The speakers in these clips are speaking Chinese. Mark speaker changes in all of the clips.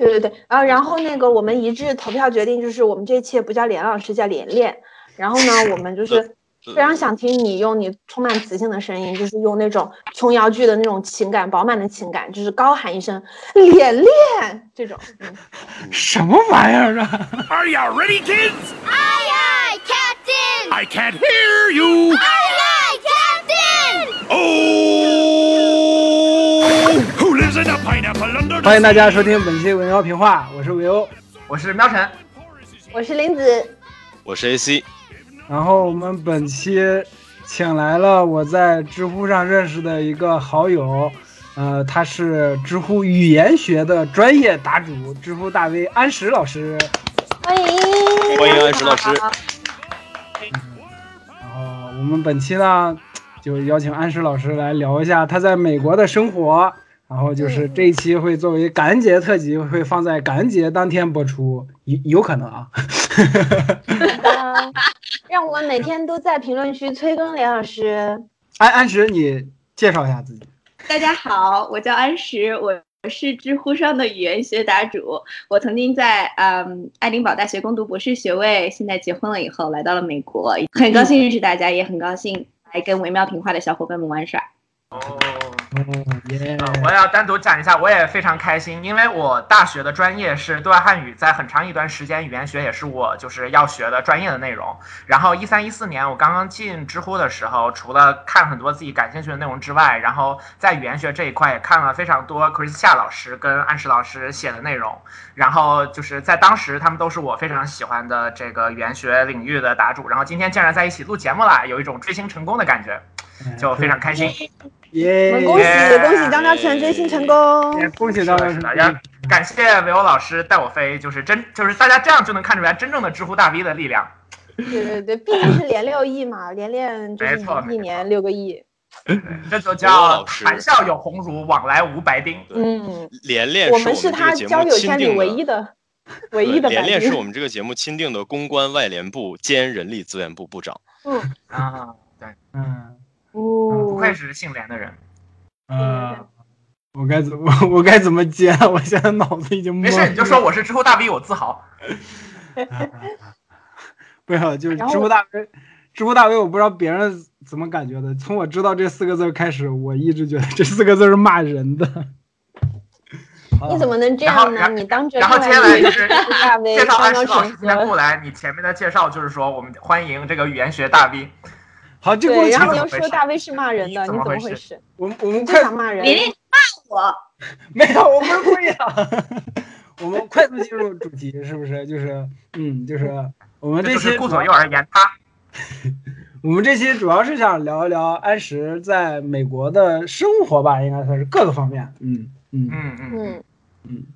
Speaker 1: 对对对，啊，然后那个我们一致投票决定，就是我们这一期不叫连老师，叫连连。然后呢，我们就是非常想听你用你充满磁性的声音，就是用那种琼瑶剧的那种情感饱满的情感，就是高喊一声“连连”这种。嗯，
Speaker 2: 什么玩意儿啊
Speaker 3: ？Are you ready, kids?
Speaker 4: Aye, aye, Captain!
Speaker 3: I can't hear you.
Speaker 4: Aye, aye, Captain!
Speaker 3: Oh,
Speaker 2: 欢迎大家收听本期文妖评话，我是维欧。
Speaker 5: 我是喵晨，
Speaker 1: 我是林子，
Speaker 6: 我是 AC，
Speaker 2: 然后我们本期请来了我在知乎上认识的一个好友，呃，他是知乎语言学的专业答主，知乎大 V 安石老师。
Speaker 1: 欢迎
Speaker 6: 欢迎安石老师。
Speaker 2: 然后我们本期呢，就邀请安石老师来聊一下他在美国的生活。然后就是这一期会作为感恩节特辑，会放在感恩节当天播出，有有可能啊。
Speaker 1: 啊让我们每天都在评论区催更梁老师。
Speaker 2: 安安石，你介绍一下自己。
Speaker 7: 大家好，我叫安石，我是知乎上的语言学答主。我曾经在嗯爱丁堡大学攻读博士学位，现在结婚了以后来到了美国，很高兴认识大家，也很高兴来跟惟妙评话的小伙伴们玩耍。
Speaker 5: 哦，
Speaker 2: 哦耶！
Speaker 5: 呃我要单独讲一下，我也非常开心，因为我大学的专业是对外汉语，在很长一段时间，语言学也是我就是要学的专业的内容。然后一三一四年我刚刚进知乎的时候，除了看很多自己感兴趣的内容之外，然后在语言学这一块也看了非常多 Chris 夏老师跟安石老师写的内容。然后就是在当时，他们都是我非常喜欢的这个语言学领域的答主。然后今天竟然在一起录节目了，有一种追星成功的感觉，就非常开心。
Speaker 2: 耶！
Speaker 1: 我们恭喜恭喜张嘉全追星成功！
Speaker 2: 也恭喜大家！
Speaker 5: 是的，要感谢维欧老师带我飞，就是真就是大家这样就能看出来真正的知乎大 V 的力量。
Speaker 1: 对对对，毕竟是连六亿嘛，连练就是
Speaker 5: 没错
Speaker 1: 一年六个亿。
Speaker 5: 这就叫谈笑有鸿儒，往来无白丁。
Speaker 1: 嗯，
Speaker 6: 连练
Speaker 1: 我
Speaker 6: 是我
Speaker 1: 们是他
Speaker 6: 个节目
Speaker 1: 交友圈里唯一的唯一的
Speaker 6: 连练是我。们这个节目钦定的公关外联部兼人力资源部部长。
Speaker 1: 嗯，
Speaker 5: 啊，对，
Speaker 2: 嗯
Speaker 5: 不
Speaker 1: 哦，
Speaker 5: 愧是姓连的人。
Speaker 2: 呃，我该怎我我该怎么接？我现在脑子已经。
Speaker 5: 没事，你就说我是知乎大 V，我自豪。
Speaker 2: 不要，就是知乎大 V，知乎大 V，我不知道别人怎么感觉的。从我知道这四个字开始，我一直觉得这四个字是骂人的。
Speaker 1: 你怎么能这样呢？
Speaker 5: 然
Speaker 1: 你当着
Speaker 5: 然后接下来就是介绍安石老师今天过来，你前面的介绍就是说我们欢迎这个语言学大 V。
Speaker 2: 好，这
Speaker 1: 对，
Speaker 2: 个
Speaker 1: 然后你又说大卫是骂人的，你怎么
Speaker 5: 回事？
Speaker 2: 我们我们
Speaker 1: 你就
Speaker 2: 快
Speaker 1: 想骂人？
Speaker 7: 连连骂我，
Speaker 2: 没有，我不是故意的。我们快速进入主题，是不是？就是嗯，就是我们
Speaker 5: 这
Speaker 2: 这期
Speaker 5: 就是顾左右而言他。
Speaker 2: 我们这期主要是想聊一聊安石在美国的生活吧，应该算是各个方面。嗯嗯
Speaker 5: 嗯嗯，
Speaker 1: 嗯，
Speaker 2: 嗯，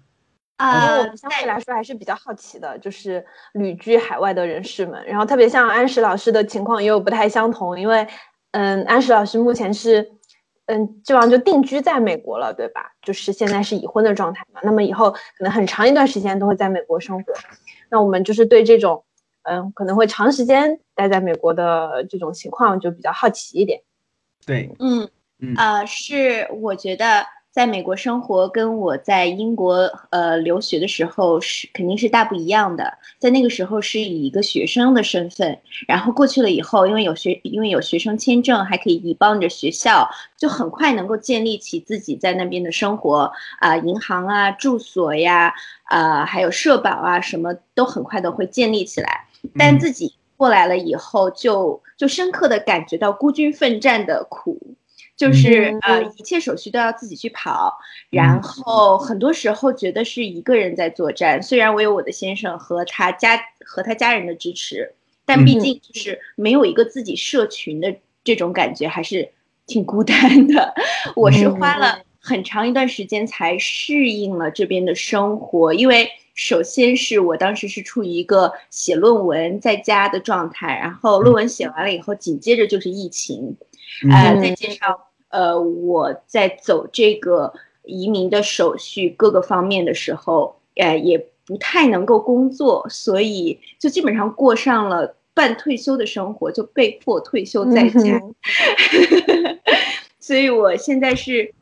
Speaker 1: 因为
Speaker 7: 呃
Speaker 1: 我们相对来说还是比较好奇的，就是旅居海外的人士们，然后特别像安石老师的情况也有不太相同，因为嗯，安石老师目前是嗯，基本上就定居在美国了，对吧？就是现在是已婚的状态嘛，那么以后可能很长一段时间都会在美国生活。那我们就是对这种嗯可能会长时间待在美国的这种情况就比较好奇一点。
Speaker 2: 对，
Speaker 7: 嗯
Speaker 2: 嗯
Speaker 7: 呃，是我觉得在美国生活跟我在英国呃留学的时候是肯定是大不一样的。在那个时候是以一个学生的身份，然后过去了以后，因为有学因为有学生签证，还可以倚帮着学校，就很快能够建立起自己在那边的生活啊、银行啊、住所呀，啊、还有社保啊，什么都很快的会建立起来。但
Speaker 2: 嗯
Speaker 7: 自己过来了以后就，就深刻的感觉到孤军奋战的苦，就是、
Speaker 1: 嗯
Speaker 7: 呃，一切手续都要自己去跑，然后很多时候觉得是一个人在作战。虽然我有我的先生和他家和他家人的支持，但毕
Speaker 1: 嗯
Speaker 7: 竟就是没有一个自己社群的这种感觉，还是挺孤单的。我是花了很长一段时间才适应了这边的生活，因为首先是我当时是处于一个写论文在家的状态，然后论文写完了以后，紧接着就是疫情，呃，
Speaker 1: 嗯
Speaker 7: 再介绍呃我在走这个移民的手续各个方面的时候，呃，也不太能够工作，所以就基本上过上了半退休的生活，就被迫退休在家。
Speaker 1: 嗯
Speaker 7: 所以我现在是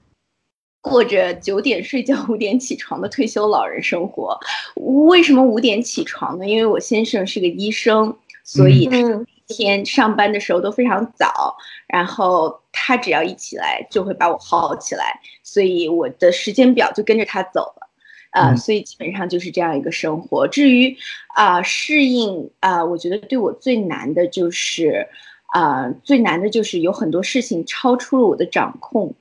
Speaker 7: 过着九点睡觉、五点起床的退休老人生活。为什么五点起床呢？因为我先生是个医生，所以他
Speaker 1: 嗯
Speaker 7: 一天上班的时候都非常早，然后他只要一起来就会把我薅起来，所以我的时间表就跟着他走了。呃，
Speaker 2: 嗯
Speaker 7: 所以基本上就是这样一个生活。至于啊、适应啊、我觉得对我最难的就是啊、最难的就是有很多事情超出了我的掌控，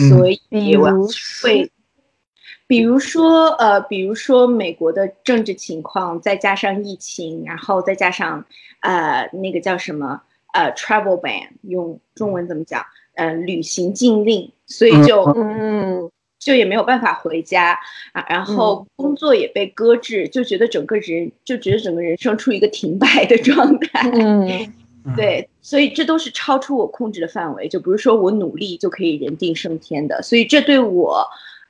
Speaker 2: 嗯
Speaker 7: 所以我
Speaker 1: 如
Speaker 7: 会，比如说呃，比如说美国的政治情况，再加上疫情，然后再加上呃那个叫什么呃 travel ban，用中文怎么讲？呃，旅行禁令，所以就。
Speaker 1: 嗯
Speaker 7: 就也没有办法回家啊，然后工作也被搁置，就觉得整个人就觉得整个人生处于一个停摆的状态。
Speaker 1: 嗯
Speaker 7: 对，所以这都是超出我控制的范围，就不是说我努力就可以人定胜天的。所以这对我，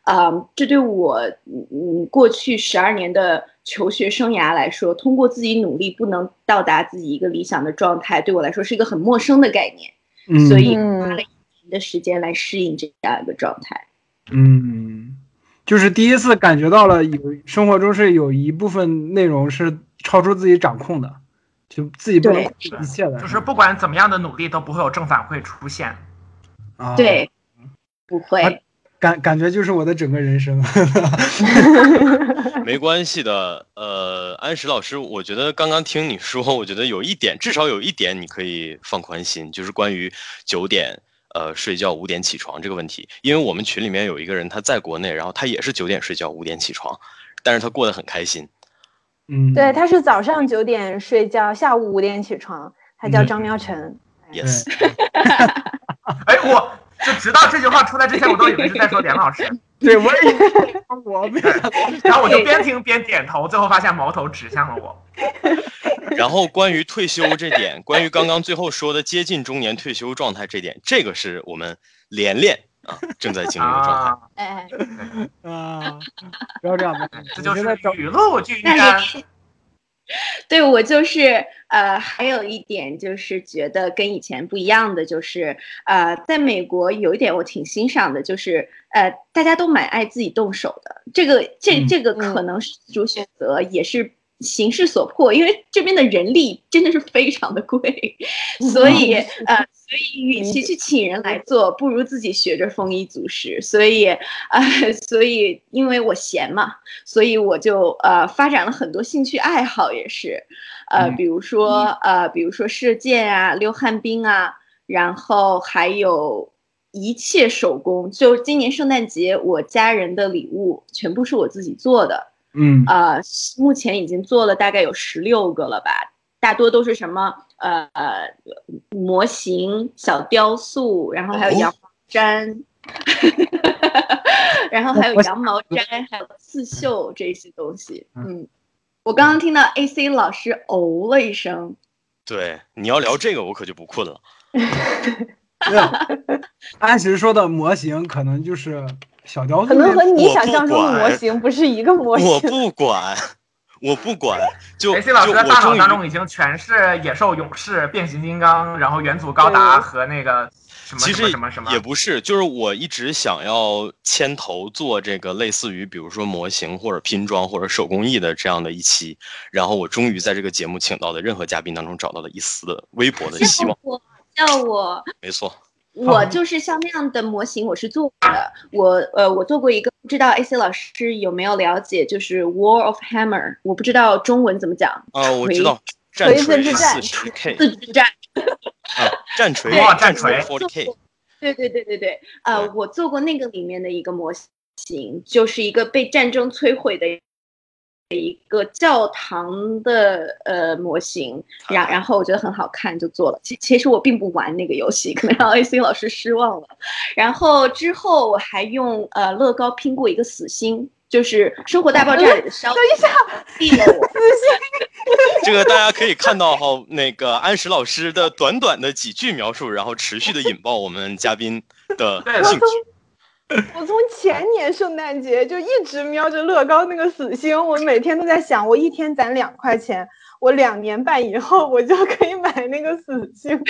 Speaker 7: 啊、这对我嗯过去十二年的求学生涯来说，通过自己努力不能到达自己一个理想的状态，对我来说是一个很陌生的概念，
Speaker 2: 嗯
Speaker 7: 所以
Speaker 1: 嗯
Speaker 7: 花了一年的时间来适应这样一个状态。
Speaker 2: 嗯，就是第一次感觉到了有生活中是有一部分内容是超出自己掌控的，就自己不能控制一切的，
Speaker 5: 就是不管怎么样的努力都不会有正反馈出现。
Speaker 2: 啊，
Speaker 7: 对，不会。
Speaker 2: 啊感感觉就是我的整个人生。
Speaker 6: 没关系的。呃，安石老师，我觉得刚刚听你说，我觉得有一点，至少有一点你可以放宽心，就是关于九点呃睡觉五点起床这个问题。因为我们群里面有一个人他在国内，然后他也是九点睡觉五点起床，但是他过得很开心。
Speaker 2: 嗯，
Speaker 1: 对，他是早上九点睡觉，下午五点起床。他叫
Speaker 2: 嗯
Speaker 1: 张喵晨。
Speaker 6: Yes，
Speaker 5: 哎，我就直到这句话出来之前，我都以为是在说连老师，
Speaker 2: 对，我也我没想到
Speaker 5: 然后我就边听边点头，最后发现矛头指向了我。
Speaker 6: 然后关于退休这点，关于刚刚最后说的接近中年退休状态这点，这个是我们连连啊正在经历的状态。
Speaker 5: 啊，
Speaker 7: 哎，
Speaker 2: 啊，不要这样子，
Speaker 5: 这就是雨露均
Speaker 7: 那
Speaker 5: 沾。
Speaker 7: 你 对我就是呃，还有一点就是觉得跟以前不一样的，就是呃，在美国有一点我挺欣赏的，就是呃，大家都蛮爱自己动手的。这个这
Speaker 2: 嗯
Speaker 7: 这个可能是自主选择，也是形势所迫，因为这边的人力真的是非常的贵，所以呃，所以与其去请人来做，不如自己学着丰衣足食。所以呃，所以因为我闲嘛，所以我就呃发展了很多兴趣爱好，也是，呃，
Speaker 2: 嗯
Speaker 7: 比如说呃，比如说射箭啊、溜旱冰啊，然后还有一切手工。就今年圣诞节，我家人的礼物全部是我自己做的，
Speaker 2: 嗯
Speaker 7: 呃，目前已经做了大概有十六个了吧，大多都是什么呃呃模型、小雕塑，然后还有
Speaker 6: 哦
Speaker 7: 羊毛毡。然后还有羊毛毡，还有刺绣这些东西。
Speaker 2: 嗯
Speaker 7: 嗯，我刚刚听到 AC 老师哦了一声，
Speaker 6: 对，你要聊这个，我可就不困了。
Speaker 2: 对安石说的模型可能就是小雕塑
Speaker 1: 可能和你想象中的模型不是一个模型。
Speaker 6: 我不管，我不管，就 就
Speaker 5: 师的大脑当中已经全是野兽勇士、变形金刚，然后元祖高达和那个什么什
Speaker 6: 其实
Speaker 5: 么什么什么
Speaker 6: 也。不是，就是我一直想要牵头做这个类似于比如说模型或者拼装或者手工艺的这样的一期，然后我终于在这个节目请到的任何嘉宾当中找到了一丝的微薄的希望。
Speaker 7: 我叫我
Speaker 6: 没错，
Speaker 7: 我就是像那样的模型，我是做过的。我呃，我做过一个，不知道 AC 老师有没有了解，就是 War of Hammer，我不知道中文怎么讲。
Speaker 6: 哦，我知道战
Speaker 1: 锤之战
Speaker 6: 四十 K
Speaker 7: 自制战。
Speaker 6: 啊，战锤
Speaker 5: 哇战锤
Speaker 6: forty K，
Speaker 7: 对对对对对，呃，我做过那个里面的一个模型，就是一个被战争摧毁的一个教堂的呃模型，然然后我觉得很好看，就做了。其其实我并不玩那个游戏，可能让 AC 老师失望了。然后之后我还用呃乐高拼过一个死星，就是《生活大爆炸》里的烧
Speaker 1: 等一下，
Speaker 7: 毙了我。
Speaker 6: 这个大家可以看到哈，那个安石老师的短短的几句描述，然后持续的引爆我们嘉宾的兴趣。
Speaker 1: 我从前年圣诞节就一直瞄着乐高那个死星，我每天都在想，我一天攒两块钱，我两年半以后我就可以买那个死星。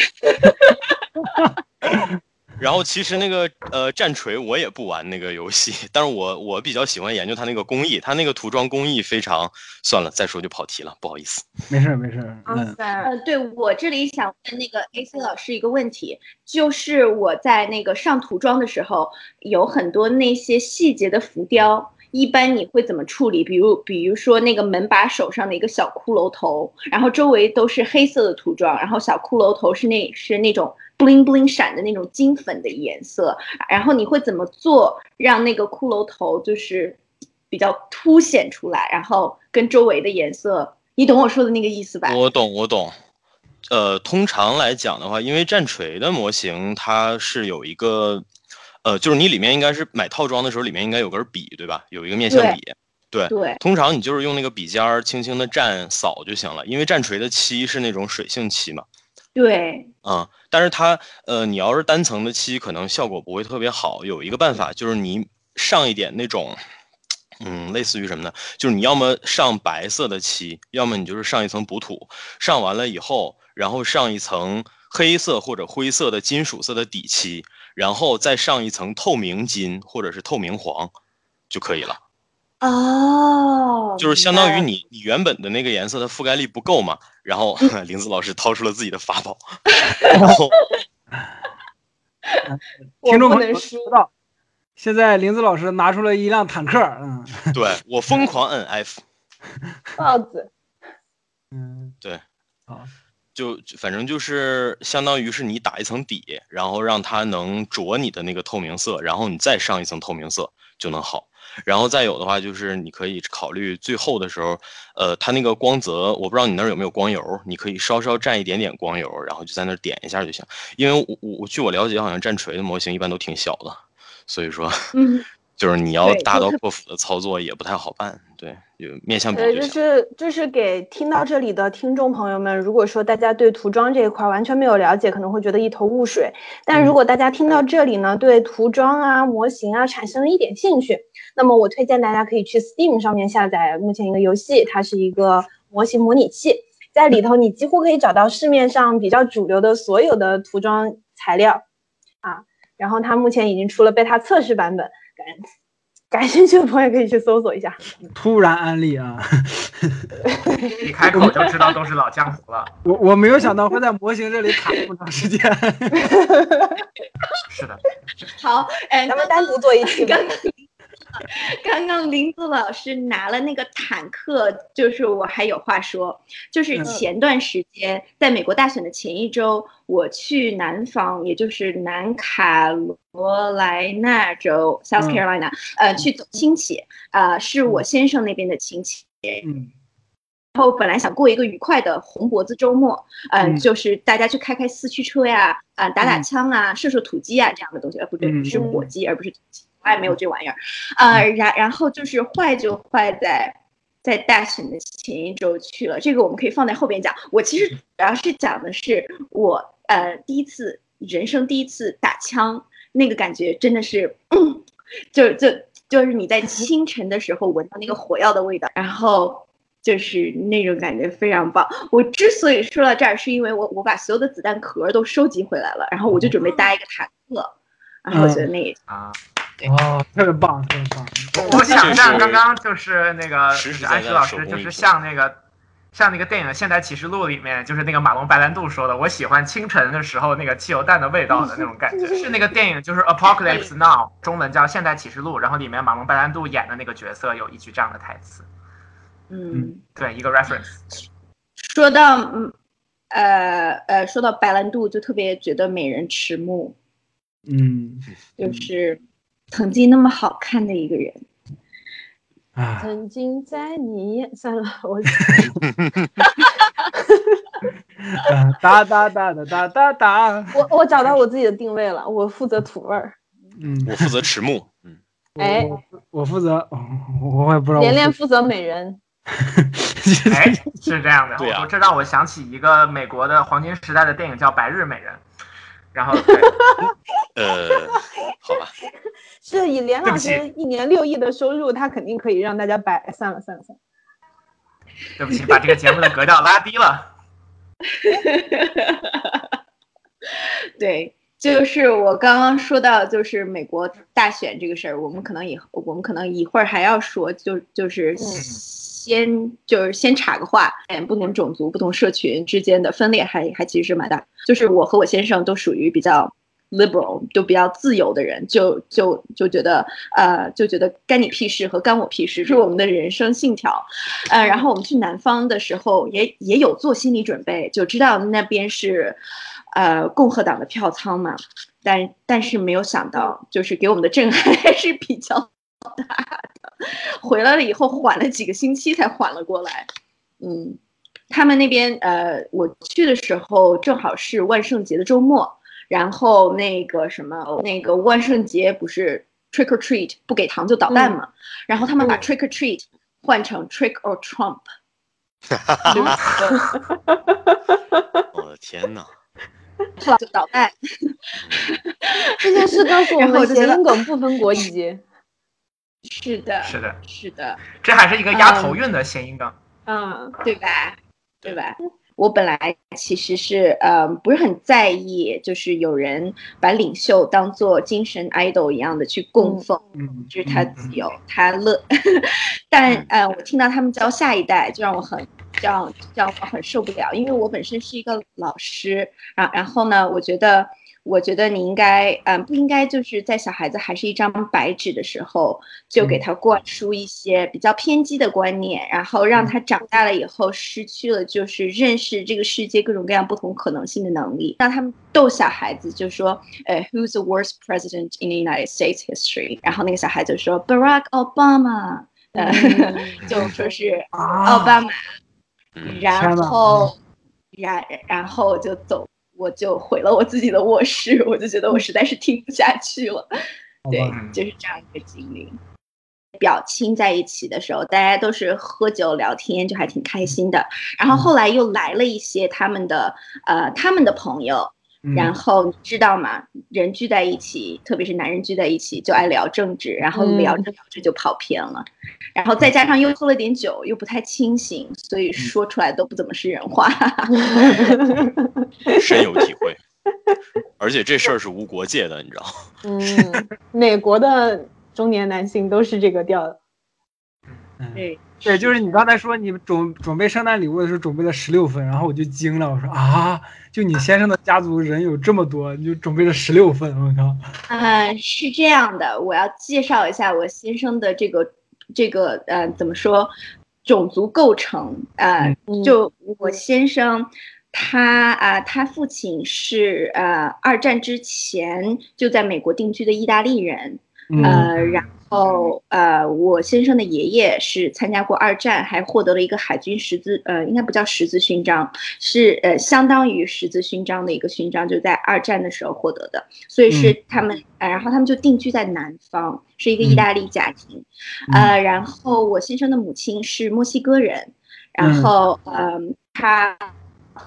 Speaker 6: 然后其实那个呃战锤我也不玩那个游戏，但是我我比较喜欢研究它那个工艺，它那个涂装工艺非常。算了，再说就跑题了，不好意思。
Speaker 2: 没事没事，
Speaker 1: 哇
Speaker 2: 嗯，
Speaker 1: 塞，
Speaker 7: 呃，对我这里想问那个 AC 老师一个问题，就是我在那个上涂装的时候，有很多那些细节的浮雕，一般你会怎么处理？比如，比如说那个门把手上的一个小骷髅头，然后周围都是黑色的涂装，然后小骷髅头是那是那种 bling bling 闪的那种金粉的颜色，然后你会怎么做让那个骷髅头就是比较凸显出来，然后跟周围的颜色，你懂我说的那个意思吧？
Speaker 6: 我懂，我懂。呃，通常来讲的话，因为战锤的模型它是有一个，呃，就是你里面应该是买套装的时候，里面应该有根笔，对吧？有一个面向笔。对，
Speaker 7: 对。
Speaker 6: 通常你就是用那个笔尖儿轻轻的蘸扫就行了，因为战锤的漆是那种水性漆嘛。
Speaker 7: 对，
Speaker 6: 嗯，但是它呃，你要是单层的漆，可能效果不会特别好。有一个办法就是你上一点那种，嗯，类似于什么呢？就是你要么上白色的漆，要么你就是上一层补土。上完了以后，然后上一层黑色或者灰色的金属色的底漆，然后再上一层透明金或者是透明黄就可以了。
Speaker 7: 哦，
Speaker 6: 就是相当于你你原本的那个颜色的覆盖力不够嘛，然后 林子老师掏出了自己的法宝，然后。
Speaker 2: 听众朋友
Speaker 1: 不能输
Speaker 2: 知道，现在林子老师拿出了一辆坦克，嗯。
Speaker 6: 对我疯狂摁 F，
Speaker 1: 豹子，
Speaker 2: 嗯，
Speaker 6: 对，就反正就是相当于是你打一层底，然后让它能着你的那个透明色，然后你再上一层透明色就能好。然后再有的话就是你可以考虑最后的时候，呃，它那个光泽，我不知道你那儿有没有光油，你可以稍稍蘸一点点光油，然后就在那儿点一下就行。因为我我我据我了解，好像战锤的模型一般都挺小的，所以说
Speaker 7: 嗯，
Speaker 6: 就是你要大刀阔斧的操作也不太好办。对，有面向笔
Speaker 1: 对，就。是就是给听到这里的听众朋友们，如果说大家对涂装这一块儿完全没有了解，可能会觉得一头雾水。但如果大家听到这里呢，对涂装啊、模型啊产生了一点兴趣，那么我推荐大家可以去 Steam 上面下载目前一个游戏，它是一个模型模拟器，在里头你几乎可以找到市面上比较主流的所有的涂装材料啊。然后它目前已经出了贝塔测试版本，感感兴趣的朋友可以去搜索一下。
Speaker 2: 突然安利啊，
Speaker 5: 一开口就知道都是老江湖了。
Speaker 2: 我我没有想到会在模型这里卡这么长时间，
Speaker 5: 是的，
Speaker 7: 好，哎，
Speaker 1: 咱们单独做一期
Speaker 7: 刚刚林子老师拿了那个坦克，就是我还有话说，就是
Speaker 2: 嗯。
Speaker 7: 前段时间在美国大选的前一周，我去南方，也就是南卡罗来纳州 （South
Speaker 2: 嗯。
Speaker 7: Carolina），、呃，去走亲戚，呃，是我先生那边的亲戚。
Speaker 2: 嗯。
Speaker 7: 然后本来想过一个愉快的红脖子周末，嗯、
Speaker 2: 嗯。
Speaker 7: 就是大家去开开四驱车呀，啊、打打
Speaker 2: 嗯。
Speaker 7: 枪啊，射射土鸡啊这样的东西，呃，不对，
Speaker 2: 嗯。
Speaker 7: 是火鸡，而不是土鸡，我也没有这玩意儿，呃、然然后就是坏就坏在在大选的前一周去了，这个我们可以放在后边讲。我其实主要是讲的是我呃第一次人生第一次打枪，那个感觉真的是，嗯、就就就是你在清晨的时候闻到那个火药的味道，然后。就是那种感觉非常棒。我之所以说到这儿，是因为我我把所有的子弹壳都收集回来了，然后我就准备搭一个坦克，然后我觉得那也
Speaker 5: 啊，
Speaker 2: 哦，特别棒，特别棒，
Speaker 5: 我想象刚刚就是那个安石老师就是像那个。像那个电影《现代启示录》里面，就是那个马龙白兰度说的，我喜欢清晨的时候那个汽油弹的味道的那种感觉。是那个电影，就是《Apocalypse Now》，中文叫《现代启示录》，然后里面马龙白兰度演的那个角色有一句这样的台词，
Speaker 7: 嗯。
Speaker 5: 对，一个 reference。
Speaker 7: 说到嗯呃呃，说到白兰度，就特别觉得美人迟暮，
Speaker 2: 嗯
Speaker 7: 就是曾经那么好看的一个人。
Speaker 2: 啊，
Speaker 1: 曾经在你眼，算了，我
Speaker 2: 啊哒哒哒哒哒哒哒，
Speaker 1: 我我找到我自己的定位了，我负责土味儿。
Speaker 2: 嗯，
Speaker 6: 我负责迟暮，嗯，
Speaker 1: 哎
Speaker 2: 我我负责，哦我也不知道我
Speaker 1: 连连
Speaker 2: 负
Speaker 1: 负责美人，
Speaker 5: 哎，是这样的，
Speaker 6: 对啊
Speaker 5: 这让我想起一个美国的黄金时代的电影叫《白日美人》，然后对
Speaker 6: 呃，好吧，
Speaker 1: 是以连老师一年六亿的收入，他肯定可以让大家摆。算了算了算了，
Speaker 5: 对不起，把这个节目的格调拉低了。
Speaker 7: 对，就是我刚刚说到，就是美国大选这个事儿，我们可能以后我们可能一会儿还要说，就就是先就是先插个话，嗯不同种族、不同社群之间的分裂还还其实是蛮大。就是我和我先生都属于比较 liberal，就比较自由的人，就就就觉得呃就觉得干你屁事和干我屁事是我们的人生信条。呃，然后我们去南方的时候也也有做心理准备，就知道那边是。呃，共和党的票仓嘛，但但是没有想到，就是给我们的 震撼还是比较大的。回来了以后，缓了几个星期才缓了过来。嗯，他们那边呃，我去的时候正好是万圣节的周末，然后那个什么，那个万圣节不是 trick or treat 不给糖就捣蛋嘛，然后他们把 trick or treat 换成 trick or Trump。
Speaker 6: 我的天哪！
Speaker 7: 就捣蛋，
Speaker 1: 这件事告诉我们谐音梗不分国籍。
Speaker 7: 是的，
Speaker 5: 是的，
Speaker 7: 是的，
Speaker 5: 这还是一个押头韵的谐音梗，
Speaker 7: 嗯，对吧？对吧？我本来其实是呃不是很在意，就是有人把领袖当做精神 idol 一样的去供奉，
Speaker 2: 嗯，
Speaker 7: 就是他自由，他乐。但呃，我听到他们教下一代，就让我很。这样这样我很受不了，因为我本身是一个老师，然然后呢，我觉得我觉得你应该，嗯，不应该就是在小孩子还是一张白纸的时候，就给他灌输一些比较偏激的观念，然后让他长大了以后失去了就是认识这个世界各种各样不同可能性的能力。让他们逗小孩子就说，呃，Who's the worst president in the United States history？然后那个小孩子说 Barack Obama，呃，就说是奥巴马。然后，然然后就走，我就毁了我自己的卧室，我就觉得我实在是听不下去了。对，就是这样一个经历。表亲在一起的时候，大家都是喝酒聊天，就还挺开心的。然后后来又来了一些他们的呃他们的朋友。然后你知道吗？人聚在一起，特别是男人聚在一起，就爱聊政治，然后聊着聊着就跑偏了。然后再加上又喝了点酒，又不太清醒，所以说出来都不怎么是人话。
Speaker 6: 深有体会。而且这事儿是无国界的，你知道？
Speaker 1: 嗯，美国的中年男性都是这个调。
Speaker 7: 对。
Speaker 2: 对，就是你刚才说你准准备圣诞礼物的时候准备了十六份，然后我就惊了，我说啊，就你先生的家族人有这么多，你就准备了十六份，我靠！
Speaker 7: 嗯，是这样的，我要介绍一下我先生的这个这个呃怎么说种族构成呃，就我先生他啊，他父亲是呃二战之前就在美国定居的意大利人，呃，然。后，呃，我先生的爷爷是参加过二战，还获得了一个海军十字，呃，应该不叫十字勋章，是呃相当于十字勋章的一个勋章，就在二战的时候获得的，所以是他们，呃，然后他们就定居在南方，是一个意大利家庭，呃，然后我先生的母亲是墨西哥人，然后，嗯，他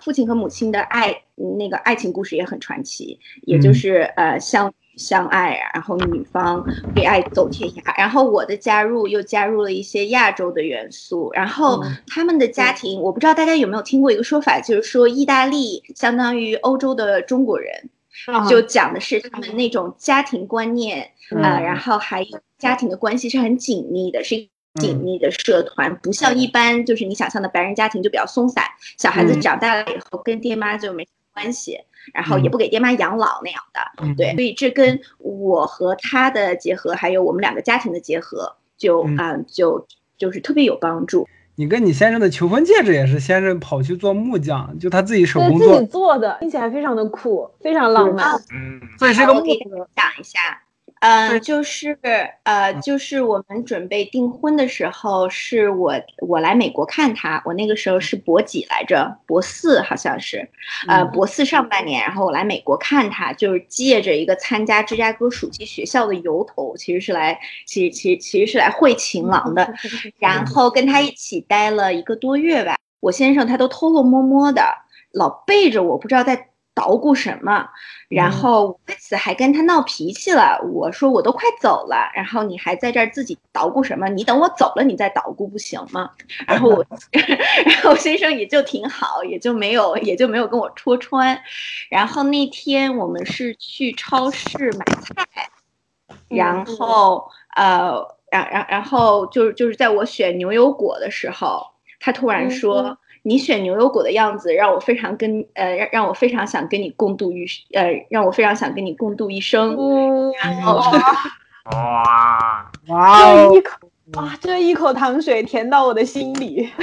Speaker 7: 父亲和母亲的爱，那个爱情故事也很传奇，也就是呃像。相爱啊，然后女方为爱走天涯，然后我的加入又加入了一些亚洲的元素，然后他们的家庭，我不知道大家有没有听过一个说法，就是说意大利相当于欧洲的中国人，就讲的是他们那种家庭观念啊，然后还有家庭的关系是很紧密的，是紧密的社团，不像一般就是你想象的白人家庭就比较松散，小孩子长大了以后跟爹妈就没关系。然后也不给爹妈养老那样的，对，所以这跟我和他的结合，还有我们两个家庭的结合，就啊，就就是特别有帮助。
Speaker 2: 你跟你先生的求婚戒指也是先生跑去做木匠，就他自己手工
Speaker 1: 做，自己做的，听起来非常的酷，非常浪漫。
Speaker 5: 嗯，
Speaker 2: 所以是个木。
Speaker 7: 讲一下。嗯，就是呃，就是我们准备订婚的时候，是我我来美国看他，我那个时候是博几来着，博四好像是，呃，博四上半年，然后我来美国看他，就是借着一个参加芝加哥暑期学校的由头，其实是来，其实其实其实是来会情郎的，然后跟他一起待了一个多月吧，我先生他都偷偷摸摸的，老背着我不知道在。捣鼓什么？然后为此还跟他闹脾气了。我说我都快走了，然后你还在这儿自己捣鼓什么？你等我走了你再捣鼓不行吗？然后我 然后先生也就挺好，也就没有也就没有跟我戳穿。然后那天我们是去超市买菜，然后呃，然然然后就是就是在我选牛油果的时候，他突然说。你选牛油果的样子让我非常跟呃让让我非常想跟你共度一呃让我非常想跟你共度一生。然后
Speaker 5: 哇
Speaker 2: 哇哦
Speaker 1: 这一！口哇，这一口糖水甜到我的心里。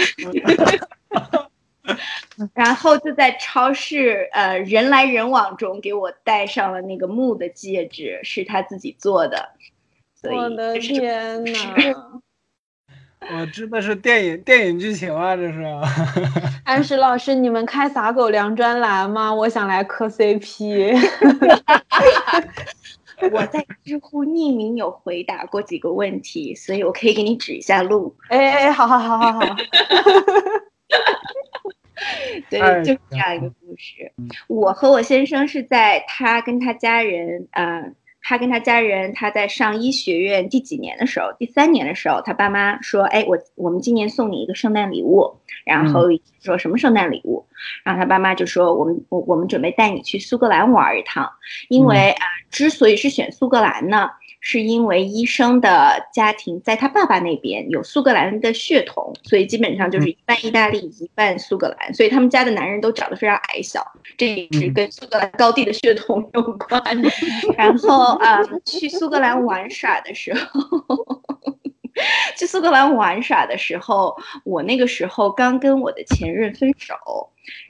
Speaker 7: 然后就在超市呃人来人往中给我戴上了那个木的戒指，是他自己做的。所以
Speaker 1: 我的天呐！
Speaker 2: 我真的是电影电影剧情啊，这是。
Speaker 1: 安石老师，你们开撒狗粮专栏吗？我想来磕 CP。
Speaker 7: 我在知乎匿名有回答过几个问题，所以我可以给你指一下路。
Speaker 1: 哎哎，好好好好好。
Speaker 7: 对
Speaker 2: 哎，
Speaker 7: 就是这样一个故事。我和我先生是在他跟他家人，呃，他跟他家人，他在上医学院第几年的时候，第三年的时候，他爸妈说，哎，我我们今年送你一个圣诞礼物，然后说什么圣诞礼物，然后他爸妈就说，我们我我们准备带你去苏格兰玩一趟，因为啊、呃之所以是选苏格兰呢。是因为医生的家庭在他爸爸那边有苏格兰的血统，所以基本上就是一半意大利，一半苏格兰，所以他们家的男人都长得非常矮小，这也是跟苏格兰高地的血统有关。然后啊、呃去苏格兰玩耍的时候。去苏格兰玩耍的时候，我那个时候刚跟我的前任分手，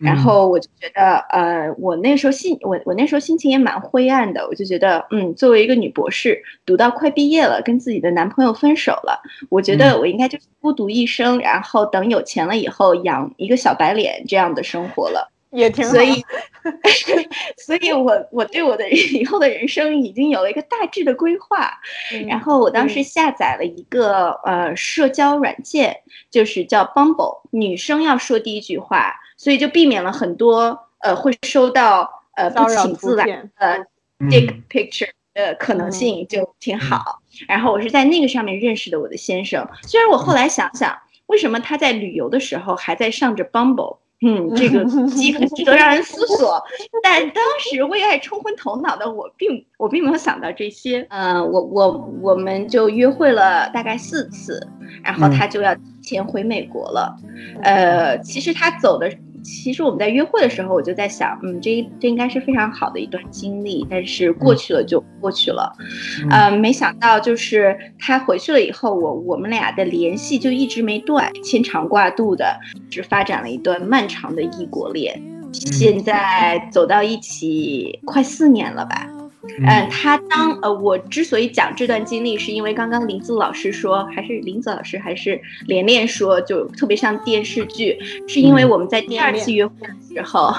Speaker 7: 然后我就觉得，呃，我那时候心，我我那时候心情也蛮灰暗的，我就觉得，嗯，作为一个女博士，读到快毕业了，跟自己的男朋友分手了，我觉得我应该就是孤独一生，然后等有钱了以后养一个小白脸这样的生活了。
Speaker 1: 也挺好。
Speaker 7: 所以，所以我我对我的 以后的人生已经有了一个大致的规划。然后我当时下载了一个呃社交软件，就是叫 Bumble，女生要说第一句话，所以就避免了很多呃会收到呃不请自来
Speaker 1: 图片
Speaker 7: 的
Speaker 2: 嗯
Speaker 7: dick picture 呃可能性就挺好。然后我是在那个上面认识的我的先生，虽然我后来想想，为什么他在旅游的时候还在上着 Bumble？嗯，这个机很值得让人思索。但当时为爱冲昏头脑的我并，我并没有想到这些。嗯、我我我们就约会了大概四次，然后他就要提前回美国了。呃，其实他走的，其实我们在约会的时候，我就在想，嗯，这这应该是非常好的一段经历，但是过去了就过去了。呃，没想到就是他回去了以后，我我们俩的联系就一直没断，牵肠挂肚的，只发展了一段漫长的异国恋。现在走到一起快四年了吧？嗯，他当呃，我之所以讲这段经历，是因为刚刚林子老师说，还是林子老师还是连连说，就特别像电视剧，是因为我们在第二次约会的时候，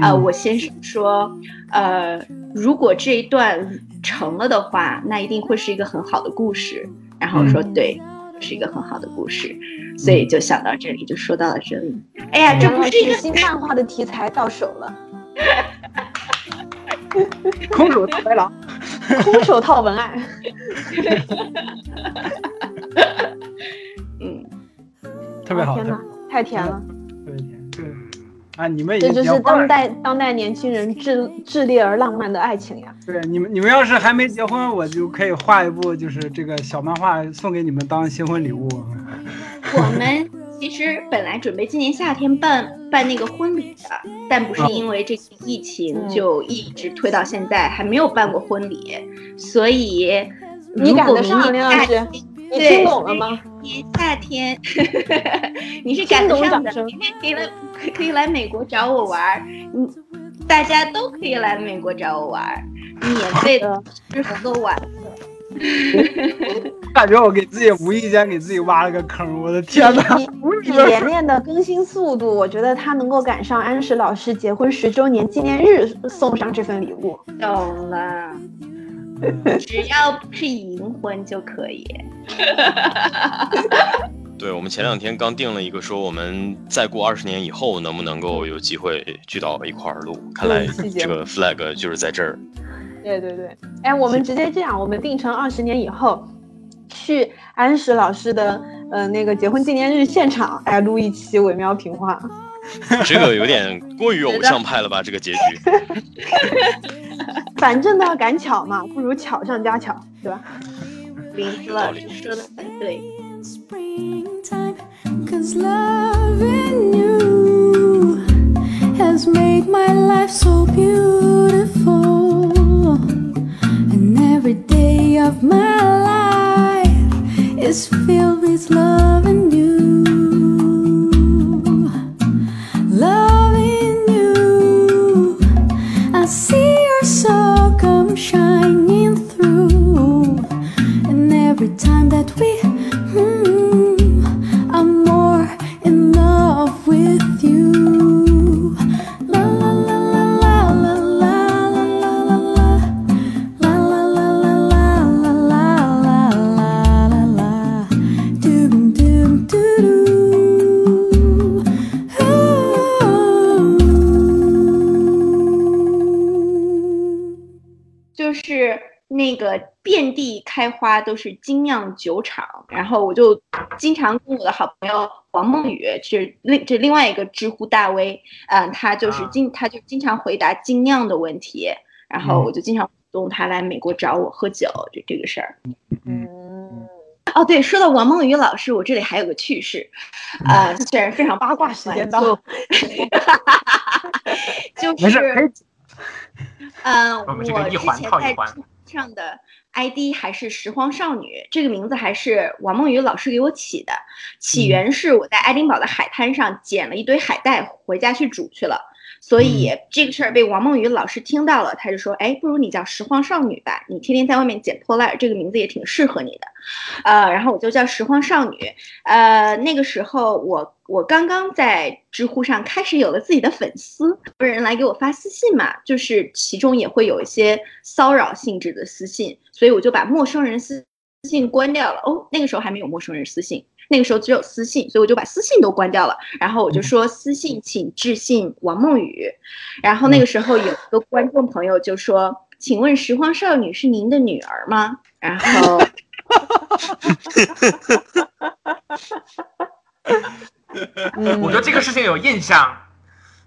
Speaker 7: 呃，我先生说，呃，如果这一段成了的话，那一定会是一个很好的故事。然后我说，对，是一个很好的故事，所以就想到这里，就说到了这里。哎呀，这不是一个
Speaker 1: 新漫画的题材到手了，
Speaker 2: 空手套白狼。
Speaker 1: 空手套文案。
Speaker 7: 嗯，
Speaker 2: 特别好，特
Speaker 1: 天哪，太甜了！
Speaker 2: 别甜。对啊，你们
Speaker 1: 这就是当代当代年轻人炽炽烈而浪漫的爱情呀！
Speaker 2: 对你们，你们要是还没结婚，我就可以画一部就是这个小漫画送给你们当新婚礼物。
Speaker 7: 我们其实本来准备今年夏天办办那个婚礼的，但不是因为这次疫情
Speaker 1: 嗯。
Speaker 7: 就一直推到现在，还没有办过婚礼，所以
Speaker 1: 你赶得上，
Speaker 7: 明年夏
Speaker 1: 林老师，你
Speaker 7: 对
Speaker 1: 听懂了吗？
Speaker 7: 明年夏天，你是赶得上的，明天可以来可以来美国找我玩儿，嗯，大家都可以来美国找我玩儿，免费的。吃喝玩乐。
Speaker 2: 感觉我给自己无意间给自己挖了个坑，我的天哪！
Speaker 1: 以以连连的更新速度，我觉得他能够赶上安石老师结婚十周年纪念日送上这份礼物。
Speaker 7: 懂了，只要不是银婚就可以。
Speaker 6: 对，我们前两天刚定了一个，说我们再过二十年以后能不能够有机会聚到一块儿录？看来这个 flag 就是在这儿。
Speaker 1: 对对对，哎，我们直接这样，我们定成二十年以后，去安石老师的呃那个结婚纪念日现场，哎，录一期伪喵评话。
Speaker 6: 这个有点过于偶像派了吧？这个结局。
Speaker 1: 反正都要赶巧嘛，不如巧上加巧，对吧？
Speaker 7: 林子老师说的很对。
Speaker 8: springtime Cause loving you has made my life so beautiful And every day of my life is filled with loving you. Loving you. I see your soul come shining through. And every time that we mm,
Speaker 7: 那个遍地开花都是精酿酒厂，然后我就经常跟我的好朋友王梦雨，是另这另外一个知乎大 V，嗯、他就是
Speaker 5: 啊。
Speaker 7: 经他就经常回答精酿的问题，然后
Speaker 2: 嗯。
Speaker 7: 我就经常鼓动他来美国找我喝酒，就这个事儿。
Speaker 1: 嗯，
Speaker 7: 哦，对，说到王梦雨老师，我这里还有个趣事，呃，虽然非常
Speaker 1: 八卦时间到，
Speaker 7: 就是嗯，
Speaker 5: 我们这个一
Speaker 7: 之前
Speaker 5: 环
Speaker 7: 上的 ID 还是拾荒少女，这个名字还是王梦雨老师给我起的。起
Speaker 2: 嗯
Speaker 7: 源是我在爱丁堡的海滩上捡了一堆海带回家去煮去了，所以
Speaker 2: 嗯
Speaker 7: 这个事儿被王梦雨老师听到了，他就说：“哎，不如你叫拾荒少女吧，你天天在外面捡破烂儿，这个名字也挺适合你的。”呃，然后我就叫拾荒少女。呃，那个时候我我刚刚在知乎上开始有了自己的粉丝，有人来给我发私信嘛，就是其中也会有一些骚扰性质的私信，所以我就把陌生人私信关掉了。哦，那个时候还没有陌生人私信，那个时候只有私信，所以我就把私信都关掉了。然后我就说私信请致信王梦雨。然后那个时候有一个观众朋友就说：“请问拾荒少女是您的女儿吗？”然后。
Speaker 1: 嗯
Speaker 5: 我对这个事情有印象。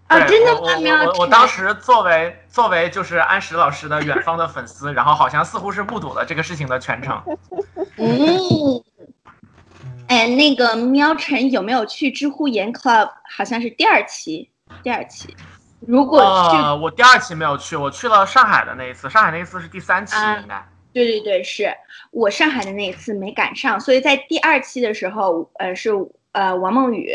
Speaker 7: 啊
Speaker 5: 对
Speaker 7: 真的吗
Speaker 5: 我我我我当时作为作为就是安石老师的远方的粉丝，然后好像似乎是目睹了这个事情的全程。
Speaker 7: 嗯，哎，那个喵晨有没有去知乎研 Club？好像是第二期，第二期。如果去，
Speaker 5: 呃，我第二期没有去，我去了上海的那一次，上海那一次是第三期
Speaker 7: 啊
Speaker 5: 应该。
Speaker 7: 对对对，是我上海的那一次没赶上，所以在第二期的时候，呃，是呃王梦雨，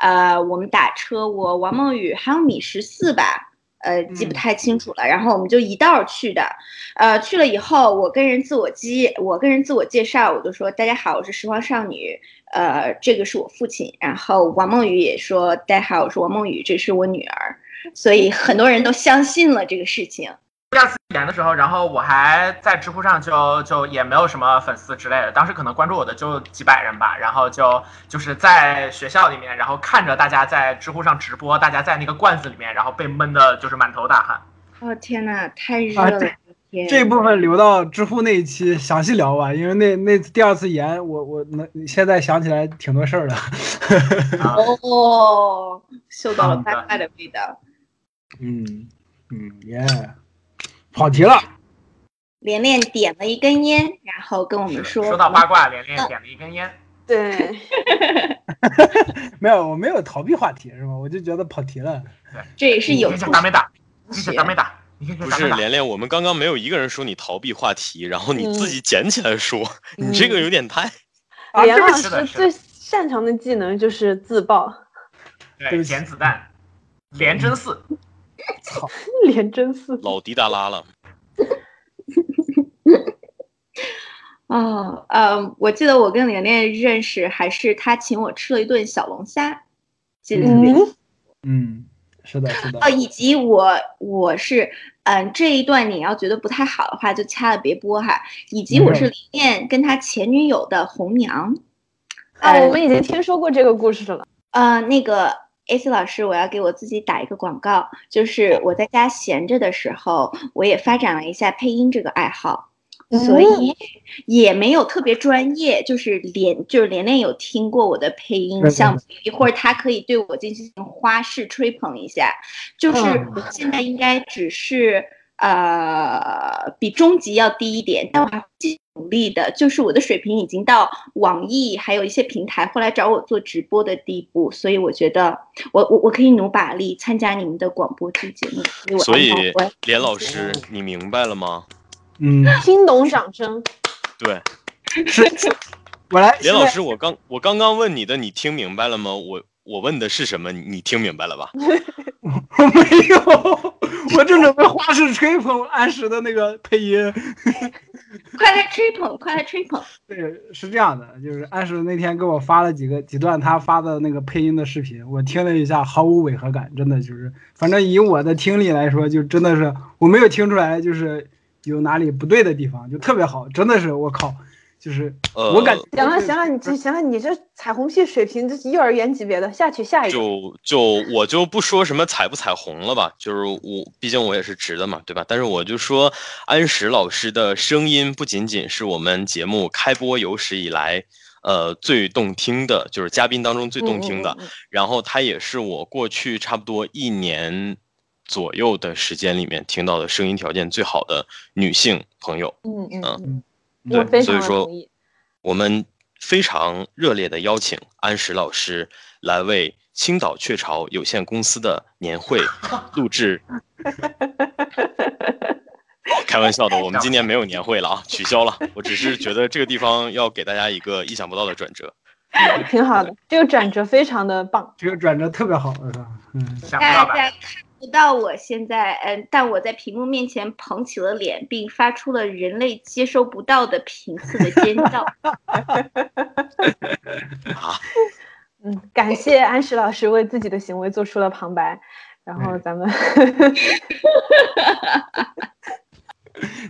Speaker 7: 呃，我们打车，我王梦雨还有米十四吧。呃，记不
Speaker 5: 嗯
Speaker 7: 太清楚了。然后我们就一道去的，呃，去了以后，我跟人自我介，我跟人自我介绍，我就说大家好，我是拾荒少女，呃，这个是我父亲。然后王梦雨也说大家好，我是王梦雨，这是我女儿。所以很多人都相信了这个事情。
Speaker 5: 第二次演的时候，然后我还在知乎上就就也没有什么粉丝之类的，当时可能关注我的就几百人吧，然后就就是在学校里面，然后看着大家在知乎上直播，大家在那个罐子里面，然后被闷的就是满头大汗。
Speaker 7: 哦天呐，太热了！
Speaker 2: 啊这
Speaker 7: 天
Speaker 2: 这部分留到知乎那一期详细聊吧，因为那那第二次演，我我能现在想起来挺多事儿的。
Speaker 5: 啊
Speaker 7: 哦，嗅到了
Speaker 5: 好的
Speaker 7: 八卦的味道。
Speaker 2: 嗯嗯耶，跑题了。
Speaker 7: 连连点了一根烟，然后跟我们说，
Speaker 5: 说到八卦，连连点了一根烟。
Speaker 1: 对，
Speaker 2: 没有，我没有逃避话题是吗？我就觉得跑题了。
Speaker 7: 这也是有
Speaker 5: 你看
Speaker 7: 故事
Speaker 5: 打没打？你
Speaker 7: 学
Speaker 5: 看打没打？
Speaker 6: 不？是连连，我们刚刚没有一个人说你逃避话题，然后你自
Speaker 1: 嗯
Speaker 6: 己捡起来说，你这个有点太……
Speaker 2: 啊，
Speaker 1: 连老师最擅长的技能就是自爆，
Speaker 5: 对，捡子弹，连真四。
Speaker 2: 操！
Speaker 1: 连真四。
Speaker 6: 老迪达拉了。
Speaker 7: 哦，呃，我记得我跟连连认识，还是他请我吃了一顿小龙虾，记得特别清楚
Speaker 2: 嗯，是的，是的
Speaker 7: 哦，。以及我我是嗯、这一段你要觉得不太好的话就掐了别播哈。以及我是
Speaker 2: 没
Speaker 7: 林燕跟他前女友的红娘，
Speaker 1: 啊，我们已经听说过这个故事了。
Speaker 7: 呃，那个 AC 老师，我要给我自己打一个广告，就是我在家闲着的时候，我也发展了一下配音这个爱好。所以也没有特别专业，就是连就是连连有听过我的配音
Speaker 2: 对
Speaker 7: 项目，一会儿他可以对我进行花式吹捧一下。就是我现在应该只是呃比中级要低一点，但我还会继续努力的。就是我的水平已经到网易还有一些平台会来找我做直播的地步，所以我觉得我我我可以努把力参加你们的广播剧节目。
Speaker 6: 所以连老师，你明白了吗？
Speaker 2: 嗯，
Speaker 1: 听懂掌声，
Speaker 6: 对，
Speaker 2: 是 是，我来。
Speaker 6: 连老师，我刚我刚刚问你的，你听明白了吗？我我问的是什么？你你听明白了吧？
Speaker 2: 我 没有，我正准备花式吹捧安石的那个配音。
Speaker 7: 快来吹捧，快来吹捧！
Speaker 2: 对，是这样的，就是安石那天给我发了几个几段他发的那个配音的视频，我听了一下，毫无违和感，真的就是，反正以我的听力来说，就真的是我没有听出来，就是有哪里不对的地方，就特别好，真的是我靠，就是
Speaker 6: 呃，
Speaker 2: 我感觉
Speaker 1: 行了行了，你这行了，你这彩虹屁水平这是幼儿园级别的，下去下一个。
Speaker 6: 就就我就不说什么彩不彩虹了吧，就是我毕竟我也是直的嘛，对吧？但是我就说安石老师的声音不仅仅是我们节目开播有史以来。呃，最动听的就是嘉宾当中最动听的，
Speaker 1: 嗯嗯嗯
Speaker 6: 然后她也是我过去差不多一年左右的时间里面听到的声音条件最好的女性朋友。
Speaker 1: 嗯嗯我非
Speaker 6: 所以说
Speaker 1: 常同意。
Speaker 6: 我们非常热烈的邀请安石老师来为青岛雀巢有限公司的年会录制。开玩笑的，我们今年没有年会了啊，取消了。我只是觉得这个地方要给大家一个意想不到的转折。
Speaker 1: 挺好的，这个转折非常的棒。
Speaker 2: 这个转折特别好？嗯，
Speaker 5: 想不到吧？
Speaker 7: 不到我现在，嗯，但我在屏幕面前捧起了脸，并发出了人类接收不到的频次的尖叫。
Speaker 6: 啊，
Speaker 1: 嗯，感谢安石老师为自己的行为做出了旁白，然后咱们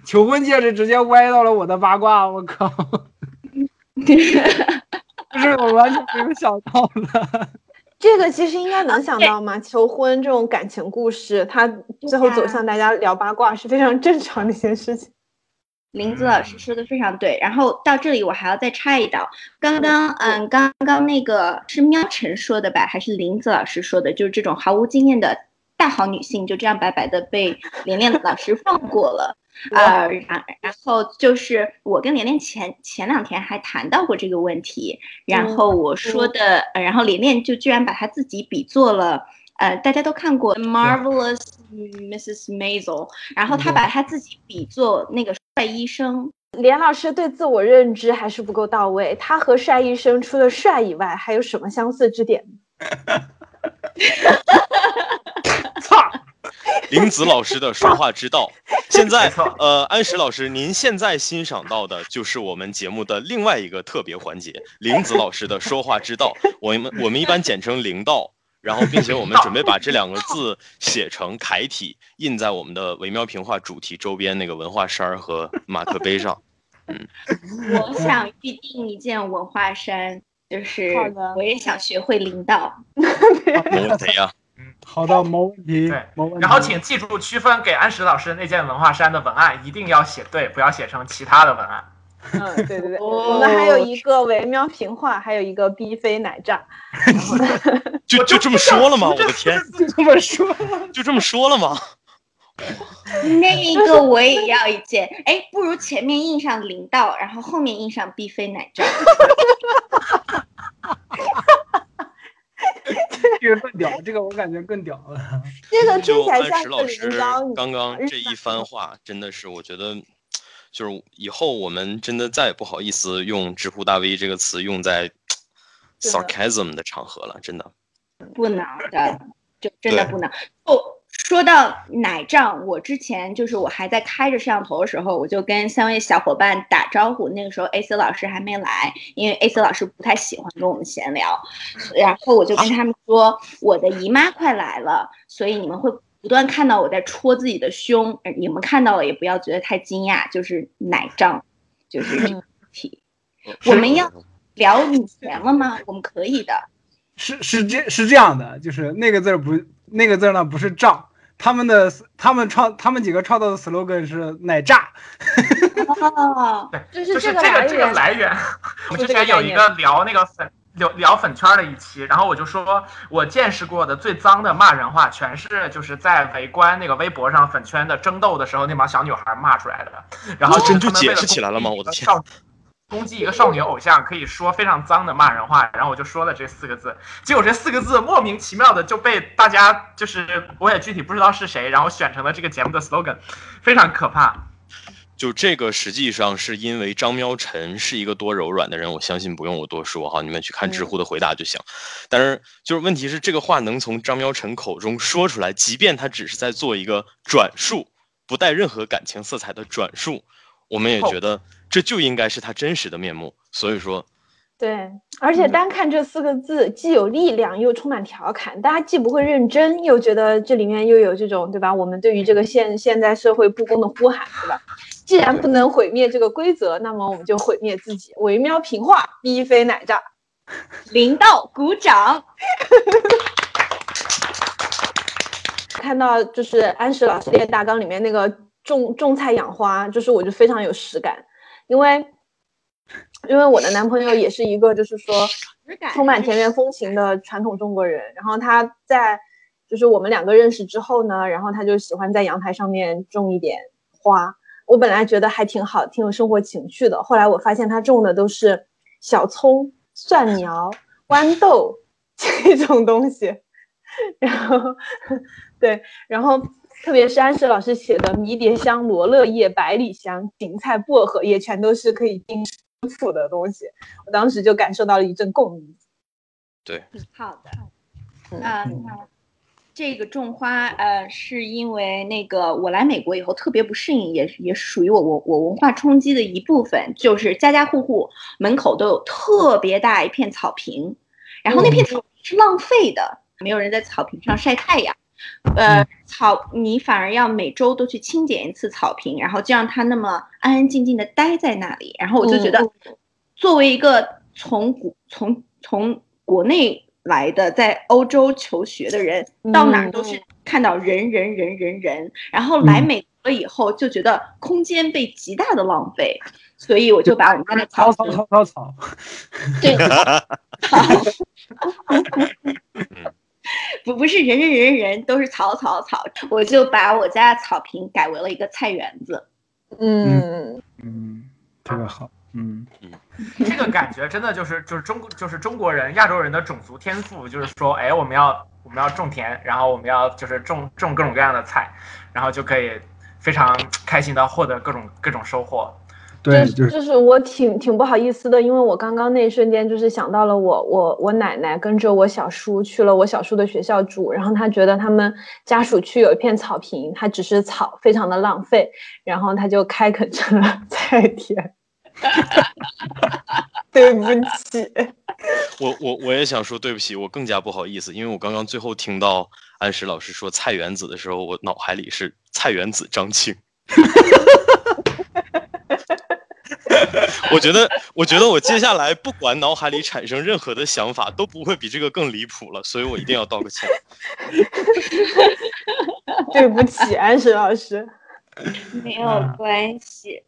Speaker 2: 求婚戒指直接歪到了我的八卦，我靠！不是我完全没有想到的。
Speaker 1: 这个其实应该能想到嘛，求婚这种感情故事，它最后走向大家聊八卦是非常正常的一件事情。
Speaker 7: 林子老师说的非常对，然后到这里我还要再插一刀，刚刚嗯，刚刚那个是喵晨说的吧，还是林子老师说的？就是这种毫无经验的大好女性就这样白白的被 连连老师放过了。呃，然然后就是我跟连连前前两天还谈到过这个问题，然后我说的，呃然后连连就居然把他自己比作了，呃，大家都看过《Marvelous Mrs. Maisel》，然后他把他自己比作那个帅医生，
Speaker 1: 连老师对自我认知还是不够到位，他和帅医生除了帅以外，还有什么相似之点？
Speaker 2: 操！
Speaker 6: 林子老师的说话之道。现在，呃，安石老师，您现在欣赏到的就是我们节目的另外一个特别环节——林子老师的说话之道。我们我们一般简称林道。然后，并且我们准备把这两个字写成楷体，印在我们的维妙评话主题周边那个文化衫儿和马克杯上。
Speaker 7: 嗯我想预定一件文化衫，就是我也想学会领导。
Speaker 6: 没问题呀、
Speaker 2: 好的，没问题
Speaker 5: 对，
Speaker 2: 没问题。
Speaker 5: 然后请记住区分给安石老师那件文化衫的文案一定要写对，不要写成其他的文案。
Speaker 1: 嗯，对对对，
Speaker 7: 哦
Speaker 1: 我们还有一个惟妙平话，还有一个逼飞奶炸。
Speaker 6: 就 就这么说了吗？我的天，
Speaker 2: 就这么说，
Speaker 6: 就这么说了吗？
Speaker 7: 那一个我也要一件，哎，不如前面印上林道，然后后面印上逼飞奶罩。
Speaker 2: 这个更屌，这个我感觉更屌了。
Speaker 1: 这个听
Speaker 6: 就
Speaker 1: 起来
Speaker 6: 安石老
Speaker 1: 像一个铃
Speaker 6: 师。刚刚这一番话，真的是我觉得，就是以后我们真的再也不好意思用“知乎大 V” 这个词用在 sarcasm 的场合了，真的。
Speaker 7: 不能的，就真的不能。哦，说到奶胀，我之前就是我还在开着摄像头的时候，我就跟三位小伙伴打招呼。那个时候 AC 老师还没来，因为 AC 老师不太喜欢跟我们闲聊。然后我就跟他们说，我的姨妈快来了，所以你们会不断看到我在戳自己的胸。呃你们看到了也不要觉得太惊讶，就是奶胀，就是这个问题。我们要聊女权了吗？我们可以的。
Speaker 2: 是是这是这样的，就是那个字儿不那个字儿呢不是胀，他们的他们创他们几个创造的 slogan 是奶炸，
Speaker 7: 哦，
Speaker 5: 对，
Speaker 1: 就是
Speaker 5: 就是
Speaker 1: 这个
Speaker 5: 这个这个来源。我们之前有一个聊那个粉聊聊粉圈的一期，然后我就说我见识过的最脏的骂人话，全是就是在围观那个微博上粉圈的争斗的时候，那帮小女孩骂出来的。然后
Speaker 6: 哦真就解释起来了吗我的天
Speaker 5: 攻击一个少女偶像，可以说非常脏的骂人话，然后我就说了这四个字，结果这四个字莫名其妙的就被大家就是我也具体不知道是谁，然后选成了这个节目的 slogan，非常可怕。
Speaker 6: 就这个实际上是因为张喵晨是一个多柔软的人，我相信不用我多说哈，你们去看知乎的回答就行。但是就是问题是这个话能从张喵晨口中说出来，即便他只是在做一个转述，不带任何感情色彩的转述，我们也觉得这就应该是他真实的面目。所以说，
Speaker 1: 对，而且单看这四个字，既有力量又充满调侃，大家既不会认真，又觉得这里面又有这种对吧？我们对于这个现现在社会不公的呼喊，对吧？既然不能毁灭这个规则，那么我们就毁灭自己。惟妙平话，逼飞奶炸。
Speaker 7: 林道鼓掌。
Speaker 1: 看到就是安石老师列大纲里面那个种种菜养花，就是我就非常有实感，因为因为我的男朋友也是一个就是说充满田园风情的传统中国人，然后他在就是我们两个认识之后呢，然后他就喜欢在阳台上面种一点花。我本来觉得还挺好，挺有生活情趣的，后来我发现他种的都是小葱、蒜 苗、豌豆这种东西，然后 对，然后特别是安石老师写的迷迭香、罗勒叶、百里香、芹菜、薄荷叶，全都是可以定食谱的东西，我当时就感受到了一阵共鸣。
Speaker 6: 对，
Speaker 7: 好的，
Speaker 1: 嗯
Speaker 7: 啊、这个种花，呃，是因为那个我来美国以后特别不适应，也也属于我我我文化冲击的一部分，就是家家户户门口都有特别大一片草坪，然后那片草坪是浪费的，没有人在草坪上晒太阳。呃，草你反而要每周都去清点一次草坪，然后就让它那么安安静静的待在那里。然后我就觉得，作为一个从古从从国内来的，在欧洲求学的人，到哪儿都是看到人人人人人，然后来美国了以后就觉得空间被极大的浪费，所以我就把我们家的
Speaker 2: 草
Speaker 7: 草
Speaker 2: 草草草草，
Speaker 7: 对，不不是人人人人都是草草草，我就把我家的草坪改为了一个菜园子。
Speaker 1: 嗯，
Speaker 2: 嗯，特别好，嗯，
Speaker 5: 这个感觉真的就是就是中国就是中国人亚洲人的种族天赋，就是说，哎，我们要我们要种田，然后我们要就是种种各种各样的菜，然后就可以非常开心的获得各种各种收获。
Speaker 2: 对，
Speaker 1: 就
Speaker 2: 就是
Speaker 1: 就是我挺挺不好意思的，因为我刚刚那一瞬间就是想到了我我我奶奶跟着我小叔去了我小叔的学校住，然后他觉得他们家属区有一片草坪，他只是草，非常的浪费，然后他就开垦成了 菜田。对不起，
Speaker 6: 我我我也想说对不起，我更加不好意思，因为我刚刚最后听到安石老师说菜园子的时候，我脑海里是菜园子张庆。我觉得，我觉得我接下来不管脑海里产生任何的想法，都不会比这个更离谱了，所以我一定要道个歉。
Speaker 1: 对不起，安石老师。
Speaker 7: 没有关系。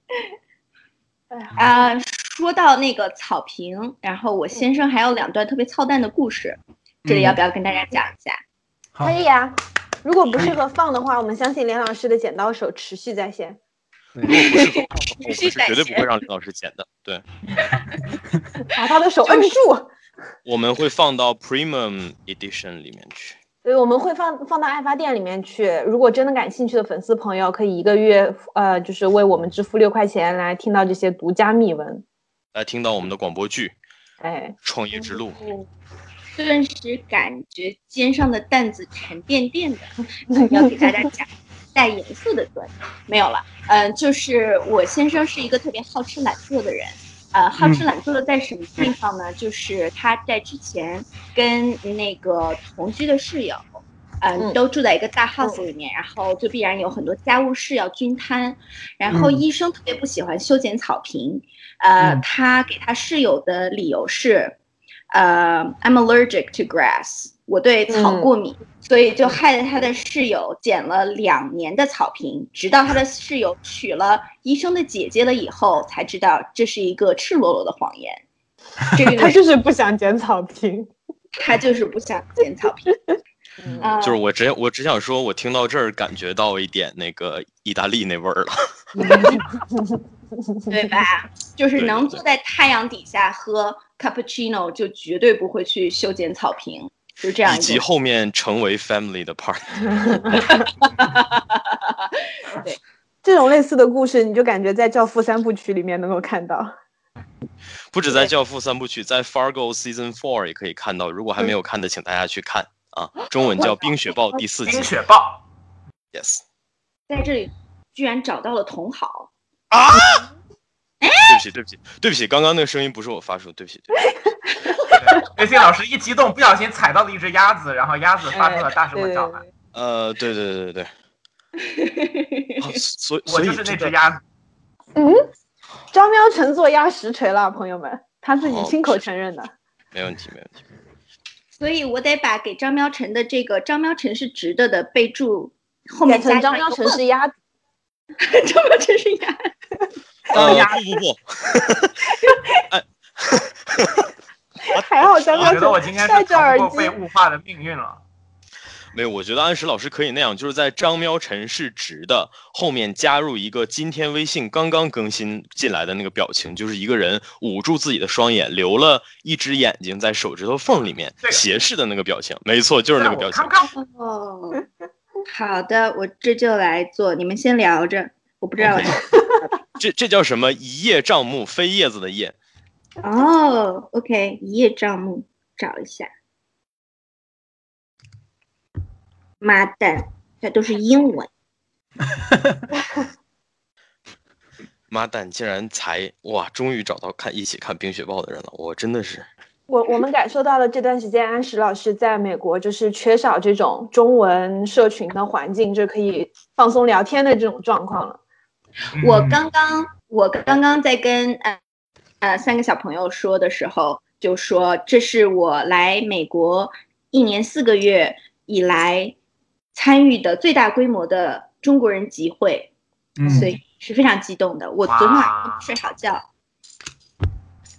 Speaker 7: 啊、说到那个草坪，然后我先生还有两段特别操蛋的故事，这里要不要跟大家讲一下？
Speaker 2: 好
Speaker 1: 可以啊、如果不适合放的话，我们相信连老师的剪刀手持续在线。
Speaker 6: 如果不是我，我是绝对不会让李老师剪的。对，
Speaker 1: 把他的手摁住。
Speaker 6: 我们会放到 Premium Edition 里面去。
Speaker 1: 对，我们会放放到爱发店里面去。如果真的感兴趣的粉丝朋友，可以一个月呃，就是为我们支付六块钱来听到这些独家秘闻。
Speaker 6: 来听到我们的广播剧
Speaker 1: 哎，《
Speaker 6: 创业之路》。
Speaker 7: 顿时感觉肩上的担子沉甸甸的，要给大家讲带严肃的段子。没有了，嗯、就是我先生是一个特别好吃懒做的人。呃，好吃懒做的在什么地方呢？就是他在之前跟那个同居的室友，嗯、
Speaker 1: 嗯
Speaker 7: 都住在一个大 house 里面，然后就必然有很多家务事要均摊。然后
Speaker 2: 嗯
Speaker 7: 医生特别不喜欢修剪草坪，呃，
Speaker 2: 嗯
Speaker 7: 他给他室友的理由是，呃，I'm allergic to grass，我对草
Speaker 1: 嗯
Speaker 7: 过敏，所以就害得他的室友剪了两年的草坪，直到他的室友娶了医生的姐姐了以后，才知道这是一个赤裸裸的谎言。这个
Speaker 1: 他就是不想剪草坪。
Speaker 7: 他就是不想剪草坪，
Speaker 6: 就是我只我只想说，我听到这儿感觉到一点那个意大利那味儿了。
Speaker 7: 对吧？就是能坐在太阳底下喝 cappuccino，就绝对不会去修剪草坪，是这样
Speaker 6: 以及。后面成为 family 的 part。
Speaker 1: 对这种类似的故事，你就感觉在《教父》三部曲里面能够看到。
Speaker 6: 不止在《教父》三部曲，在 Fargo Season Four 也可以看到。如果还没有看的，请大家去看啊，中文叫《冰雪暴》第四季
Speaker 5: 冰。雪暴
Speaker 6: ，Yes，
Speaker 7: 在这里居然找到了同好啊，
Speaker 6: 对不起，对不起，对不起，刚刚那个声音不是我发出，对不起，对不起。
Speaker 5: 瑞星老师一激动，不小心踩到了一只鸭子，然后鸭子发出了大声的叫喊。
Speaker 6: 呃，对对对对对。啊 所以
Speaker 5: 我就是那只鸭子。
Speaker 1: 嗯，张喵成做鸭实锤了，朋友们，他自己
Speaker 6: 哦
Speaker 1: 亲口承认的。
Speaker 6: 没问题，没问题。
Speaker 7: 所以我得把给张喵成的这个张喵成是直的的备注后面
Speaker 1: 改成
Speaker 7: 加上
Speaker 1: 张喵成是鸭子，
Speaker 7: 张喵成是鸭。
Speaker 6: 呃，
Speaker 5: 鸭
Speaker 6: 不不不，
Speaker 1: 还好张喵
Speaker 5: 我觉得我今天是
Speaker 1: 成戴着耳机
Speaker 5: 逃不过被物化的命运了。
Speaker 6: 没有，我觉得安石老师可以那样，就是在张喵晨是直的后面加入一个今天微信刚刚更新进来的那个表情，就是一个人捂住自己的双眼，留了一只眼睛在手指头缝里面斜视的那个表情。没错，就是那个表情
Speaker 7: 好的，我这就来做，你们先聊着，我不知道。
Speaker 6: 这这叫什么？一叶障目，非叶子的叶。
Speaker 7: 哦，OK，一叶障目，找一下。妈蛋，这都是英文。
Speaker 6: 妈蛋，竟然才哇！终于找到看一起看《冰雪暴》的人了，我真的是
Speaker 1: 我我们感受到了这段时间安石老师在美国就是缺少这种中文社群的环境，就可以放松聊天的这种状况了。
Speaker 7: 我
Speaker 5: 嗯
Speaker 7: 刚刚我刚刚在跟呃呃三个小朋友说的时候，就说这是我来美国一年四个月以来参与的最大规模的中国人集会，
Speaker 2: 嗯，
Speaker 7: 所以是非常激动的。我昨天晚上没睡好觉。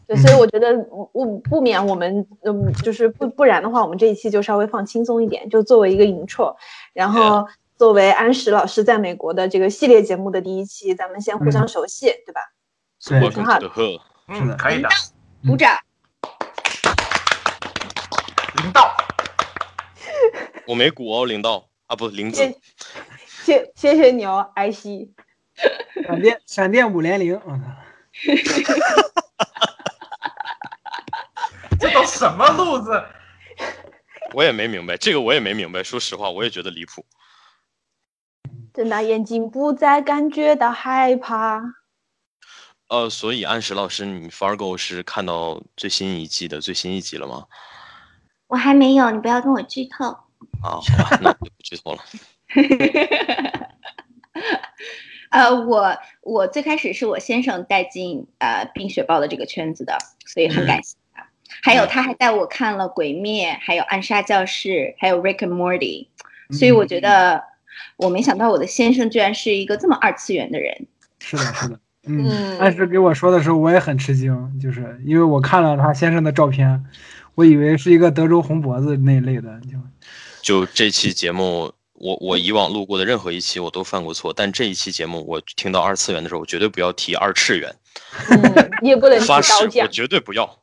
Speaker 1: 对，所以我觉得不不免我们嗯，就是不不然的话，我们这一期就稍微放轻松一点，就作为一个 intro，然后作为安石老师在美国的这个系列节目的第一期，咱们先互相熟悉，对吧？
Speaker 2: 对
Speaker 6: Welcome to the hood。
Speaker 2: 是的
Speaker 5: 嗯，可以的。
Speaker 7: 鼓掌。
Speaker 5: 零到，
Speaker 6: 我没鼓哦，零道啊，不零字
Speaker 1: 谢。谢谢谢你哦，艾希。
Speaker 2: 闪电闪电五连零，我操！
Speaker 5: 这都什么路子？
Speaker 6: 我也没明白，这个我也没明白。说实话，我也觉得离谱。
Speaker 1: 睁大眼睛，不再感觉到害怕。
Speaker 6: 呃，所以安石老师，你 Fargo 是看到最新一季的最新一集了吗？
Speaker 7: 我还没有，你不要跟我剧透。
Speaker 6: 啊，好吧，那我就不剧透了。
Speaker 7: 呃，我我最开始是我先生带进呃冰雪暴的这个圈子的，所以很感谢他。还有他还带我看了《鬼灭》，还有《暗杀教室》，还有《Rick and Morty》，所以我觉得我没想到我的先生居然是一个这么二次元的人。
Speaker 2: 是的，是的，嗯。
Speaker 1: 嗯，
Speaker 2: 但是给我说的时候，我也很吃惊，就是因为我看了他先生的照片，我以为是一个德州红脖子那一类的，就
Speaker 6: 就这期节目，我我以往录过的任何一期我都犯过错，但这一期节目我听到二次元的时候，我绝对不要提二次元，
Speaker 1: 嗯，你也不能提
Speaker 6: 我，绝对不要。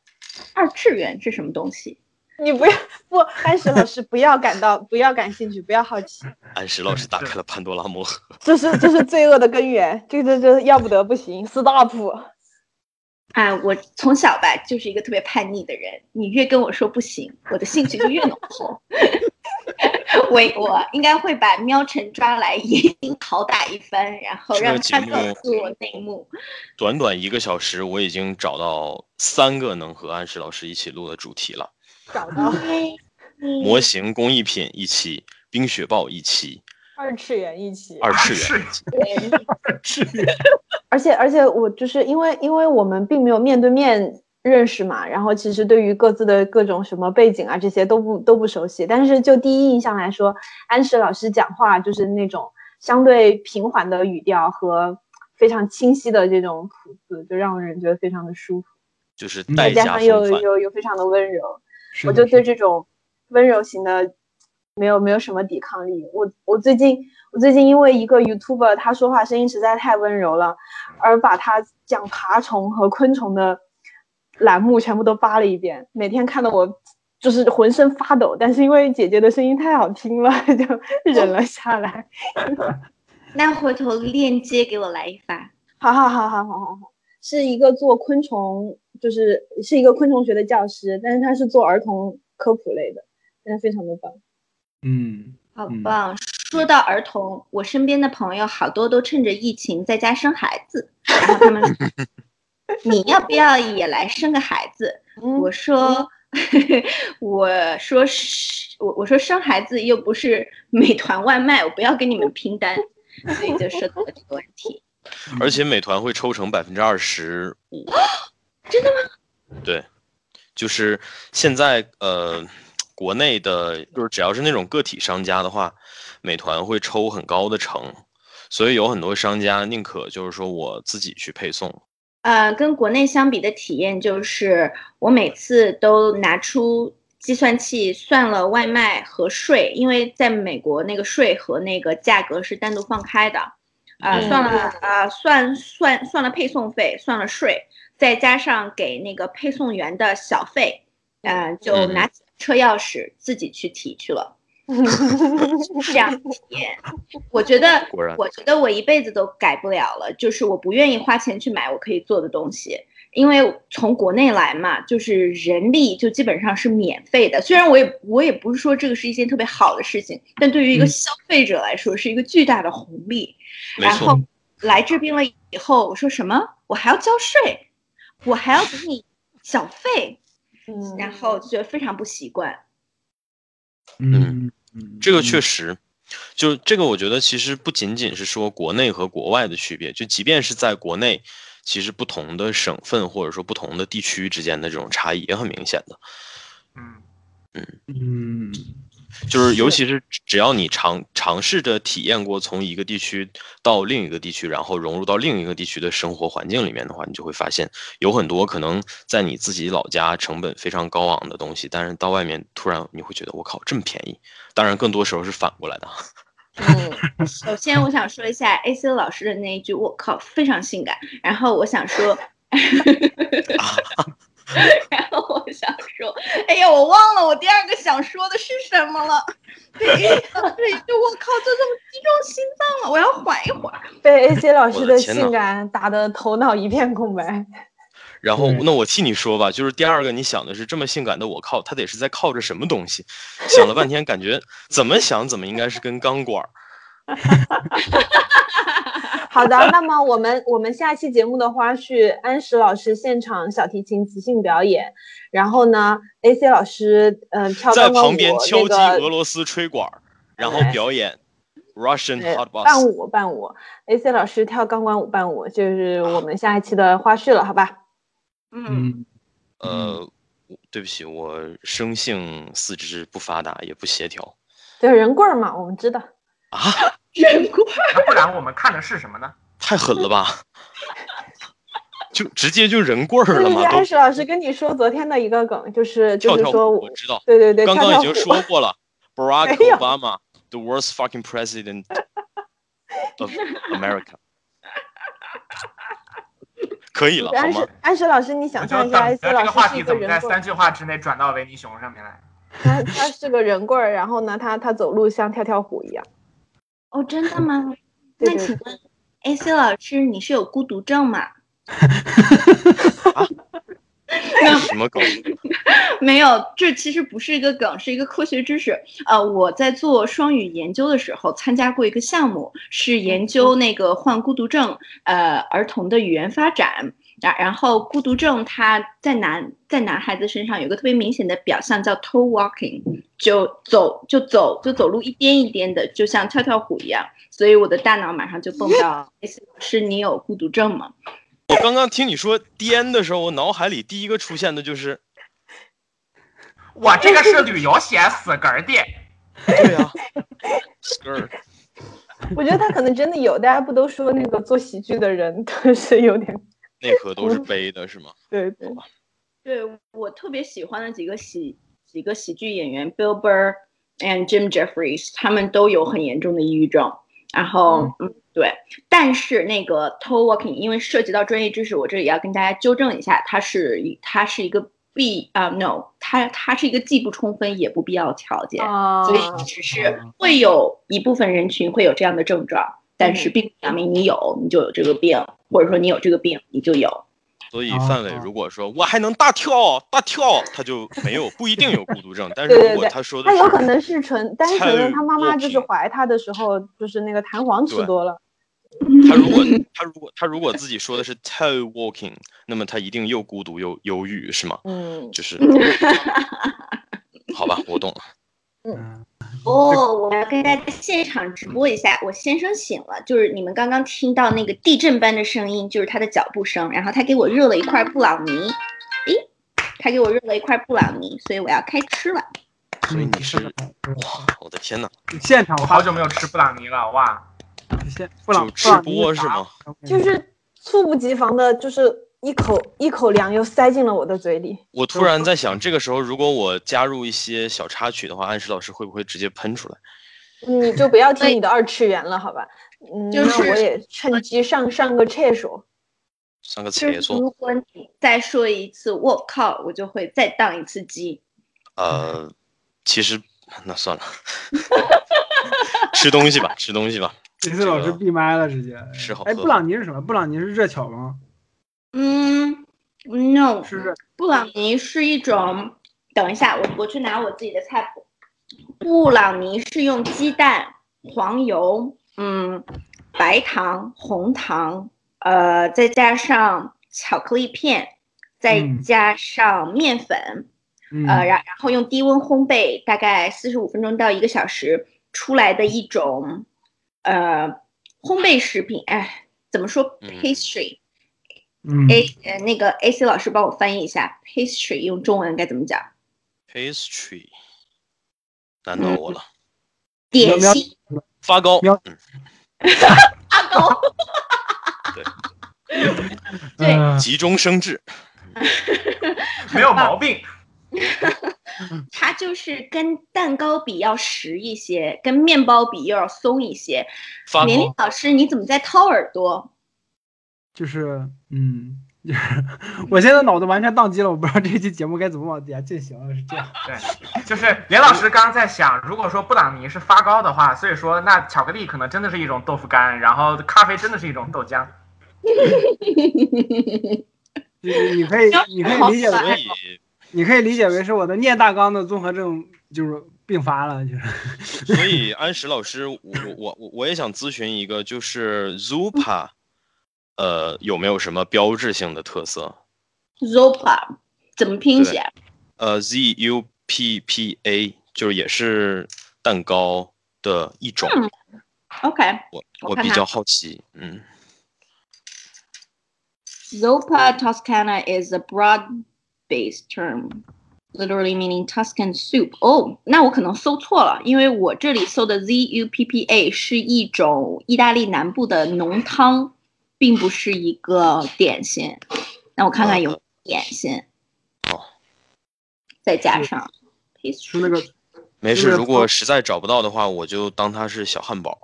Speaker 7: 二次元是什么东西？
Speaker 1: 你不要不，安石老师不要感到不要感兴趣，不要好奇，
Speaker 6: 安石老师打开了潘多拉魔盒。
Speaker 1: 这是这是罪恶的根源，这这这要不得不行，stop。
Speaker 7: 啊，我从小吧就是一个特别叛逆的人，你越跟我说不行，我的兴趣就越浓厚。我我应该会把喵晨抓来严刑拷打一番，然后让他告诉我内幕。
Speaker 6: 短短一个小时，我已经找到三个能和安石老师一起录的主题了：
Speaker 1: 找到，
Speaker 6: 模型工艺品一期，冰雪豹一期，
Speaker 1: 二次元一期，
Speaker 6: 二次
Speaker 5: 是
Speaker 6: 元二次
Speaker 2: 元。
Speaker 1: 而且而且我就是因为因为我们并没有面对面认识嘛，然后其实对于各自的各种什么背景啊这些都不都不熟悉，但是就第一印象来说，安石老师讲话就是那种相对平缓的语调和非常清晰的这种吐字，就让人觉得非常的舒服，
Speaker 2: 嗯
Speaker 6: 就是代价
Speaker 1: 再加上又。又又非常的温柔，我就对这种温柔型的没有没有什么抵抗力。我我最近我最近因为一个 YouTuber 他说话声音实在太温柔了，而把他讲爬虫和昆虫的栏目全部都扒了一遍，每天看得我就是浑身发抖。但是因为姐姐的声音太好听了，就忍了下来。
Speaker 7: 那回头链接给我来一发。
Speaker 1: 好好好好好好好，是一个做昆虫，就是是一个昆虫学的教师，但是他是做儿童科普类的，但是非常的棒。
Speaker 2: 嗯，嗯
Speaker 7: 好棒！说到儿童，我身边的朋友好多都趁着疫情在家生孩子，然后他们说你要不要也来生个孩子？
Speaker 1: 嗯
Speaker 7: 我说，我说是，我我说生孩子又不是美团外卖，我不要跟你们拼单，所以就说到了这个问题。
Speaker 6: 而且美团会抽成百分之二十五。
Speaker 7: 真的
Speaker 6: 吗？对，就是现在呃，国内的，就是只要是那种个体商家的话，美团会抽很高的成，所以有很多商家宁可就是说我自己去配送。
Speaker 7: 呃，跟国内相比的体验就是，我每次都拿出计算器算了外卖和税，因为在美国那个税和那个价格是单独放开的，啊、
Speaker 1: 嗯
Speaker 7: 算了啊、算算算了配送费，算了税，再加上给那个配送员的小费，呃，就
Speaker 6: 嗯
Speaker 7: 拿车钥匙自己去提去了。这样体验，我觉得，我觉得我一辈子都改不了了。就是我不愿意花钱去买我可以做的东西，因为从国内来嘛，就是人力就基本上是免费的。虽然我也我也不是说这个是一件特别好的事情，但对于一个
Speaker 2: 嗯
Speaker 7: 消费者来说是一个巨大的红利。然后，来这边了以后，我说什么？我还要交税，我还要给你小费，
Speaker 1: 嗯，
Speaker 7: 然后就觉得非常不习惯。
Speaker 2: 嗯嗯，
Speaker 6: 这个确
Speaker 2: 嗯
Speaker 6: 实，就这个我觉得其实不仅仅是说国内和国外的区别，就即便是在国内，其实不同的省份或者说不同的地区之间的这种差异也很明显的。
Speaker 5: 嗯，
Speaker 2: 嗯
Speaker 6: 就是尤其是只要你尝尝试着体验过从一个地区到另一个地区，然后融入到另一个地区的生活环境里面的话，你就会发现有很多可能在你自己老家成本非常高昂的东西，但是到外面突然你会觉得我靠这么便宜。当然，更多时候是反过来的。
Speaker 7: 嗯，首先我想说一下 A C 老师的那一句“我靠”非常性感，然后我想说 然后我想说，哎呀，我忘了我第二个想说的是什么了。对，这一句“我靠”就这么击中心脏了，我要缓一缓。
Speaker 1: 被 AC 老师的性感打的头脑一片空白。
Speaker 6: 然后，那我替你说吧，就是第二个，你想的是这么性感的我靠，他得是在靠着什么东西？想了半天，感觉怎么想怎么应该是根钢管儿。
Speaker 1: 好的，那么我们我们下期节目的花絮，安石老师现场小提琴即兴表演，然后呢，AC 老师嗯、呃跳
Speaker 6: 在
Speaker 1: 钢管舞
Speaker 6: 旁边敲击
Speaker 1: 那个
Speaker 6: 俄罗斯吹管儿，然后
Speaker 1: 哎
Speaker 6: 表演 Russian Hot
Speaker 1: 伴
Speaker 6: Box。
Speaker 1: 舞伴舞，AC 老师跳钢管舞伴舞，就是我们下一期的花絮了，好吧？
Speaker 7: 嗯，
Speaker 2: 嗯
Speaker 6: 呃，对不起，我生性四肢不发达，也不协调
Speaker 1: 就是，人棍儿嘛，我们知道。
Speaker 6: 啊，
Speaker 7: 人过
Speaker 5: 那不然我们看的是什么呢？
Speaker 6: 太狠了吧！就直接就人棍儿了吗？都
Speaker 1: 安石老师跟你说昨天的一个梗，就是就
Speaker 6: 跳跳舞，
Speaker 1: 是说我
Speaker 6: 我，知道，
Speaker 1: 对对对，
Speaker 6: 刚刚已经说过了，Barack Obama，the worst fucking president of America。可以了，好吗
Speaker 1: 安石？安石老师，你想象一下
Speaker 5: 等
Speaker 1: ，AC
Speaker 5: 着这个
Speaker 1: 老师是一
Speaker 5: 话题怎么
Speaker 1: 个人棍儿
Speaker 5: 在三句话之内转到维尼熊上面来。
Speaker 1: 他他是个人棍儿，然后呢，他他走路像跳跳虎一样。
Speaker 7: 哦，真的吗？那请问 A C 老师，你是有孤独症吗？
Speaker 6: 什么梗？
Speaker 7: 没有，这其实不是一个梗，是一个科学知识。呃，我在做双语研究的时候参加过一个项目，是研究那个患孤独症呃儿童的语言发展。然然后孤独症，它在男在男孩子身上有个特别明显的表象叫 toe walking，就走就走就走路一颠一颠的，就像跳跳虎一样。所以我的大脑马上就蹦到，是你有孤独症吗？
Speaker 6: 我刚刚听你说颠的时候，我脑海里第一个出现的就是，
Speaker 5: 我这个是旅游写死根儿的。
Speaker 6: 对呀、skirt，
Speaker 1: 我觉得他可能真的有，大家不都说那个做喜剧的人都是有点，
Speaker 6: 内核都是悲的是吗？
Speaker 1: 对 对，
Speaker 7: 对我特别喜欢的几个喜几个喜剧演员 Bill Burr and Jim Jeffries，他们都有很严重的抑郁症。然后，嗯。对，但是那个 toe walking，因为涉及到专业知识，我这里要跟大家纠正一下，它是一它是一个必啊、no，它它是一个既不充分也不必要的条件，
Speaker 1: 啊
Speaker 7: 所以。只是会有一部分人群会有这样的症状，但是并不表明你有你就有这个病，或者说你有这个病你就有。
Speaker 6: 所以
Speaker 2: 哦
Speaker 6: 范伟
Speaker 2: 哦
Speaker 6: 如果说我还能大跳大跳，他就没有不一定有孤独症，但是如果
Speaker 1: 对对对
Speaker 6: 他说的
Speaker 1: 他有可能是纯单纯的，他妈妈就是怀他的时候，就是那个弹簧吃多了。
Speaker 6: 他如果他如果他如果自己说的是 toe walking，那么他一定又孤独又忧郁是吗？
Speaker 1: 嗯，
Speaker 6: 就是，好吧，我懂了。
Speaker 2: 嗯，
Speaker 7: 哦，我要跟大家现场直播一下，我先生醒了，就是你们刚刚听到那个地震般的声音，就是他的脚步声，然后他给我热了一块布朗尼，诶，他给我热了一块布朗尼，所以我要开吃了。
Speaker 6: 所以你是
Speaker 2: 嗯
Speaker 6: 哇，我的天呐，
Speaker 2: 现场
Speaker 5: 我好久没有吃布朗尼了，哇！
Speaker 2: 现布朗
Speaker 6: 就吃播是吗？
Speaker 1: 就是猝不及防的，就是一口一口粮又塞进了我的嘴里。
Speaker 6: 我突然在想，这个时候如果我加入一些小插曲的话，安石老师会不会直接喷出来？
Speaker 1: 你就不要听你的二次元了，好吧？嗯，
Speaker 7: 就是
Speaker 1: 那我也趁机上上个厕所。
Speaker 6: 上个厕所，
Speaker 7: 如果你再说一次我靠，我就会再当一次鸡。
Speaker 6: 呃，其实那算了，吃东西吧，吃东西吧。
Speaker 2: 这次老师闭麦了，直接哎，
Speaker 6: 是好哎
Speaker 2: 布朗尼是什么？布朗尼是热巧吗？
Speaker 7: 嗯，no，布朗尼是一种，等一下，我我去拿我自己的菜谱。布朗尼是用鸡蛋、黄油、嗯，白糖、红糖，呃，再加上巧克力片，再
Speaker 2: 嗯
Speaker 7: 加上面粉，
Speaker 2: 嗯
Speaker 7: 呃，然然后用低温烘焙，大概四十五分钟到一个小时出来的一种，呃，烘焙食品。哎，怎么说
Speaker 6: 嗯
Speaker 7: ？pastry。
Speaker 2: 嗯
Speaker 7: A 呃，那个 A C 老师帮我翻译一下，pastry 用中文该怎么讲
Speaker 6: ？pastry，难倒我了。
Speaker 7: 点
Speaker 2: 喵
Speaker 7: 心
Speaker 6: 发糕，
Speaker 7: 发糕。对
Speaker 2: 对
Speaker 6: 急中生智。
Speaker 5: 没有毛病。
Speaker 7: 它就是跟蛋糕比要实一些，跟面包比又要松一些。
Speaker 6: 发
Speaker 7: 年龄
Speaker 6: 糕，
Speaker 7: 老师，你怎么在掏耳朵？
Speaker 2: 就是嗯，就是我现在脑子完全宕机了，我不知道这期节目该怎么往底下进行了，是这样。
Speaker 5: 对，就是连老师刚刚在想，如果说布朗尼是发糕的话，所以说那巧克力可能真的是一种豆腐干，然后咖啡真的是一种豆浆。
Speaker 2: 你 你可以你可以理解为
Speaker 6: 所以
Speaker 2: 你可以理解为是我的念大纲的综合症就是并发了，就是
Speaker 6: 所以安石老师，我我我我也想咨询一个，就是 Zupa，呃，有没有什么标志性的特色
Speaker 7: ？Zopa 怎么拼写？
Speaker 6: 呃，Z U P P A 就是也是蛋糕的一种
Speaker 7: ，OK，
Speaker 6: 我我比较好奇，嗯
Speaker 7: ，Zoppa Toscana is a broad-based term, literally meaning Tuscan soup. 哦，那我可能搜错了，因为我这里搜的 Z U P P A 是一种意大利南部的浓汤，并不是一个点心。那我看看有点心，
Speaker 6: 哦，
Speaker 7: 再加上
Speaker 2: 是那
Speaker 7: pastry。
Speaker 2: 个
Speaker 6: 没事，如果实在找不到的话，我就当它是小汉堡，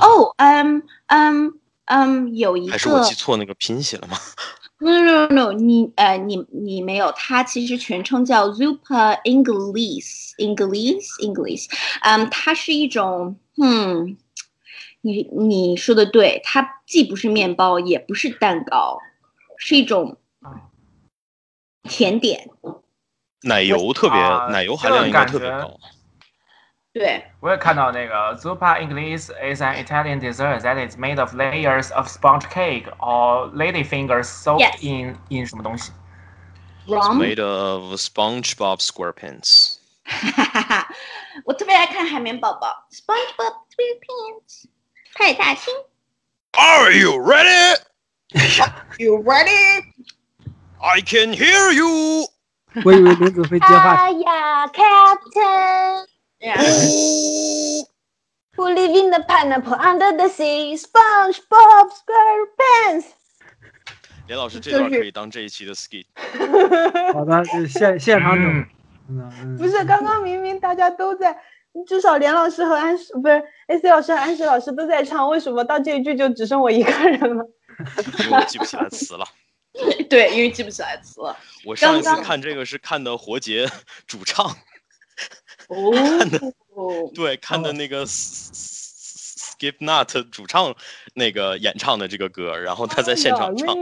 Speaker 7: 哦，嗯嗯嗯，有一个
Speaker 6: 还是我记错那个拼写了吗？
Speaker 7: No no no no，你呃你你没有，它其实全称叫 Zupa English English English，嗯，它是一种，嗯，你你说的对，它既不是面包，也不是蛋糕，是一种甜点。
Speaker 6: 奶油特别，
Speaker 5: 啊
Speaker 6: 奶油含量应该
Speaker 5: 感觉
Speaker 6: 特别高。
Speaker 7: 对，
Speaker 5: 我也看到那个 Zuppa English is an Italian dessert that is made of layers of sponge cake or lady fingers soaked in in 什么东西
Speaker 7: ？wrong。
Speaker 6: Made of SpongeBob SquarePants。
Speaker 7: 哈哈哈，我特别爱看海绵宝宝，SpongeBob SquarePants，派大星
Speaker 6: Are you
Speaker 7: ready?，You
Speaker 6: ready？I can hear you.
Speaker 2: 我以为林子会接话。
Speaker 1: 哎呀，Captain。
Speaker 6: Oh.
Speaker 1: Who live in the pineapple under the sea? SpongeBob SquarePants。
Speaker 6: 连老师这段可以当这一期的 skit。
Speaker 2: 好的，就现现场整
Speaker 1: 不是，刚刚明明大家都在，至少连老师和安石不是 AC 老师和安石老师都在唱，为什么到这一句就只剩我一个人了？
Speaker 6: 因为我记不起来词了。
Speaker 7: 对，因为记不起来词了。
Speaker 6: 我上一次看这个是看的活结主唱，
Speaker 7: 哦，
Speaker 6: 对，看的那个 Skip Not 主唱那个演唱的这个歌，然后他在现场唱。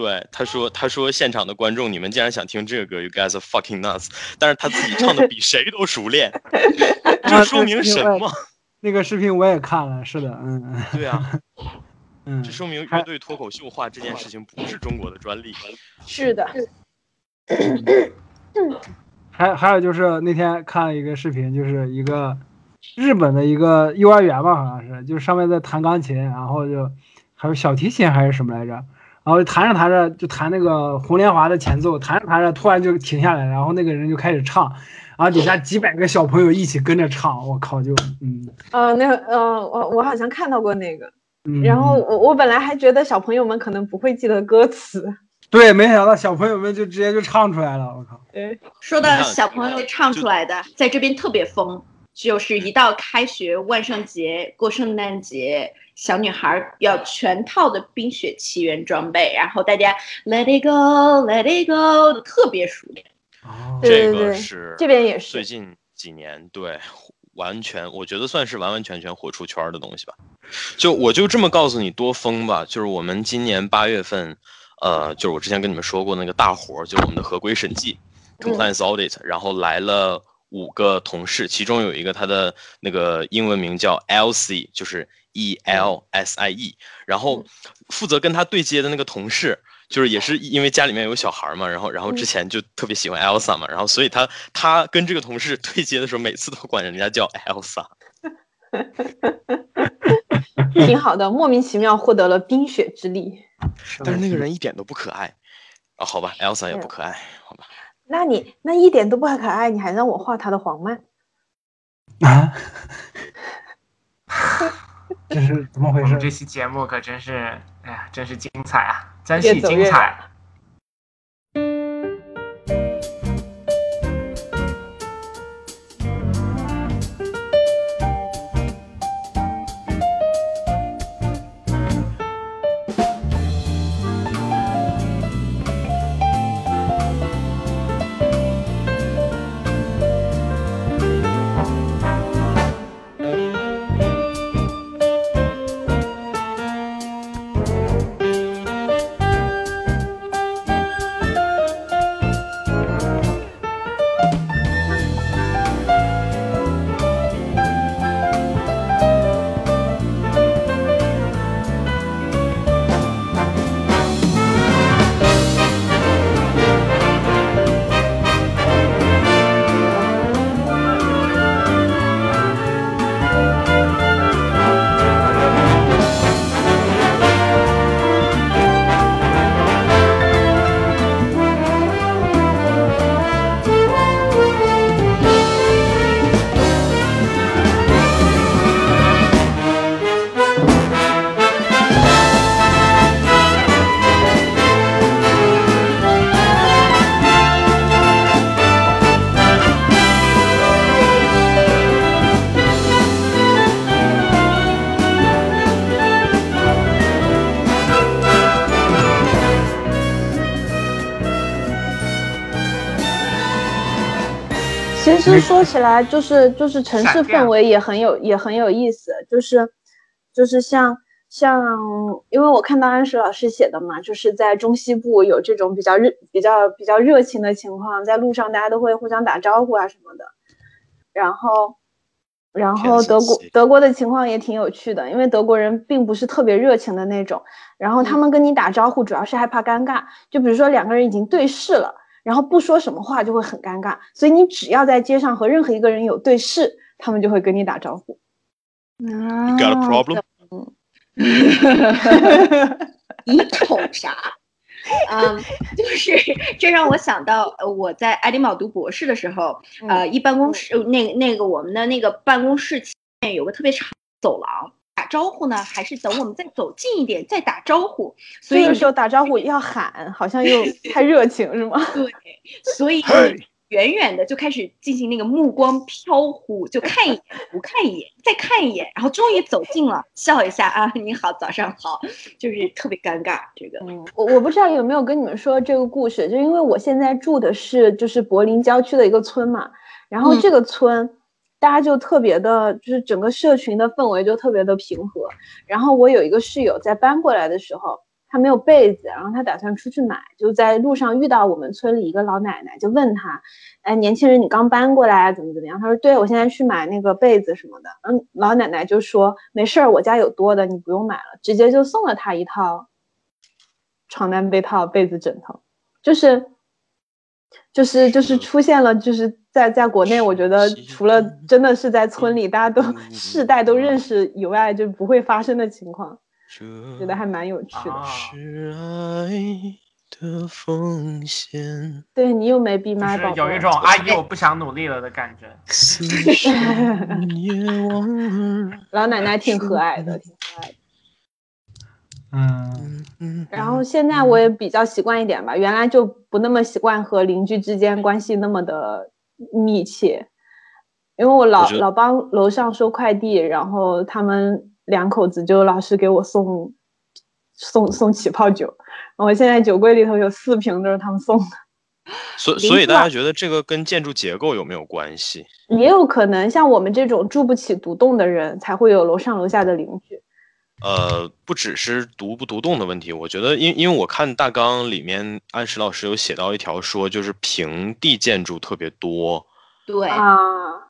Speaker 6: 对，他说他说现场的观众，你们竟然想听这个歌，You guys are fucking nuts！但是他自己唱的比谁都熟练，这说明什么？
Speaker 2: 那个视频我也看了，是的，嗯嗯
Speaker 6: 对啊，
Speaker 2: 嗯
Speaker 6: 这，说明乐队脱口秀化这件事情不是中国的专利。
Speaker 1: 是的，
Speaker 2: 还还有就是那天看了一个视频，就是一个日本的一个幼儿园吧，好像是，就是上面在弹钢琴，然后就还有小提琴还是什么来着，然后弹着弹着就弹那个红莲华的前奏，弹着弹着突然就停下来，然后那个人就开始唱，然后底下几百个小朋友一起跟着唱，我靠，就嗯。
Speaker 1: 呃，那个，呃，我我好像看到过那个，
Speaker 2: 嗯，
Speaker 1: 然后我我本来还觉得小朋友们可能不会记得歌词，
Speaker 2: 对，没想到小朋友们就直接就唱出来了，我靠，
Speaker 1: 对，
Speaker 7: 说到小朋友唱出来的，在这边特别疯，就是一到开学、万圣节、过圣诞节，小女孩要全套的《冰雪奇缘》装备，然后大家 Let it go, Let it go，特别熟练。
Speaker 2: 哦，
Speaker 6: 这个是
Speaker 1: 这边也是
Speaker 6: 最近几年对完全，我觉得算是完完全全火出圈儿的东西吧。就我就这么告诉你多疯吧，就是我们今年八月份，呃，就是我之前跟你们说过那个大活儿，就是我们的合规审计
Speaker 1: 嗯
Speaker 6: compliance audit，、然后来了五个同事，其中有一个他的那个英文名叫 Elsie，就是 E L S I E，然后负责跟他对接的那个同事。就是也是因为家里面有小孩嘛，然后然后之前就特别喜欢 Elsa 嘛，然后所以他他跟这个同事对接的时候，每次都管人家叫 Elsa。
Speaker 1: 挺好的，莫名其妙获得了冰雪之力。
Speaker 6: 但是那个人一点都不可爱啊，好吧，Elsa 也不可爱，好吧。
Speaker 1: 那你那一点都不可爱，你还让我画他的黄曼？
Speaker 2: 啊，这是怎么回事
Speaker 5: 我们？这期节目可真是，哎呀，真是精彩啊，真是精彩。
Speaker 1: 说起来，就是就是城市氛围也很有也很有意思，就是就是像像，因为我看到安石老师写的嘛，就是在中西部有这种比较热比较比较热情的情况，在路上大家都会互相打招呼啊什么的。然后，然后德国德国的情况也挺有趣的，因为德国人并不是特别热情的那种，然后他们跟你打招呼主要是害怕尴尬，就比如说两个人已经对视了，然后不说什么话就会很尴尬，所以你只要在街上和任何一个人有对视，他们就会跟你打招呼。
Speaker 6: You got a problem？
Speaker 7: 你瞅啥？嗯，就是这让我想到，呃，我在爱丁堡读博士的时候，呃，一办公室那个那个我们的那个办公室前面有个特别长的走廊，打招呼呢，还是等我们再走近一点再打招呼，所以
Speaker 1: 有时候打招呼要喊，好像又 太热情是吗？
Speaker 7: 对，所以远远的就开始进行那个目光飘忽，就看一眼，不看一眼，再看一眼，然后终于走近了，笑一下啊，你好，早上好，就是特别尴尬。这个，
Speaker 1: 我我不知道有没有跟你们说这个故事，就因为我现在住的是就是柏林郊区的一个村嘛，然后
Speaker 7: 嗯
Speaker 1: 这个村、大家就特别的，就是整个社群的氛围就特别的平和。然后我有一个室友在搬过来的时候，他没有被子，然后他打算出去买，就在路上遇到我们村里一个老奶奶，就问他，哎，年轻人，你刚搬过来怎么怎么样？他说，对，我现在去买那个被子什么的。嗯，老奶奶就说，没事儿，我家有多的，你不用买了，直接就送了他一套床单、被套、被子、枕头，就是。就是就是出现了，就是在在国内，我觉得除了真的是在村里，大家都 世代都认识以外，就不会发生的情况，觉得还蛮有趣的。
Speaker 5: 啊
Speaker 6: 是爱的奉献，
Speaker 1: 对你又没闭麦，
Speaker 5: 有一种 阿姨我不想努力了的感觉。
Speaker 1: 老奶奶挺和蔼的，挺和蔼的。
Speaker 2: 嗯，
Speaker 6: 嗯
Speaker 1: 然后现在我也比较习惯一点吧，原来就不那么习惯和邻居之间关系那么的密切，因为我老
Speaker 6: 我
Speaker 1: 老帮楼上收快递，然后他们两口子就老是给我送送送起泡酒，我现在酒柜里头有四瓶都是他们送的，
Speaker 6: 所所以大家觉得这个跟建筑结构有没有关系？
Speaker 1: 也有可能像我们这种住不起独栋的人才会有楼上楼下的邻居。
Speaker 6: 呃，不只是独不独栋的问题，我觉得因因为我看大纲里面安石老师有写到一条说，就是平地建筑特别多，
Speaker 7: 对，
Speaker 1: 啊，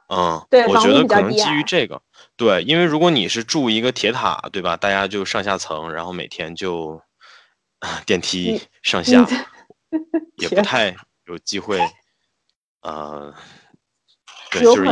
Speaker 6: 嗯，
Speaker 1: 对
Speaker 6: 我觉得可能基于这个，对，因为如果你是住一个铁塔，对吧？大家就上下层，然后每天就啊 电梯上下，也 不太有机会，呃，对，就是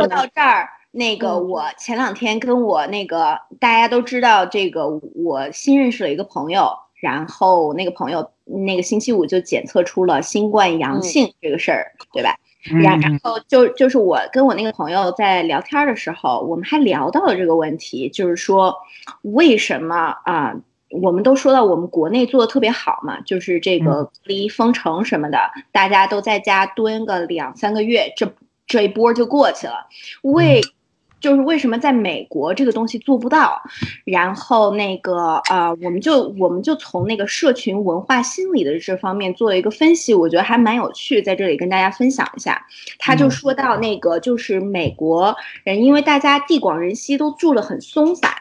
Speaker 7: 那个
Speaker 1: 嗯。
Speaker 7: 我前两天跟我那个大家都知道，这个我新认识了一个朋友，然后那个朋友那个星期五就检测出了新冠阳
Speaker 1: 嗯。
Speaker 7: 性这个事儿，对吧？
Speaker 2: 嗯
Speaker 7: 然然后就就是我跟我那个朋友在聊天的时候，我们还聊到了这个问题，就是说为什么啊、我们都说到我们国内做的特别好嘛，就是这个隔离封城什么的，大家都在家蹲个两三个月，这这一波就过去了。为就是为什么在美国这个东西做不到？然后那个呃，我们就我们就从那个社群文化心理的这方面做了一个分析，我觉得还蛮有趣，在这里跟大家分享一下。他就
Speaker 2: 嗯
Speaker 7: 说到那个就是美国人，因为大家地广人稀，都住得很松散，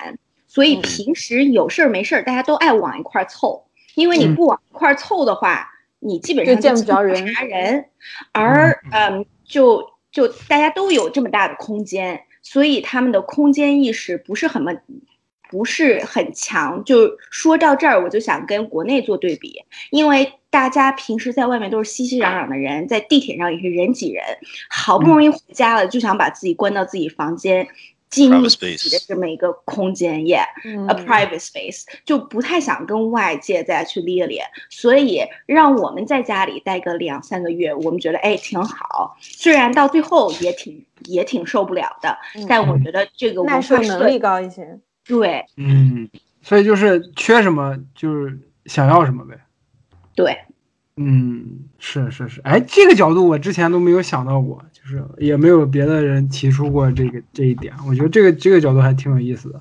Speaker 7: 所以
Speaker 1: 嗯
Speaker 7: 平时有事儿没事儿，大家都爱往一块儿凑。因为你
Speaker 2: 嗯
Speaker 7: 不往一块儿凑的话，你基本
Speaker 1: 就
Speaker 7: 上
Speaker 1: 见不着人
Speaker 7: 人，而嗯，就就大家都有这么大的空间，所以他们的空间意识不是很么不是很强。就说到这儿，我就想跟国内做对比，因为大家平时在外面都是熙熙攘攘的人，在地铁上也是人挤人，好不容易回家了，就想把自己关到自己房间。进入自己的这么一个空间，yeah，
Speaker 1: 嗯。
Speaker 7: a private space，就不太想跟外界再去咧咧，所以让我们在家里待个两三个月，我们觉得哎挺好，虽然到最后也挺也挺受不了的，但我觉得这个
Speaker 1: 嗯耐
Speaker 7: 文化
Speaker 1: 受能力高一些。
Speaker 7: 对。
Speaker 2: 嗯，所以就是缺什么就是想要什么呗。
Speaker 7: 对，
Speaker 2: 嗯，是是是，哎，这个角度我之前都没有想到过，就是也没有别的人提出过这个这一点，我觉得这个这个角度还挺有意思的。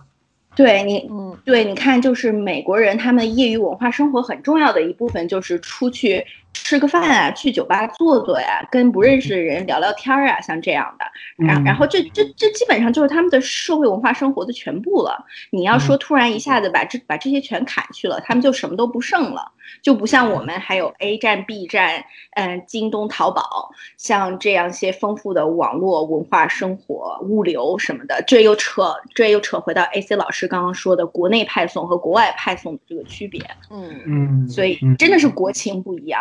Speaker 7: 对你
Speaker 1: 嗯，
Speaker 7: 对，你看，就是美国人他们业余文化生活很重要的一部分，就是出去吃个饭啊，去酒吧坐坐呀，跟不认识的人聊聊天儿啊，像这样的。然
Speaker 2: 嗯
Speaker 7: 然后这这这基本上就是他们的社会文化生活的全部了。你要说突然一下子把这把这些全砍去了，他们就什么都不剩了，就不像我们还有 A 站、B 站，嗯，京东、淘宝，像这样一些丰富的网络文化生活、物流什么的。这又扯这又扯回到 AC 老师刚刚说的国内派送和国外派送的这个区别，
Speaker 1: 嗯，
Speaker 2: 嗯，
Speaker 7: 所以
Speaker 2: 嗯
Speaker 7: 真的是国情不一样。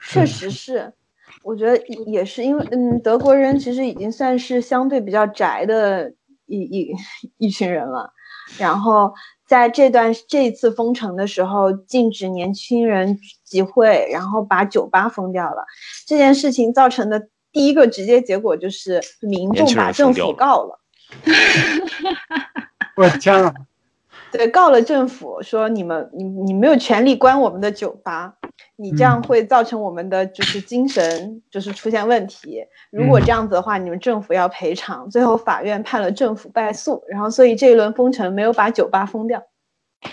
Speaker 1: 确实。是，我觉得也是因为，嗯，德国人其实已经算是相对比较宅的一一一群人了，然后在这段这一次封城的时候，禁止年轻人集会，然后把酒吧封掉了，这件事情造成的第一个直接结果就是民众把政府告了。
Speaker 2: 我天呐，
Speaker 1: 对，告了政府说你们你你没有权利关我们的酒吧，你这样
Speaker 2: 嗯
Speaker 1: 会造成我们的就是精神就是出现问题。如果
Speaker 2: 嗯
Speaker 1: 这样子的话，你们政府要赔偿。最后法院判了政府败诉，然后所以这一轮封城没有把酒吧封掉。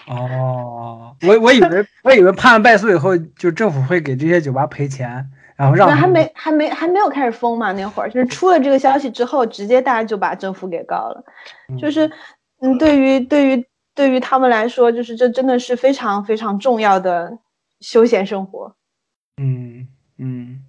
Speaker 2: 哦，我我以为我以为判了败诉以后，就政府会给这些酒吧赔钱，然后让
Speaker 1: 那还没还没还没有开始封嘛，那会儿就是出了这个消息之后，直接大家就把政府给告了。就是，嗯，对于对于对于他们来说，就是这真的是非常非常重要的休闲生活。
Speaker 2: 嗯嗯，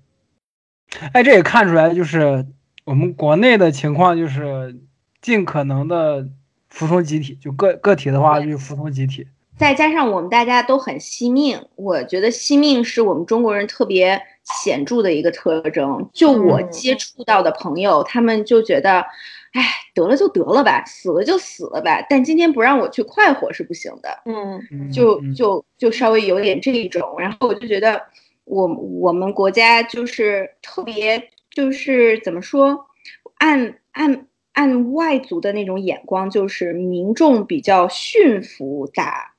Speaker 2: 哎，这也看出来，就是我们国内的情况，就是尽可能的服从集体，就个个体的话就服从集体。
Speaker 7: 再加上我们大家都很惜命，我觉得惜命是我们中国人特别显著的一个特征。就我
Speaker 1: 嗯
Speaker 7: 接触到的朋友，他们就觉得，哎，得了就得了吧，死了就死了吧，但今天不让我去快活是不行的。
Speaker 1: 嗯。
Speaker 2: 嗯
Speaker 7: 就
Speaker 2: 嗯。
Speaker 7: 就就稍微有点这一种，然后我就觉得我我们国家就是特别就是怎么说，按按按外族的那种眼光，就是民众比较驯服打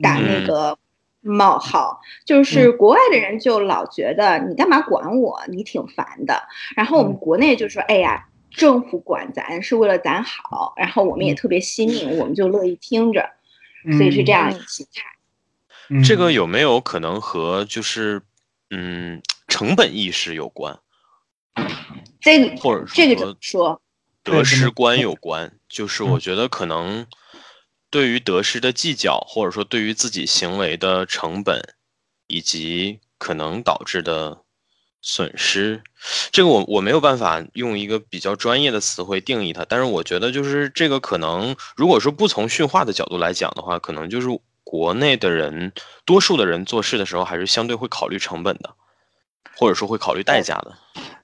Speaker 7: 打那
Speaker 6: 嗯。
Speaker 7: 个冒号，就是国外的人就老觉得你干嘛管我，你挺烦的，然后我们
Speaker 2: 嗯。
Speaker 7: 国内就说，哎呀。政府管咱是为了咱好，然后我们也
Speaker 2: 嗯
Speaker 7: 特别惜命，我们就乐意听着。所以是这样一个心态。
Speaker 2: 嗯
Speaker 6: 这个有没有可能和就是嗯成本意识有关，
Speaker 7: 这个
Speaker 6: 或者
Speaker 7: 这个怎么
Speaker 6: 说
Speaker 7: 说？
Speaker 6: 得失观有关？就是我觉得可能对于得失的计较，或者说对于自己行为的成本，以及可能导致的损失，这个我我没有办法用一个比较专业的词汇定义它，但是我觉得就是这个可能，如果说不从驯化的角度来讲的话，可能就是国内的人，多数的人做事的时候还是相对会考虑成本的，或者说会考虑代价的。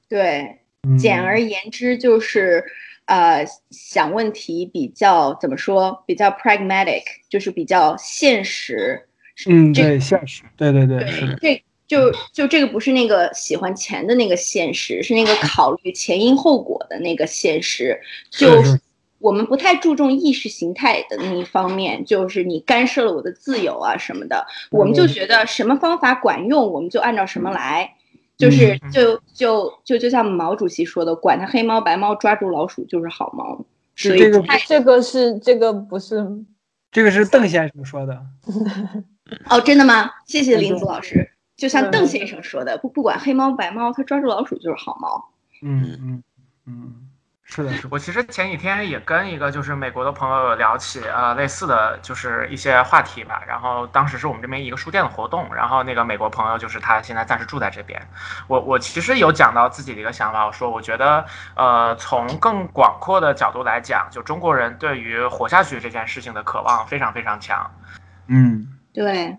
Speaker 7: 对，
Speaker 2: 嗯
Speaker 7: 简而言之就是，呃，想问题比较怎么说？比较 pragmatic，就是比较现实。
Speaker 2: 嗯，
Speaker 7: 这
Speaker 2: 对，现实，对对对，是的，
Speaker 7: 这就就这个不是那个喜欢钱的那个现实，是那个考虑前因后果的那个现实。就我们不太注重意识形态的那一方面，就是你干涉了我的自由啊什么的，我们就觉得什么方法管用，我们就按照什么来。就是
Speaker 5: 嗯
Speaker 7: 就就就就像毛主席说的，管他黑猫白猫，抓住老鼠就是好猫。所以
Speaker 2: 这个
Speaker 1: 这个是这个不是
Speaker 2: 这个是邓先生说的。
Speaker 7: 哦，真的吗？谢谢林子老师。就像邓先生说的，不不管黑猫白猫，他抓住老鼠就是好猫。
Speaker 2: 嗯嗯嗯，是的，是的。
Speaker 5: 我其实前几天也跟一个就是美国的朋友聊起呃类似的就是一些话题吧，然后当时是我们这边一个书店的活动，然后那个美国朋友就是他现在暂时住在这边，我我其实有讲到自己的一个想法，我说我觉得呃从更广阔的角度来讲，就中国人对于活下去这件事情的渴望非常非常强，
Speaker 2: 嗯，
Speaker 7: 对。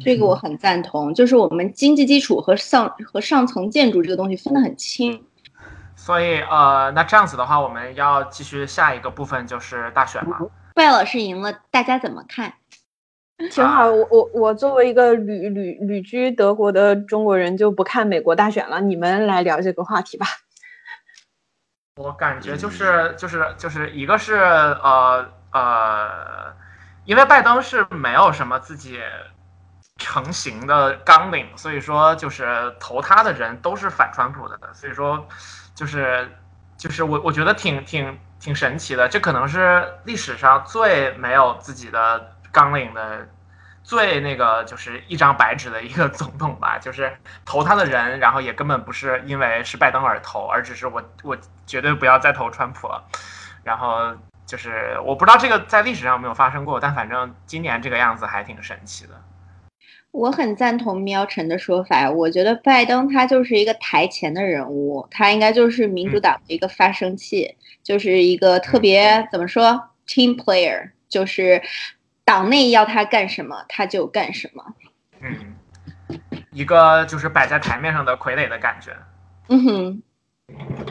Speaker 7: 这个我很赞同。就是我们经济基础和上和上层建筑这个东西分得很清。
Speaker 5: 所以呃那这样子的话，我们要继续下一个部分就是大选嘛，
Speaker 7: 怪老师赢了，大家怎么看？
Speaker 1: 挺好。我我我作为一个旅旅旅居德国的中国人，就不看美国大选了。你们来聊这个话题吧。
Speaker 5: 我感觉就是就是就是一个是呃呃，因为拜登是没有什么自己成型的纲领，所以说就是投他的人都是反川普的，所以说就是就是我我觉得挺挺挺神奇的，这可能是历史上最没有自己的纲领的最那个就是一张白纸的一个总统吧，就是投他的人，然后也根本不是因为是拜登而投，而只是我我绝对不要再投川普了。然后就是我不知道这个在历史上有没有发生过，但反正今年这个样子还挺神奇的。
Speaker 7: 我很赞同喵晨的说法，我觉得拜登他就是一个台前的人物，他应该就是民主党的一个发声器，就是一个特别怎么说 team player，就是党内要他干什么他就干什么。
Speaker 5: 嗯，一个就是摆在台面上的傀儡的感觉。
Speaker 7: 嗯哼，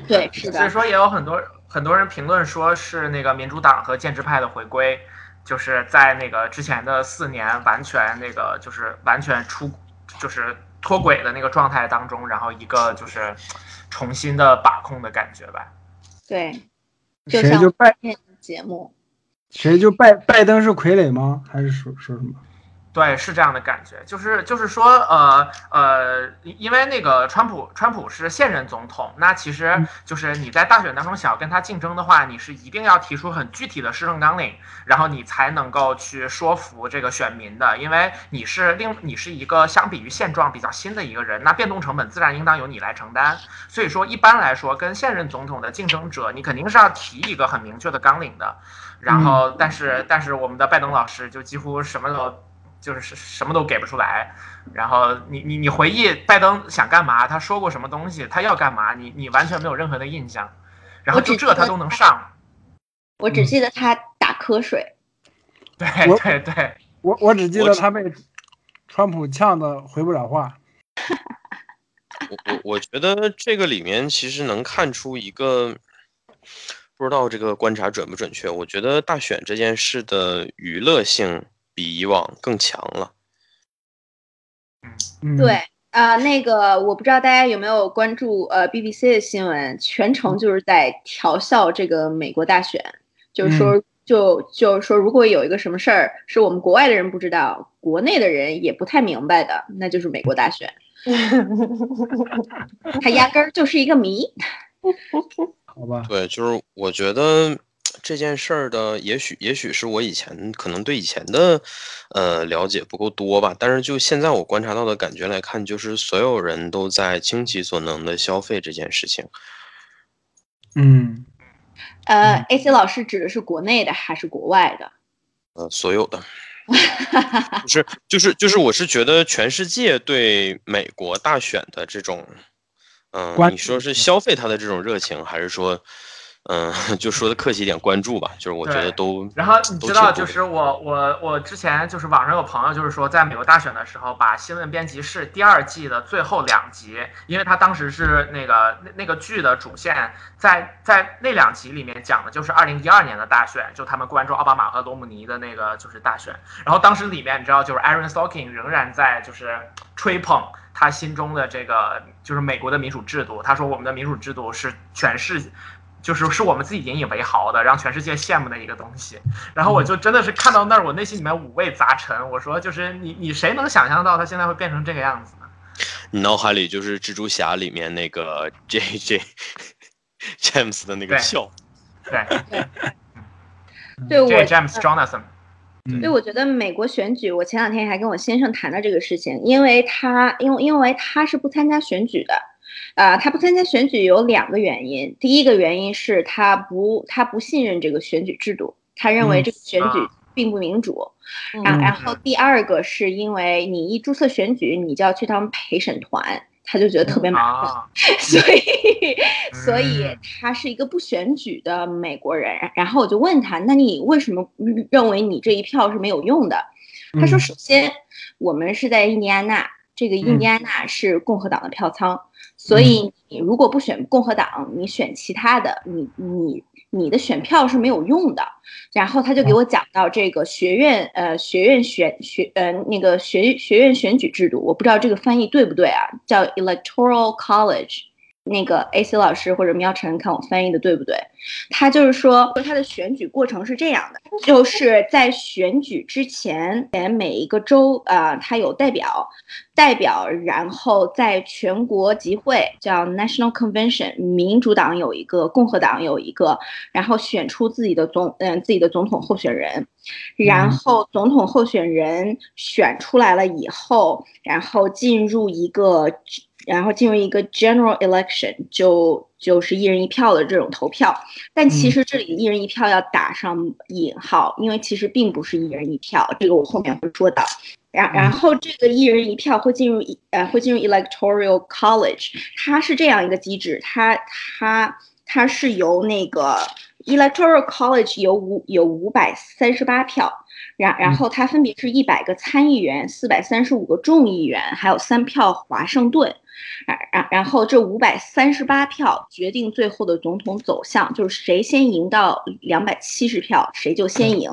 Speaker 7: 对，是的，
Speaker 5: 所以说也有很多很多人评论说是那个民主党和建制派的回归，就是在那个之前的四年完全那个就是完全出就是脱轨的那个状态当中，然后一个就是重新的把控的感觉吧。
Speaker 7: 对，就像
Speaker 2: 谁就拜
Speaker 7: 节目，
Speaker 2: 谁就拜拜登是傀儡吗？还是说说什么？
Speaker 5: 对，是这样的感觉，就是就是说，呃呃，因因为那个川普，川普是现任总统，那其实就是你在大选当中想要跟他竞争的话，你是一定要提出很具体的施政纲领，然后你才能够去说服这个选民的，因为你是另你是一个相比于现状比较新的一个人，那变动成本自然应当由你来承担。所以说，一般来说，跟现任总统的竞争者，你肯定是要提一个很明确的纲领的。然后，但是但是我们的拜登老师就几乎什么都。就是什么都给不出来，然后你你你回忆拜登想干嘛，他说过什么东西，他要干嘛，你你完全没有任何的印象，然后就这他都能上，
Speaker 7: 我只记得他打瞌睡。
Speaker 5: 对对对，
Speaker 2: 我我只记得他被川普呛的回不了话。
Speaker 6: 我我我觉得这个里面其实能看出一个，不知道这个观察准不准确。我觉得大选这件事的娱乐性比以往更强了。
Speaker 2: 嗯，
Speaker 7: 对，啊、那个我不知道大家有没有关注呃 BBC 的新闻，全程就是在调笑这个美国大选，就是说。就就是说，如果有一个什么事儿是我们国外的人不知道，国内的人也不太明白的，那就是美国大选，它压根儿就是一个谜。
Speaker 2: 好吧，
Speaker 6: 对，就是我觉得这件事儿的，也许也许是我以前可能对以前的呃了解不够多吧，但是就现在我观察到的感觉来看，就是所有人都在倾其所能的消费这件事情。
Speaker 2: 嗯，
Speaker 7: 呃，AC 老师指的是国内的还是国外的？
Speaker 6: 呃，所有的，不是，就是就是，我是觉得全世界对美国大选的这种，嗯、
Speaker 2: 关
Speaker 6: 你说是消费它的这种热情，还是说，嗯、就说的客气一点，关注吧，就是我觉得都，
Speaker 5: 然后你知道，就是我我我之前就是网上有朋友就是说，在美国大选的时候，把《新闻编辑室》第二季的最后两集，因为他当时是那个那那个剧的主线，在在那两集里面讲的就是二零一二年的大选，就他们关注奥巴马和罗姆尼的那个就是大选。然后当时里面你知道，就是 Aaron Sorkin 仍然在就是吹捧他心中的这个就是美国的民主制度，他说我们的民主制度是全世界。就是是我们自己引以为豪的，让全世界羡慕的一个东西。然后我就真的是看到那儿，我内心里面五味杂陈。我说，就是你你谁能想象到他现在会变成这个样子呢？
Speaker 6: 你脑海里就是蜘蛛侠里面那个 J J James 的那个
Speaker 5: 对
Speaker 6: 笑，
Speaker 5: 对
Speaker 7: 对我
Speaker 5: ，J. James Jonathan，
Speaker 2: 嗯
Speaker 7: 所以我觉得美国选举，我前两天还跟我先生谈了这个事情，因为他因为因为他是不参加选举的，啊、他不参加选举有两个原因，第一个原因是他不他不信任这个选举制度，他认为
Speaker 2: 嗯
Speaker 7: 这个选举
Speaker 5: 啊
Speaker 7: 并不民主，
Speaker 1: 嗯
Speaker 7: 然然后第二个是因为你一注册选举，你就要去当陪审团，他就觉得特别麻烦。
Speaker 5: 啊，
Speaker 7: 所以，所以
Speaker 5: 嗯
Speaker 7: 他是一个不选举的美国人。然后我就问他，那你为什么认为你这一票是没有用的？他说，
Speaker 2: 嗯
Speaker 7: 首先，我们是在印第安纳，这个印第安纳是共和党的票仓，所以你如果不选共和党，你选其他的，你你你的选票是没有用的。然后他就给我讲到这个学院，呃，学院选学，呃，那个学学院选举制度，我不知道这个翻译对不对啊，叫 electoral college。那个 AC 老师或者喵晨看我翻译的对不对？他就是说，他的选举过程是这样的，就是在选举之前，前每一个州啊、呃，他有代表，代表，然后在全国集会叫 National Convention，民主党有一个，共和党有一个，然后选出自己的总嗯、自己的总统候选人，然后总统候选人选出来了以后，然后进入一个。然后进入一个 general election，就就是一人一票的这种投票，但其实这里一人一票要打上引号，因为其实并不是一人一票，这个我后面会说到。然然后这个一人一票会进入呃会进入 electoral college，它是这样一个机制，它它它是由那个 electoral college 有五有五百三十八票。然然后它分别是一百个参议员、四百三十五个众议员，还有三票华盛顿。然然然后这五百三十八票决定最后的总统走向，就是谁先赢到两百七十票，谁就先赢。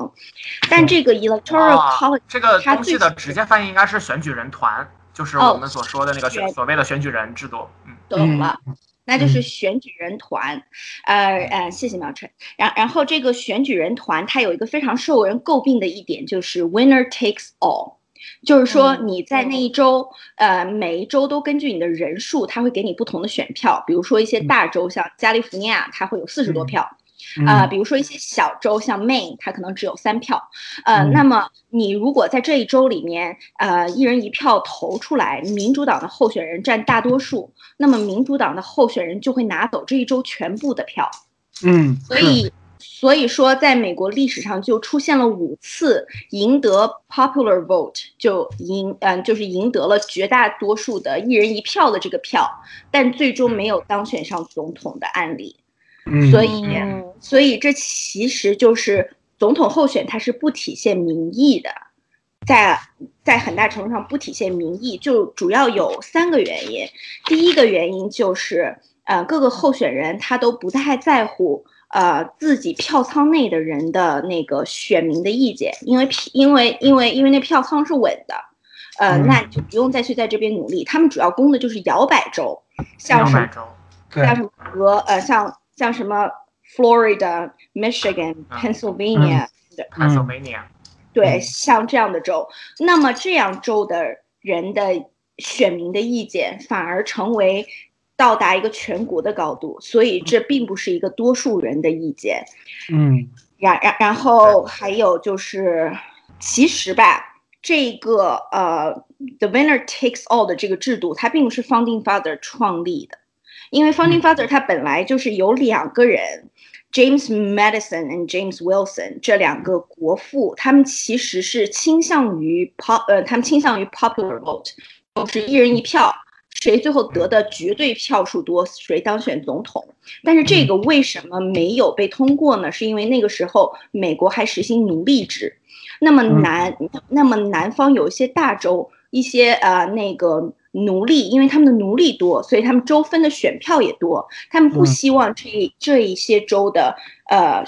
Speaker 7: 但这个 electoral college
Speaker 5: 这个东西的直接翻译应该是选举人团，就是我们所说的那个选、所谓的选举人制度。嗯，
Speaker 7: 懂了。那就是选举人团，呃呃，谢谢苗晨。然然后这个选举人团，它有一个非常受人诟病的一点，就是 winner takes all，就是说你在那一周，呃，每一周都根据你的人数，他会给你不同的选票。比如说一些大州，像加利福尼亚，它会有四十多票。啊、呃，比如说一些小州，像 Maine，它可能只有三票。呃，
Speaker 2: 嗯
Speaker 7: 那么你如果在这一周里面，呃，一人一票投出来，民主党的候选人占大多数，那么民主党的候选人就会拿走这一周全部的票。
Speaker 2: 嗯，
Speaker 7: 所以，所以说，在美国历史上就出现了五次赢得 popular vote 就赢，嗯、就是赢得了绝大多数的一人一票的这个票，但最终没有当选上总统的案例。
Speaker 2: 嗯，
Speaker 7: 所以，所以这其实就是总统候选，它是不体现民意的，在在很大程度上不体现民意，就主要有三个原因。第一个原因就是，呃，各个候选人他都不太在乎。呃，自己票仓内的人的那个选民的意见，因为因为因为因为那票仓是稳的，呃，
Speaker 2: 嗯。
Speaker 7: 那就不用再去在这边努力。他们主要攻的就是摇摆州，像什么像什么和呃像像什么 Florida、Michigan、Pennsylvania 的，
Speaker 5: 嗯。Pennsylvania，
Speaker 7: 对，像这样的州，那么这样州的人的选民的意见反而成为到达一个全国的高度，所以这并不是一个多数人的意见。
Speaker 2: 嗯，
Speaker 7: 然然然后还有就是，其实吧，这个呃，the winner takes all 的这个制度，它并不是 founding father 创立的，因为 founding father 它本来就是有两个人。James Madison and James Wilson 这两个国父，他们其实是倾向于 pop，呃，他们倾向于 popular vote，就是一人一票，谁最后得的绝对票数多，谁当选总统。但是这个为什么没有被通过呢？是因为那个时候美国还实行奴隶制，那么南，那么南方有一些大州，一些呃那个。奴隶，因为他们的奴隶多，所以他们州分的选票也多。他们不希望这这一些州的呃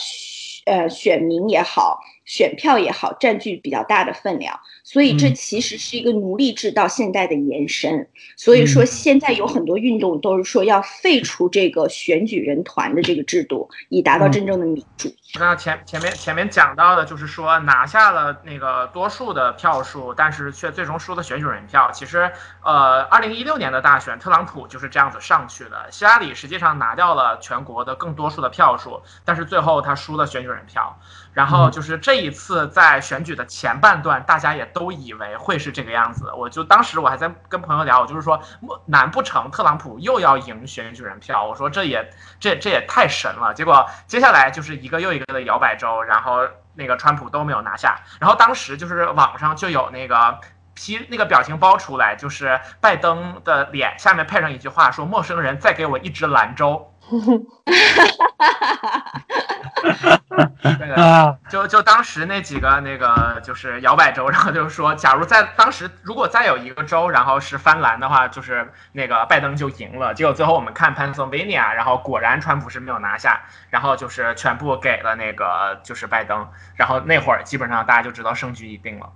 Speaker 7: 呃选民也好，选票也好，占据比较大的分量。所以这其实是一个奴隶制到现代的延伸。所以说现在有很多运动都是说要废除这个选举人团的这个制度，以达到真正的民主。
Speaker 5: 那前前面前面讲到的就是说拿下了那个多数的票数，但是却最终输的选举人票。其实，呃，二零一六年的大选，特朗普就是这样子上去的。希拉里实际上拿掉了全国的更多数的票数，但是最后他输了选举人票。然后就是这一次在选举的前半段，大家也都以为会是这个样子。我就当时我还在跟朋友聊，我就是说，难不成特朗普又要赢选举人票？我说这也这这也太神了。结果接下来就是一个又一个的摇摆州，然后那个川普都没有拿下。然后当时就是网上就有那个。P 那个表情包出来，就是拜登的脸下面配上一句话，说：“陌生人再给我一支兰州。” 就就当时那几个那个就是摇摆州，然后就是说，假如在当时如果再有一个州，然后是翻蓝的话，就是那个拜登就赢了。结果最后我们看 Pennsylvania，然后果然川普是没有拿下，然后就是全部给了那个就是拜登，然后那会儿基本上大家就知道胜局已定了。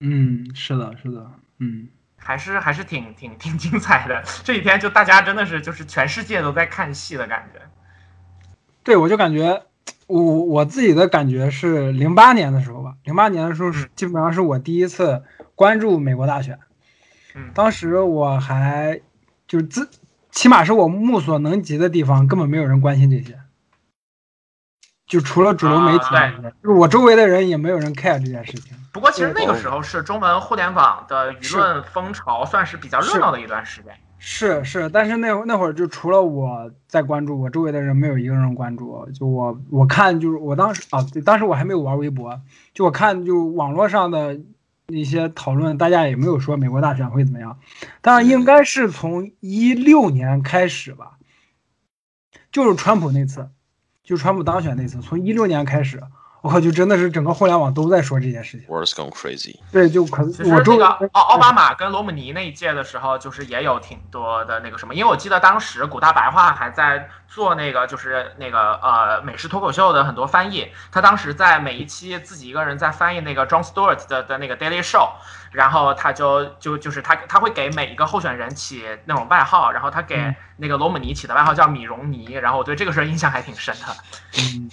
Speaker 2: 嗯，是的，是的，嗯。
Speaker 5: 还是还是挺挺挺精彩的。这几天就大家真的是就是全世界都在看戏的感觉。
Speaker 2: 对，我就感觉我我自己的感觉是零八年的时候吧，零八年的时候是基本上是我第一次关注美国大选，
Speaker 5: 嗯
Speaker 2: 当时我还就是自起码是我目所能及的地方，根本没有人关心这些。就除了主流媒体就是我周围的人也没有人 care 这件事情。
Speaker 5: 不过其实那个时候是中文互联网的舆论风潮算是比较热闹的一段时间。
Speaker 2: 是是，但是那会那会儿就除了我在关注，我周围的人没有一个人关注。就我我看就是我当时啊，对，当时我还没有玩微博，就我看就网络上的一些讨论，大家也没有说美国大选会怎么样。当然应该是从一六年开始吧，就是川普那次，就川普当选那次，从一六年开始，我靠，就真的是整个互联网都在说这件事情。
Speaker 6: World's gone crazy。
Speaker 2: 对，就可
Speaker 5: 其实
Speaker 2: 我周围
Speaker 5: 那个奥奥巴马跟罗姆尼那一届的时候，就是也有挺多的那个什么，因为我记得当时古大白话还在做那个就是那个呃美式脱口秀的很多翻译，他当时在每一期自己一个人在翻译那个 John Stewart 的的那个 Daily Show，然后他就就就是他他会给每一个候选人起那种外号，然后他给
Speaker 2: 嗯
Speaker 5: 那个罗姆尼起的外号叫米容尼，然后我对这个事儿印象还挺深的。
Speaker 2: 嗯，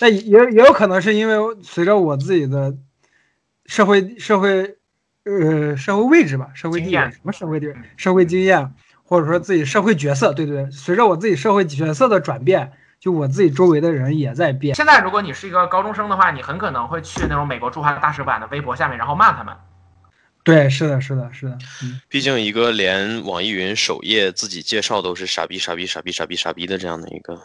Speaker 2: 那也也有可能是因为随着我自己的社会社会呃社会位置吧，社会地位，什么社会地位，社会经验，或者说自己社会角色，对对对，随着我自己社会角色的转变，就我自己周围的人也在变。
Speaker 5: 现在如果你是一个高中生的话，你很可能会去那种美国驻华大使馆的微博下面，然后骂他们。
Speaker 2: 对，是的，是的，是的，嗯，
Speaker 6: 毕竟一个连网易云首页自己介绍都是傻逼傻逼傻逼傻逼傻逼的这样的一个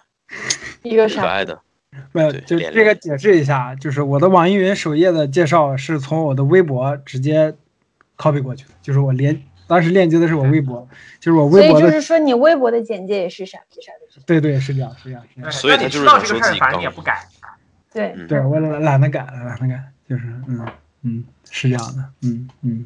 Speaker 1: 一个啥？
Speaker 6: 可爱的，
Speaker 2: 没有，就这个解释一下，就是我的网易云首页的介绍是从我的微博直接 copy 过去的，就是我连当时链接的是我微博，就是我微博的，
Speaker 1: 就是说，你微博的简介也是傻逼傻逼。
Speaker 2: 对对，是这样，是这样，是这样，，
Speaker 6: 所以他就是
Speaker 5: 但你知道
Speaker 6: 想说自己
Speaker 5: 这个事儿，反正你也不改。
Speaker 1: 对，
Speaker 6: 嗯。
Speaker 2: 对我懒懒得改，懒得改，就是嗯嗯，是这样的，嗯嗯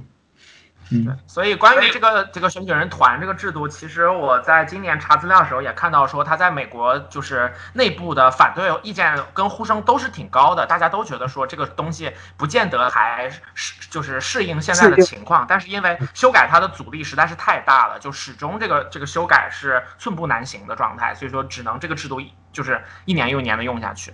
Speaker 2: 嗯。
Speaker 5: 所以关于这个这个选举人团这个制度，其实我在今年查资料的时候也看到说，他在美国就是内部的反对意见跟呼声都是挺高的，大家都觉得说这个东西不见得还是就是适应现在的情况，但是因为修改它的阻力实在是太大了，就始终这个这个修改是寸步难行的状态，所以说只能这个制度就是一年又一年的用下去。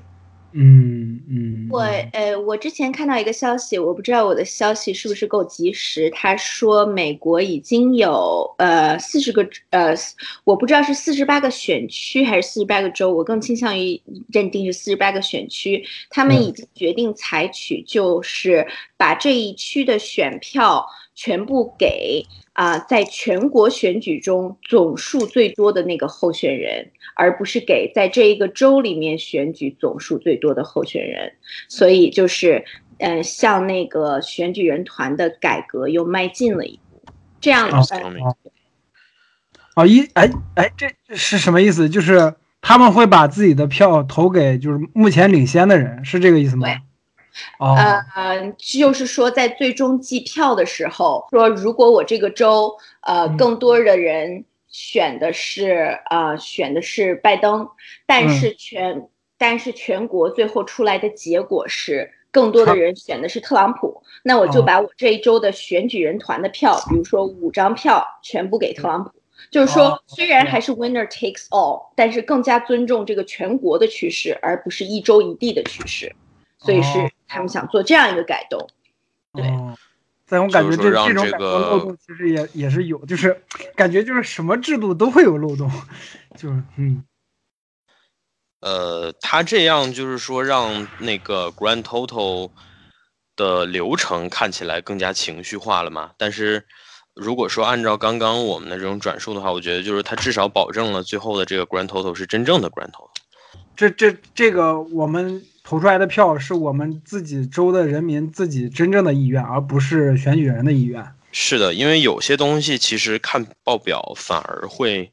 Speaker 2: 嗯嗯，
Speaker 7: 我呃，我之前看到一个消息，我不知道我的消息是不是够及时。他说美国已经有呃四十个呃，我不知道是四十八个选区还是四十八个州，我更倾向于认定是四十八个选区。他们
Speaker 2: 嗯
Speaker 7: 已经决定采取就是把这一区的选票全部给啊、在全国选举中总数最多的那个候选人。而不是给在这一个州里面选举总数最多的候选人，所以就是，嗯、向那个选举人团的改革又迈进了一步。这样，
Speaker 2: 哦
Speaker 7: 呃
Speaker 2: 哦哦一哎哎，这是什么意思？就是他们会把自己的票投给就是目前领先的人，是这个意思吗
Speaker 7: 对？
Speaker 2: 哦，
Speaker 7: 呃，就是说在最终计票的时候，说如果我这个州呃
Speaker 2: 嗯。
Speaker 7: 更多的人选的是呃选的是拜登，但
Speaker 2: 嗯。
Speaker 7: 是全、但是全国最后出来的结果是更多的人选的是特朗普，那我就
Speaker 2: 哦。
Speaker 7: 把我这一周的选举人团的票，比如说五张票全部给特朗普。就是说
Speaker 2: 哦，
Speaker 7: 虽然还是 winner takes all，但是更加尊重这个全国的趋势，而不是一州一地的趋势，所以是
Speaker 2: 哦
Speaker 7: 他们想做这样一个改动。对
Speaker 2: 哦，但我感觉这
Speaker 6: 就是让这
Speaker 2: 这种改革
Speaker 6: 个
Speaker 2: 漏洞其实也也是有，就是感觉就是什么制度都会有漏洞，就是嗯
Speaker 6: 呃，他这样就是说让那个 grand total 的流程看起来更加情绪化了嘛。但是如果说按照刚刚我们的这种转述的话，我觉得就是他至少保证了最后的这个 grand total 是真正的 grand total。
Speaker 2: 这这这个我们投出来的票是我们自己州的人民自己真正的意愿，而不是选举人的意愿。
Speaker 6: 是的，因为有些东西其实看报表反而会，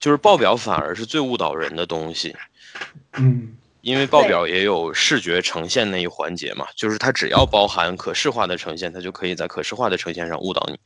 Speaker 6: 就是报表反而是最误导人的东西。
Speaker 2: 嗯
Speaker 6: 因为报表也有视觉呈现那一环节嘛，就是它只要包含可视化的呈现，它就可以在可视化的呈现上误导你。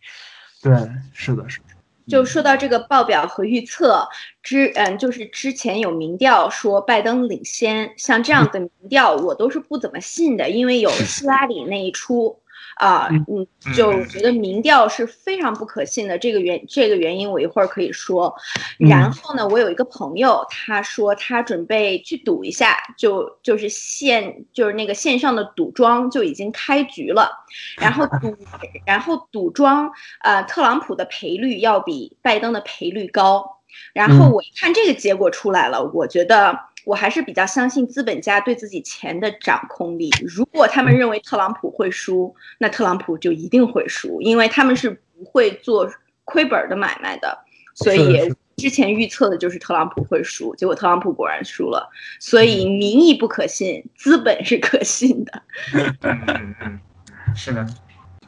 Speaker 2: 对，是的，是的。
Speaker 7: 就说到这个报表和预测之，嗯，就是之前有民调说拜登领先，像这样的民调我都是不怎么信的，因为有希拉里那一出，啊，
Speaker 2: 嗯
Speaker 7: 嗯，就觉得民调是非常不可信的。这个原这个原因我一会儿可以说。
Speaker 2: 嗯
Speaker 7: 然后呢，我有一个朋友，他说他准备去赌一下，就就是线就是那个线上的赌庄就已经开局了，然后 赌然后赌庄呃特朗普的赔率要比拜登的赔率高。然后
Speaker 2: 嗯
Speaker 7: 我一看这个结果出来了，我觉得我还是比较相信资本家对自己钱的掌控力。如果他们认为特朗普会输，那特朗普就一定会输，因为他们是不会做亏本儿的买卖的。所以之前预测的就是特朗普会输，结果特朗普果然输了。所以民意不可信，资本是可信的。
Speaker 5: 是的，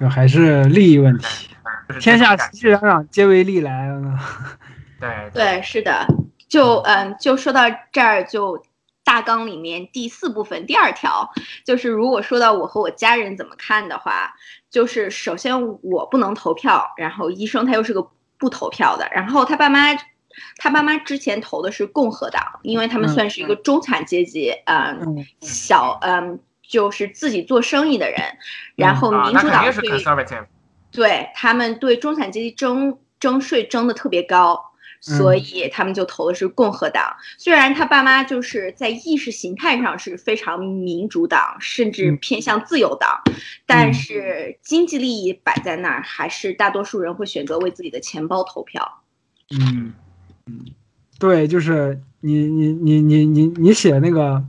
Speaker 2: 就还是利益问题。天下熙熙攘攘，皆为利来。啊
Speaker 5: 对
Speaker 7: 对，是的，就嗯，就说到这儿，就大纲里面第四部分第二条，就是如果说到我和我家人怎么看的话，就是首先我不能投票，然后医生他又是个不投票的，然后他爸妈。他爸妈之前投的是共和党，因为他们
Speaker 2: 嗯
Speaker 7: 算是一个中产阶级，嗯，
Speaker 2: 嗯
Speaker 7: 小，嗯，就是自己做生意的人。然后
Speaker 5: 啊，
Speaker 7: 民主党对。对他们对中产阶级征征税征的特别高，所以他们就投的是共和党。虽然他爸妈就是在意识形态上是非常民主党，甚至
Speaker 2: 嗯
Speaker 7: 偏向自由党，但
Speaker 2: 嗯
Speaker 7: 是经济利益摆在那儿，还是大多数人会选择为自己的钱包投票。
Speaker 2: 嗯嗯，对，就是你你你你你你写那个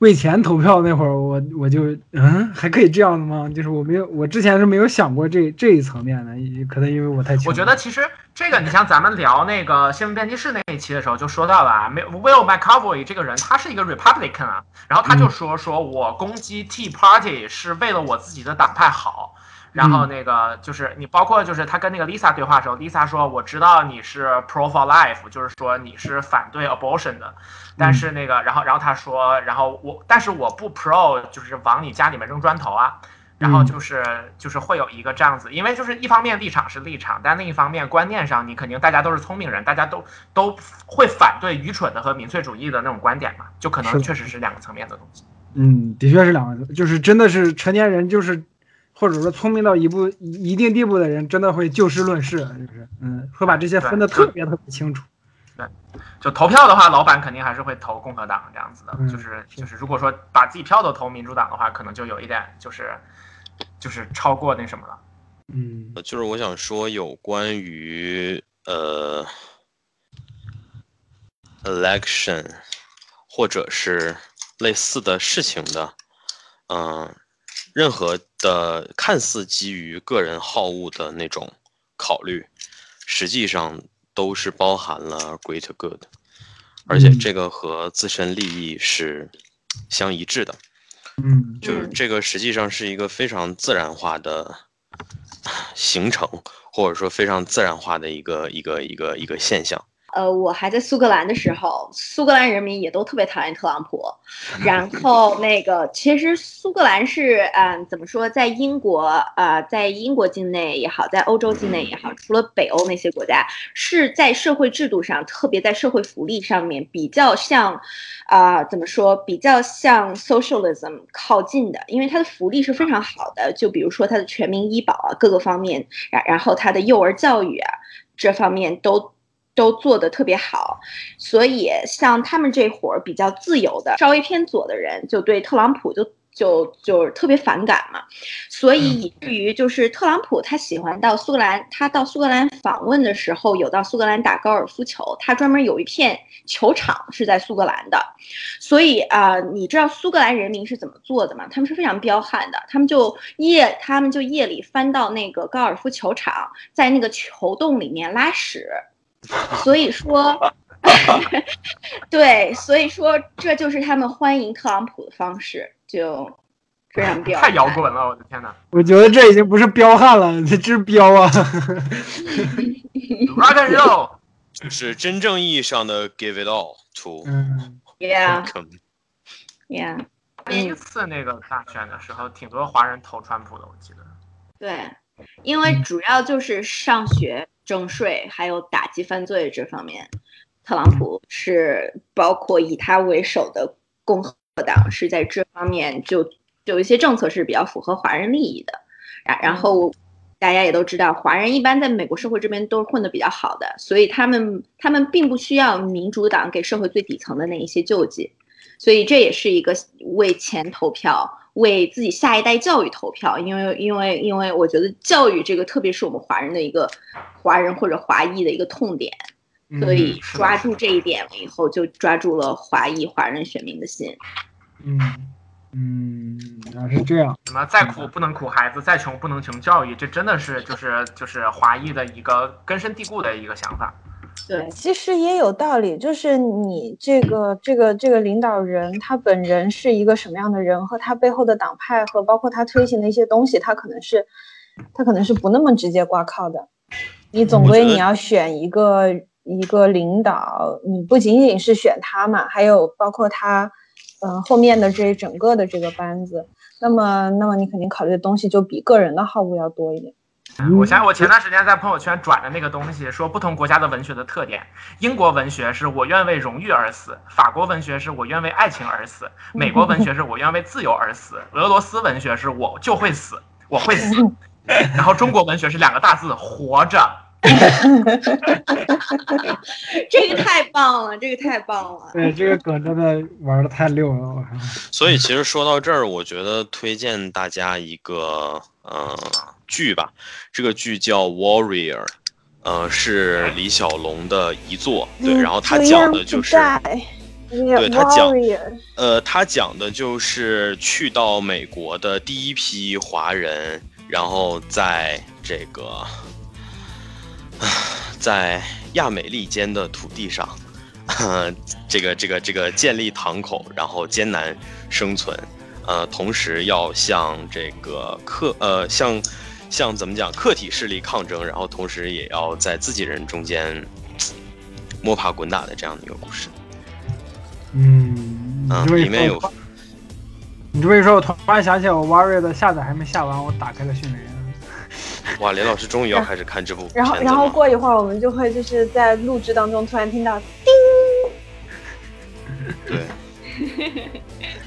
Speaker 2: 为钱投票那会儿，我我就嗯，还可以这样的吗？就是我没有，我之前是没有想过这这一层面的，可能因为我太穷
Speaker 5: 我觉得其实这个，你像咱们聊那个 新闻编辑室那一期的时候就说到了啊，没 Will McCoy 这个人，他是一个 Republican 啊，然后他就说说我攻击 Tea Party 是为了我自己的党派好。然后那个就是你，包括就是他跟那个 Lisa 对话的时候，Lisa 说我知道你是 pro for life，就是说你是反对 abortion 的，但是那个，然后然后他说，然后我但是我不 pro，就是往你家里面扔砖头啊。然后就是就是会有一个这样子，因为就是一方面立场是立场，但另一方面观念上你肯定大家都是聪明人，大家都都会反对愚蠢的和民粹主义的那种观点嘛，就可能确实是两个层面的东西。
Speaker 2: 嗯，的确是两个，就是真的是成年人，就是或者说聪明到一步一定地步的人，真的会就事论事，就是嗯，会把这些分得特别特别清楚。
Speaker 5: 对就投票的话，老板肯定还是会投共和党这样子的，
Speaker 2: 嗯
Speaker 5: 就是就是如果说把自己票都投民主党的话，可能就有一点就是就是超过那什么了。
Speaker 2: 嗯
Speaker 6: 呃就是我想说有关于呃 election 或者是类似的事情的，嗯、任何的看似基于个人好恶的那种考虑，实际上都是包含了 great good，而且
Speaker 2: 嗯
Speaker 6: 这个和自身利益是相一致的。
Speaker 2: 嗯
Speaker 6: 就是这个实际上是一个非常自然化的形成，或者说非常自然化的一个一个一个一个现象。
Speaker 7: 呃，我还在苏格兰的时候，苏格兰人民也都特别讨厌特朗普。然后那个，其实苏格兰是，嗯，怎么说，在英国，呃，在英国境内也好，在欧洲境内也好，除了北欧那些国家，是在社会制度上，特别在社会福利上面比较像，啊、怎么说，比较像 socialism 靠近的，因为它的福利是非常好的，就比如说它的全民医保啊，各个方面，然然后它的幼儿教育啊，这方面都。都做得特别好，所以像他们这伙儿比较自由的、稍微偏左的人，就对特朗普就就就特别反感嘛，所以以至于就是特朗普他喜欢到苏格兰，他到苏格兰访问的时候，有到苏格兰打高尔夫球，他专门有一片球场是在苏格兰的，所以啊、呃你知道苏格兰人民是怎么做的吗？他们是非常彪悍的，他们就夜他们就夜里翻到那个高尔夫球场，在那个球洞里面拉屎。所以说，对，所以说这就是他们欢迎特朗普的方式，就非常彪
Speaker 5: 太摇。滚了，我的天哪
Speaker 2: 我觉得这已经不是彪悍了，这这是彪啊
Speaker 5: ！！Rock and roll，
Speaker 6: 是真正意义上的 give it all to
Speaker 2: 嗯
Speaker 7: ，Yeah，Yeah
Speaker 5: 第一次那个大选的时候，挺多华人投川普的，我记得。
Speaker 7: 对，因为主要就是上学、征税，还有打击犯罪这方面，特朗普是包括以他为首的共和党是在这方面就有一些政策是比较符合华人利益的。然然后大家也都知道，华人一般在美国社会这边都是混得比较好的，所以他们他们并不需要民主党给社会最底层的那一些救济，所以这也是一个为钱投票，为自己下一代教育投票，因为因为因为我觉得教育这个，特别是我们华人的一个华人或者华裔的一个痛点，所以抓住这一点了以后，就抓住了华裔华人选民的心。
Speaker 2: 嗯嗯，原来是这样。
Speaker 5: 什么再苦不能苦孩子，再穷不能穷教育，这真的是就是就是华裔的一个根深蒂固的一个想法。
Speaker 7: 对，
Speaker 1: 其实也有道理，就是你这个这个这个领导人他本人是一个什么样的人，和他背后的党派和包括他推行的一些东西，他可能是他可能是不那么直接挂靠的。你总归你要选一个一个领导，你不仅仅是选他嘛，还有包括他嗯、呃后面的这整个的这个班子。那么那么你肯定考虑的东西就比个人的好恶要多一点。
Speaker 5: 我想我前段时间在朋友圈转的那个东西，说不同国家的文学的特点。英国文学是我愿为荣誉而死，法国文学是我愿为爱情而死，美国文学是我愿为自由而死，俄罗斯文学是我就会死，我会死。然后中国文学是两个大字，活着。
Speaker 7: 这个太棒了，这个太棒了。
Speaker 2: 对，这个梗真的玩的太溜了，
Speaker 6: 所以其实说到这儿，我觉得推荐大家一个呃剧吧，这个剧叫《Warrior》，呃是李小龙的遗作，对，然后他讲的就是。对他讲呃，他讲的就是去到美国的第一批华人，然后在这个，啊在亚美利坚的土地上，这个这个这个建立堂口，然后艰难生存，呃，同时要向这个客呃向向怎么讲客体势力抗争，然后同时也要在自己人中间摸爬滚打的这样的一个故事。
Speaker 2: 嗯，
Speaker 6: 啊里面有
Speaker 2: 你这么一说，我突然想起来，我 Warrior 的下载还没下完，我打开了迅雷。
Speaker 6: 哇，林老师终于要开始看这部片子
Speaker 1: 然后，然后。过一会儿，我们就会就是在录制当中突然听到叮
Speaker 6: 对，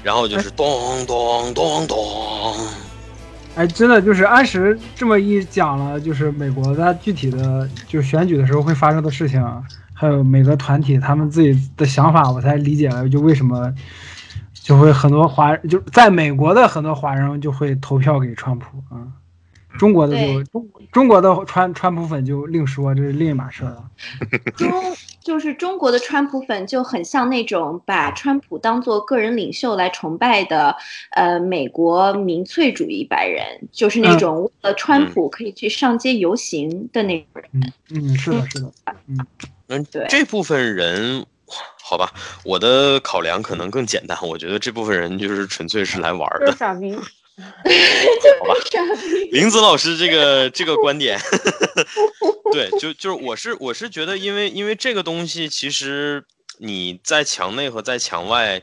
Speaker 6: 然后就是咚咚咚咚，
Speaker 2: 哎，真的就是安石这么一讲了，就是美国它具体的就是选举的时候会发生的事情，还有每个团体他们自己的想法，我才理解了，就为什么就会很多华就在美国的很多华人就会投票给川普啊。中国的就
Speaker 7: 对
Speaker 2: 中中国的川川普粉就另说，这是另一码事儿了。
Speaker 7: 中就是中国的川普粉就很像那种把川普当做个人领袖来崇拜的，呃，美国民粹主义白人，就是那
Speaker 2: 嗯
Speaker 7: 种为了川普可以去上街游行的那种人。
Speaker 2: 嗯嗯，是的，是的，
Speaker 6: 嗯嗯
Speaker 7: 对，
Speaker 6: 这部分人，好吧，我的考量可能更简单，我觉得这部分人就是纯粹是来玩儿的
Speaker 1: 就是。傻逼。
Speaker 6: 好吧，林子老师这个这个观点，对，就就是我是我是觉得，因为因为这个东西，其实你在墙内和在墙外，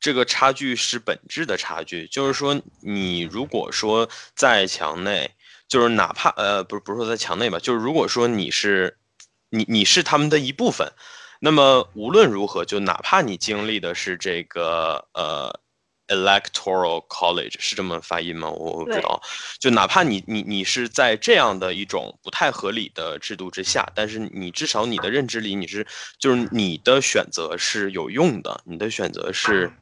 Speaker 6: 这个差距是本质的差距。就是说，你如果说在墙内，就是哪怕呃，不是不是说在墙内吧，就是如果说你是你你是他们的一部分，那么无论如何，就哪怕你经历的是这个呃 electoral college 是这么发音吗？我我不知道。就哪怕你你你是在这样的一种不太合理的制度之下，但是你至少你的认知里你是就是你的选择是有用的，你的选择是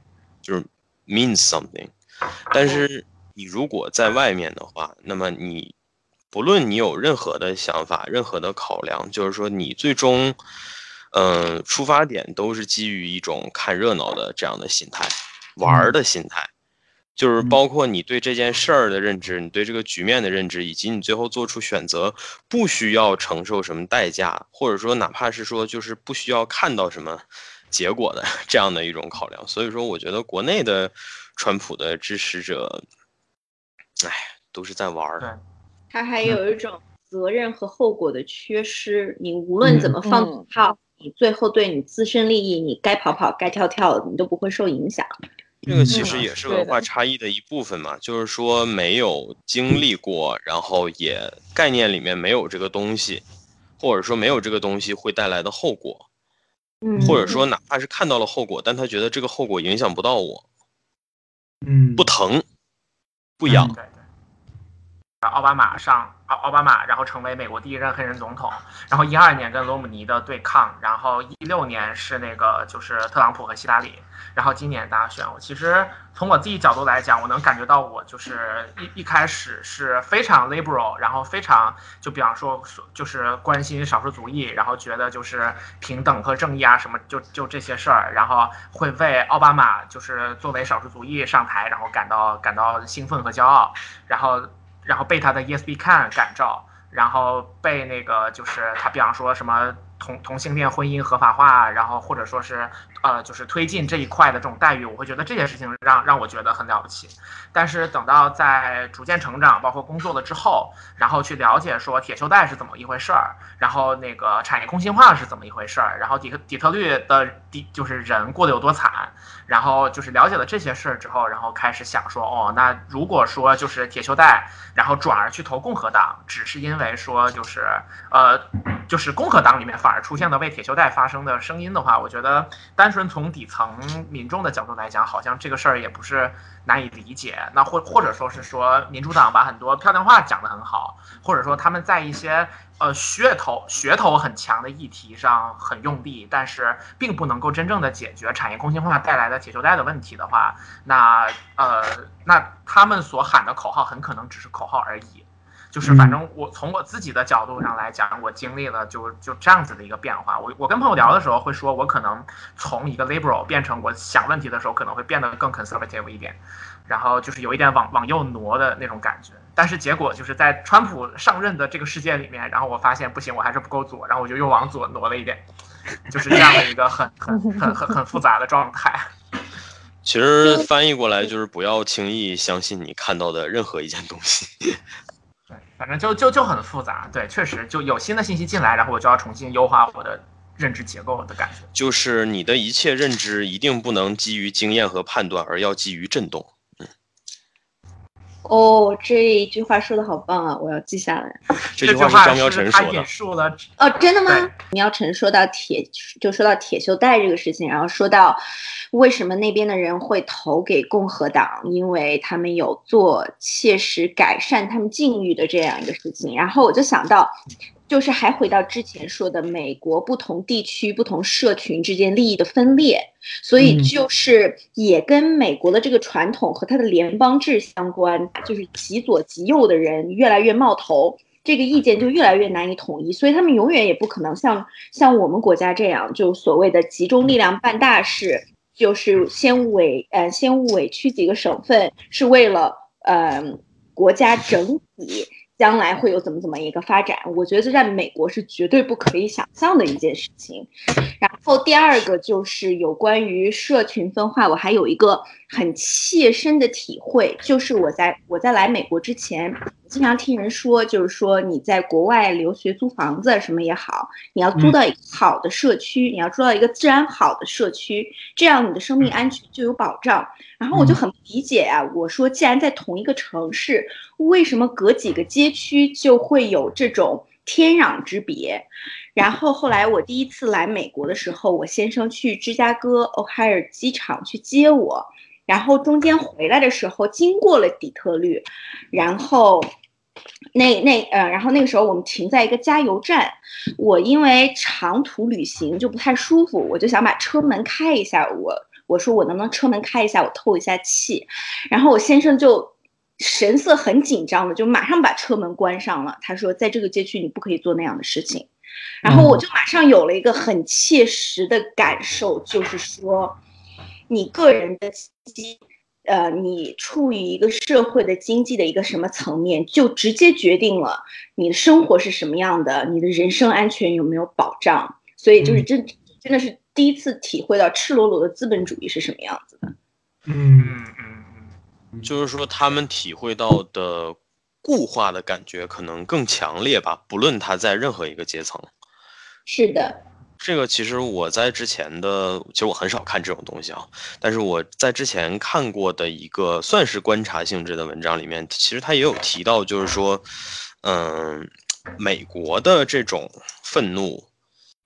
Speaker 6: 就是 means something。但是你如果在外面的话，那么你不论你有任何的想法、任何的考量，就是说你最终，嗯、出发点都是基于一种看热闹的这样的心态，玩儿的心态，就是
Speaker 2: 嗯
Speaker 6: 包括你对这件事儿的认知，你对这个局面的认知，以及你最后做出选择不需要承受什么代价，或者说哪怕是说就是不需要看到什么结果的 这样的一种考量。所以说，我觉得国内的川普的支持者，哎，都是在玩儿。
Speaker 5: 对
Speaker 7: 他还有一种责任和后果的缺失。你无论怎么放
Speaker 1: 嗯
Speaker 7: 炮，你最后对你自身利益，你该跑跑，该跳跳，你都不会受影响。
Speaker 6: 这个其
Speaker 1: 嗯
Speaker 6: 实也是文化差异的一部分嘛，就是说没有经历过，然后也概念里面没有这个东西，或者说没有这个东西会带来的后果，
Speaker 7: 嗯
Speaker 6: 或者说哪怕是看到了后果，但他觉得这个后果影响不到我，
Speaker 2: 嗯，
Speaker 6: 不疼，不痒。
Speaker 5: 奥巴马上奥奥巴马，然后成为美国第一任黑人总统。然后一二年跟罗姆尼的对抗，然后一六年是那个就是特朗普和希拉里，然后今年大选。我其实从我自己角度来讲，我能感觉到我就是一一开始是非常 liberal，然后非常就比方说就是关心少数族裔，然后觉得就是平等和正义啊什么就就这些事儿，然后会为奥巴马就是作为少数族裔上台，然后感到感到兴奋和骄傲，然后然后被他的 Yes We Can 感召。然后被那个就是他，比方说什么同同性恋婚姻合法化，然后或者说是呃，就是推进这一块的这种待遇，我会觉得这件事情让让我觉得很了不起。但是等到在逐渐成长，包括工作了之后，然后去了解说铁锈带是怎么一回事儿，然后那个产业空心化是怎么一回事儿，然后底特底特律的底就是人过得有多惨，然后就是了解了这些事儿之后，然后开始想说，哦，那如果说就是铁锈带，然后转而去投共和党，只是因为说就是呃，就是共和党里面反而出现了为铁锈带发声的声音的话，我觉得单纯从底层民众的角度来讲，好像这个事儿也不是难以理解。那或或者说是说民主党把很多漂亮话讲得很好，或者说他们在一些呃噱头噱头很强的议题上很用力，但是并不能够真正的解决产业空心化带来的铁锈带的问题的话，那呃那他们所喊的口号很可能只是口号而已。就是反正我从我自己的角度上来讲，我经历了就就这样子的一个变化。我我跟朋友聊的时候会说，我可能从一个 liberal 变成我想问题的时候可能会变得更 conservative 一点，然后就是有一点往往右挪的那种感觉。但是结果就是在川普上任的这个世界里面，然后我发现不行，我还是不够左，然后我就又往左挪了一点，就是这样的一个很很很很很复杂的状态。
Speaker 6: 其实翻译过来就是不要轻易相信你看到的任何一件东西。
Speaker 5: 反正就就就很复杂。对，确实就有新的信息进来，然后我就要重新优化我的认知结构的感觉。
Speaker 6: 就是你的一切认知一定不能基于经验和判断，而要基于震动。
Speaker 7: 哦，这一句话说的好棒啊！我要记下来。
Speaker 6: 这句
Speaker 5: 话
Speaker 6: 是张苗晨说的。
Speaker 5: 述了
Speaker 7: 哦，真的吗
Speaker 5: 对？
Speaker 7: 苗晨说到铁，就说到铁锈带这个事情，然后说到为什么那边的人会投给共和党，因为他们有做切实改善他们境遇的这样一个事情。然后我就想到，就是还回到之前说的，美国不同地区、不同社群之间利益的分裂，所以
Speaker 2: 嗯
Speaker 7: 就是也跟美国的这个传统和它的联邦制相关，就是极左极右的人越来越冒头。这个意见就越来越难以统一，所以他们永远也不可能像像我们国家这样，就所谓的集中力量办大事，就是先委呃先委屈几个省份，是为了呃国家整体将来会有怎么怎么一个发展。我觉得这在美国是绝对不可以想象的一件事情。然后第二个就是有关于社群分化，我还有一个很切身的体会，就是我在我在来美国之前，经常听人说，就是说你在国外留学租房子什么也好，你要租到一个好的社区，你要租到一个治安好的社区，这样你的生命安全就有保障。然后我就很不理解啊，我说既然在同一个城市，为什么隔几个街区就会有这种天壤之别？然后后来我第一次来美国的时候，我先生去芝加哥欧海尔机场去接我，然后中间回来的时候经过了底特律，然后。那那呃，然后那个时候我们停在一个加油站，我因为长途旅行就不太舒服，我就想把车门开一下。我我说我能不能车门开一下，我透一下气。然后我先生就神色很紧张的，就马上把车门关上了。他说在这个街区你不可以做那样的事情。然后我就马上有了一个很切实的感受，就是说，你个人的经，呃，你处于一个社会的经济的一个什么层面，就直接决定了你的生活是什么样的，你的人身安全有没有保障。所以就是真真的是第一次体会到赤裸裸的资本主义是什么样子的。
Speaker 2: 嗯
Speaker 5: 嗯嗯嗯，
Speaker 6: 就是说他们体会到的固化的感觉可能更强烈吧，不论他在任何一个阶层。
Speaker 7: 是的，
Speaker 6: 这个其实我在之前的，其实我很少看这种东西啊，但是我在之前看过的一个算是观察性质的文章里面，其实他也有提到，就是说，嗯，美国的这种愤怒，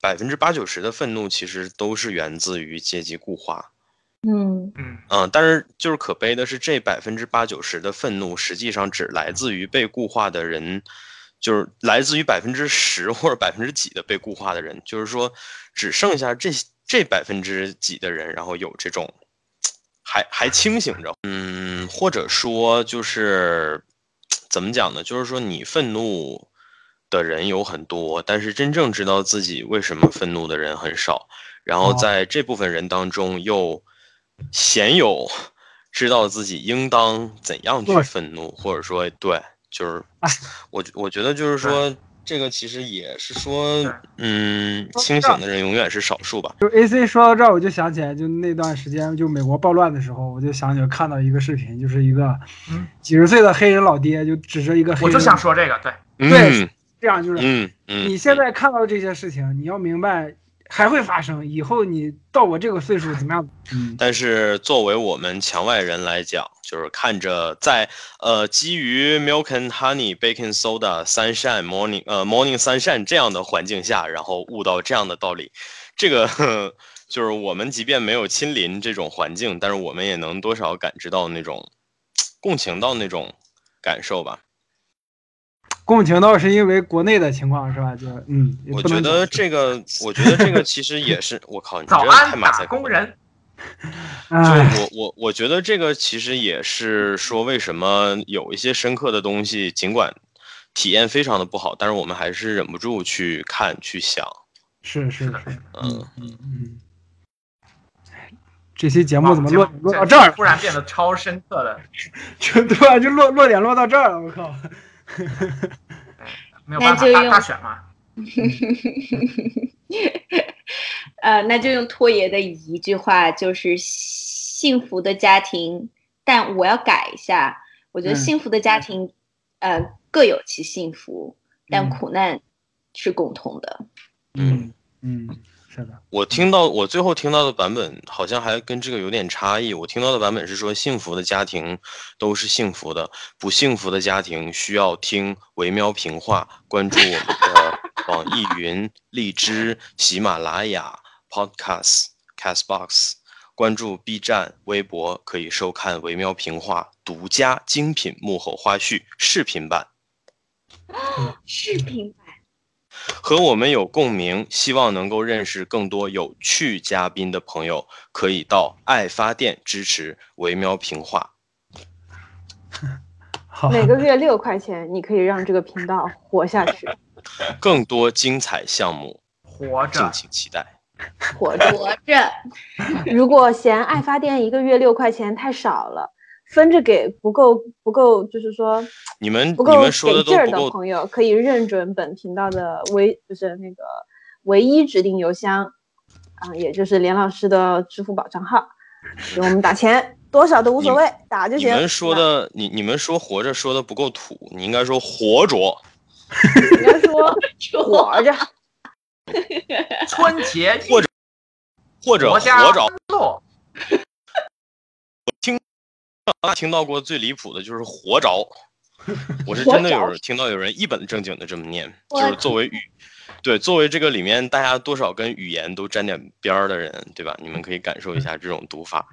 Speaker 6: 百分之八九十的愤怒其实都是源自于阶级固化。
Speaker 7: 嗯。
Speaker 5: 嗯，
Speaker 6: 嗯，但是就是可悲的是，这百分之八九十的愤怒，实际上只来自于被固化的人，就是来自于百分之十或者百分之几的被固化的人，就是说，只剩下这这百分之几的人，然后有这种还还清醒着，嗯，或者说就是怎么讲呢？就是说你愤怒的人有很多，但是真正知道自己为什么愤怒的人很少，然后
Speaker 2: 哦。
Speaker 6: 在这部分人当中又鲜有知道自己应当怎样去愤怒，或者说对，就是
Speaker 2: 哎
Speaker 6: 我我觉得就是说。这个其实也是说，嗯，清醒的人永远是少数吧。
Speaker 2: 就 A C 说到这儿，我就想起来，就那段时间，就美国暴乱的时候，我就想起看到一个视频，就是一个
Speaker 5: 嗯
Speaker 2: 几十岁的黑人老爹，就指着一个黑人，
Speaker 5: 我就想说这个，对，
Speaker 2: 对
Speaker 6: 嗯
Speaker 2: 这样，就是
Speaker 6: 嗯嗯，
Speaker 2: 你现在看到这些事情，你要明白还会发生，以后你到我这个岁数怎么样？嗯，
Speaker 6: 但是作为我们墙外人来讲，就是看着在呃基于 milk and honey baking soda sunshine morning 呃 morning sunshine 这样的环境下，然后悟到这样的道理，这个呵 就是我们即便没有亲临这种环境，但是我们也能多少感知到那种共情到那种感受吧。
Speaker 2: 共情到是因为国内的情况是吧？就嗯，
Speaker 6: 我觉得这个，我觉得这个其实也是，我靠，你这
Speaker 5: 早
Speaker 6: 个太
Speaker 5: 安打
Speaker 6: 马赛克了
Speaker 5: 工人，
Speaker 6: 就
Speaker 2: 哎，
Speaker 6: 我我我觉得这个其实也是说，为什么有一些深刻的东西，尽管体验非常的不好，但是我们还是忍不住去看去想。
Speaker 2: 是是是，
Speaker 6: 嗯，
Speaker 2: 嗯嗯。这期节目怎么落落到这儿？
Speaker 5: 突然变得超深刻的，
Speaker 2: 就突然就落落点落到这儿了，我靠！
Speaker 5: 没有办法大
Speaker 7: 那就用
Speaker 5: 大选嘛，
Speaker 7: 呃，那就用托爷的一句话，就是幸福的家庭，但我要改一下，我觉得
Speaker 2: 嗯。
Speaker 7: 幸福的家庭，呃，各有其幸福，但
Speaker 2: 嗯。
Speaker 7: 苦难是共同的。
Speaker 2: 嗯。嗯，是的，
Speaker 6: 我听到我最后听到的版本好像还跟这个有点差异。我听到的版本是说，幸福的家庭都是幸福的，不幸福的家庭需要听维喵评话，关注我们的 网易云、荔枝、喜马拉雅、Podcast、Castbox，关注 B 站、微博，可以收看维喵评话独家精品幕后花絮视频版。
Speaker 7: 视频版
Speaker 6: 和我们有共鸣，希望能够认识更多有趣嘉宾的朋友，可以到爱发电支持维喵评话。
Speaker 2: 好，
Speaker 1: 每个月六块钱，你可以让这个频道活下去，
Speaker 6: 更多精彩项目，
Speaker 5: 活着敬，
Speaker 6: 请期待。
Speaker 1: 活着。
Speaker 7: 活着，
Speaker 1: 如果嫌爱发电一个月六块钱太少了，分着给不够不够，就是说
Speaker 6: 你们
Speaker 1: 不够
Speaker 6: 你们说的
Speaker 1: 给劲儿的朋友，可以认准本频道的唯就是那个唯一指定邮箱啊，也就是连老师的支付宝账号，给我们打钱，多少都无所谓，打就行。
Speaker 6: 你们说的你你们说活着说的不够土，你应该说活着。
Speaker 1: 应该说 活着，
Speaker 5: 春节
Speaker 6: 或者或者活着。
Speaker 5: 乐，
Speaker 6: 听到过最离谱的就是活着，我是真的有人听到有人一本正经的这么念，就是作为语，对，作为这个里面大家多少跟语言都沾点边儿的人，对吧？你们可以感受一下这种读法，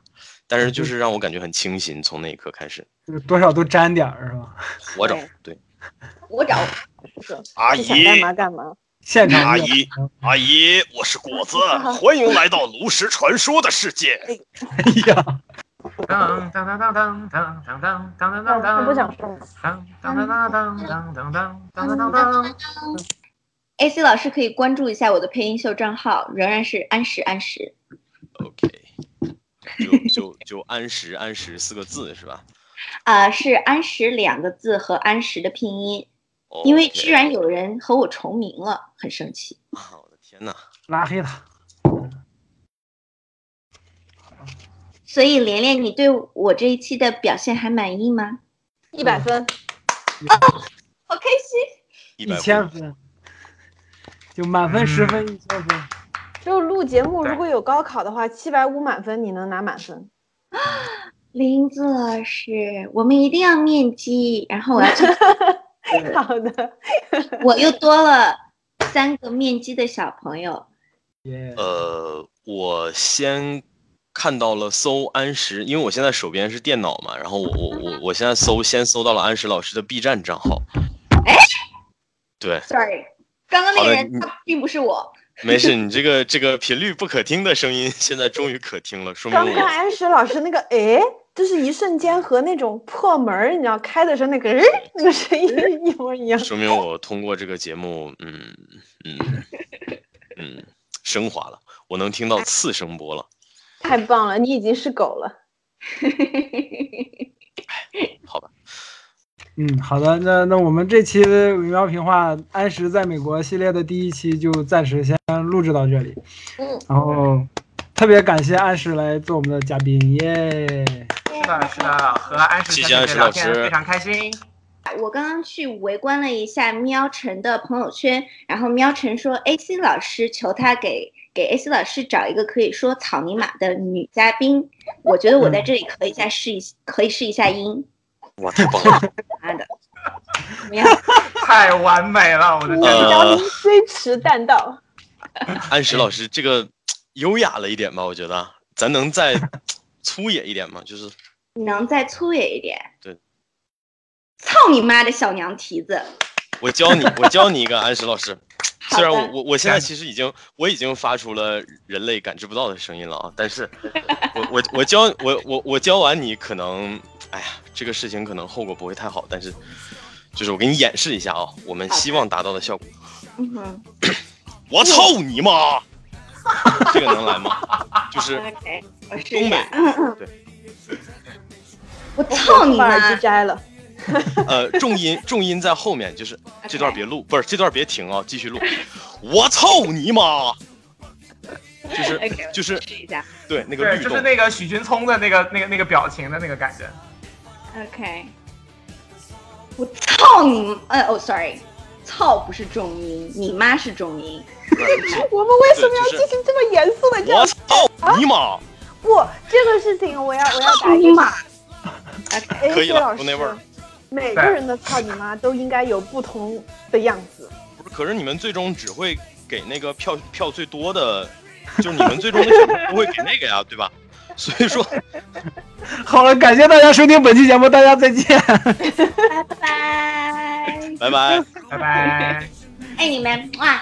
Speaker 6: 但是就是让我感觉很清新，从那一刻开始，
Speaker 2: 就是多少都沾点儿是吧？
Speaker 6: 活着，对，
Speaker 7: 活
Speaker 1: 着
Speaker 6: 阿
Speaker 1: 姨想干嘛干嘛。
Speaker 2: 现场
Speaker 6: 阿姨，阿姨，我是果子，欢迎来到炉石传说的世界。
Speaker 2: 哎呀，
Speaker 5: 当当当当当当当当当当
Speaker 1: 那
Speaker 5: 当，
Speaker 1: 他不想说了，
Speaker 5: 当当当当当当当当当当当。
Speaker 7: AC 老师可以关注一下我的配音秀账号，仍然是安时安时。
Speaker 6: OK，就就就安石安石四个字是吧？
Speaker 7: 啊、是安时两个字和安时的拼音，因为居然有人和我重名了，很生气。
Speaker 6: 啊，我的天呐！
Speaker 2: 拉黑他。
Speaker 7: 所以连连，你对我这一期的表现还满意吗？
Speaker 1: 一百分，
Speaker 7: 好开心！
Speaker 6: 一
Speaker 2: 千分，就满分十分，一千分。
Speaker 1: 就录节目，如果有高考的话，七百五满分，你能拿满分。
Speaker 7: 林子老师，我们一定要面基，然后我要去，
Speaker 1: 好的，
Speaker 7: 我又多了三个面基的小朋友。
Speaker 2: 耶，
Speaker 6: 呃，我先看到了搜安石，因为我现在手边是电脑嘛，然后我我我我现在搜先搜到了安石老师的 B 站账号。
Speaker 7: 哎，
Speaker 6: 对
Speaker 7: ，sorry，刚刚那个人他并不是我。
Speaker 6: 没事，你这个这个频率不可听的声音现在终于可听了，说明
Speaker 1: 刚刚安石老师那个哎，就是一瞬间和那种破门，你知道开的时候那个哎那个声音一模一样。
Speaker 6: 说明我通过这个节目，嗯嗯嗯，升华了，我能听到次声波了。
Speaker 1: 太棒了，你已经是狗了。
Speaker 6: 好吧，
Speaker 2: 嗯，好的，那那我们这期维喵平话安石在美国系列的第一期就暂时先录制到这里。
Speaker 1: 嗯，
Speaker 2: 然后特别感谢安石来做我们的嘉宾，耶！
Speaker 5: 是的，是的，和安石
Speaker 6: 谢谢
Speaker 5: 小姐姐聊
Speaker 6: 安石老师
Speaker 5: 天非常开心。
Speaker 7: 我刚刚去围观了一下喵晨的朋友圈，然后喵晨说 AC 老师求他给给 AC 老师找一个可以说草泥马的女嘉宾，我觉得我在这里可以再试一可以试一下音，
Speaker 6: 哇，太棒了！
Speaker 7: 妈的，怎么样？
Speaker 5: 太完美了，我的
Speaker 1: 你
Speaker 5: 天
Speaker 1: 虽迟但到。
Speaker 6: 安石老师这个优雅了一点吧？我觉得咱能再 粗野一点吗？就是
Speaker 7: 你能再粗野一点？
Speaker 6: 对。
Speaker 7: 操你妈的小娘蹄子！
Speaker 6: 我教你，我教你一个安石老师。虽然我我我现在其实已经我已经发出了人类感知不到的声音了啊，但是 我我我教我我我教完你可能，哎呀，这个事情可能后果不会太好，但是就是我给你演示一下啊，我们希望达到的效果。
Speaker 7: 嗯哼
Speaker 6: 我操你妈！这个能来吗？就是东北对，
Speaker 7: 我操你
Speaker 1: 把耳
Speaker 7: 妈
Speaker 1: 机！摘了。
Speaker 6: 呃，重音 重音在后面，就是这段别录，不是这段别停啊，继续录。我操你妈！就是就是
Speaker 7: 试一下。
Speaker 5: 对，
Speaker 6: 那个律动
Speaker 5: 就是，那个许君聪的那个那个那个表情的那个感觉。
Speaker 7: OK，我操你！呃，哦，sorry，操不是重音，你妈是重音。
Speaker 1: 我们为什么要进行这么严肃的这
Speaker 6: 我？操你妈！
Speaker 1: 不，这个事情我要我要打一个码。
Speaker 6: 可以了不那味儿
Speaker 1: 师，每个人的操你妈都应该有不同的样子。
Speaker 6: 不是，可是你们最终只会给那个票票最多的，就是你们最终的选择不会给那个呀，对吧？所以说，
Speaker 2: 好了，感谢大家收听本期节目，大家再见。
Speaker 7: 拜拜。
Speaker 6: 拜拜。
Speaker 5: 拜拜。
Speaker 7: 爱你们，哇！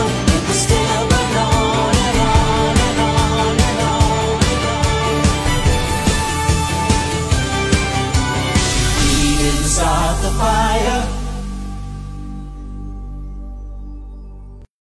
Speaker 8: fire.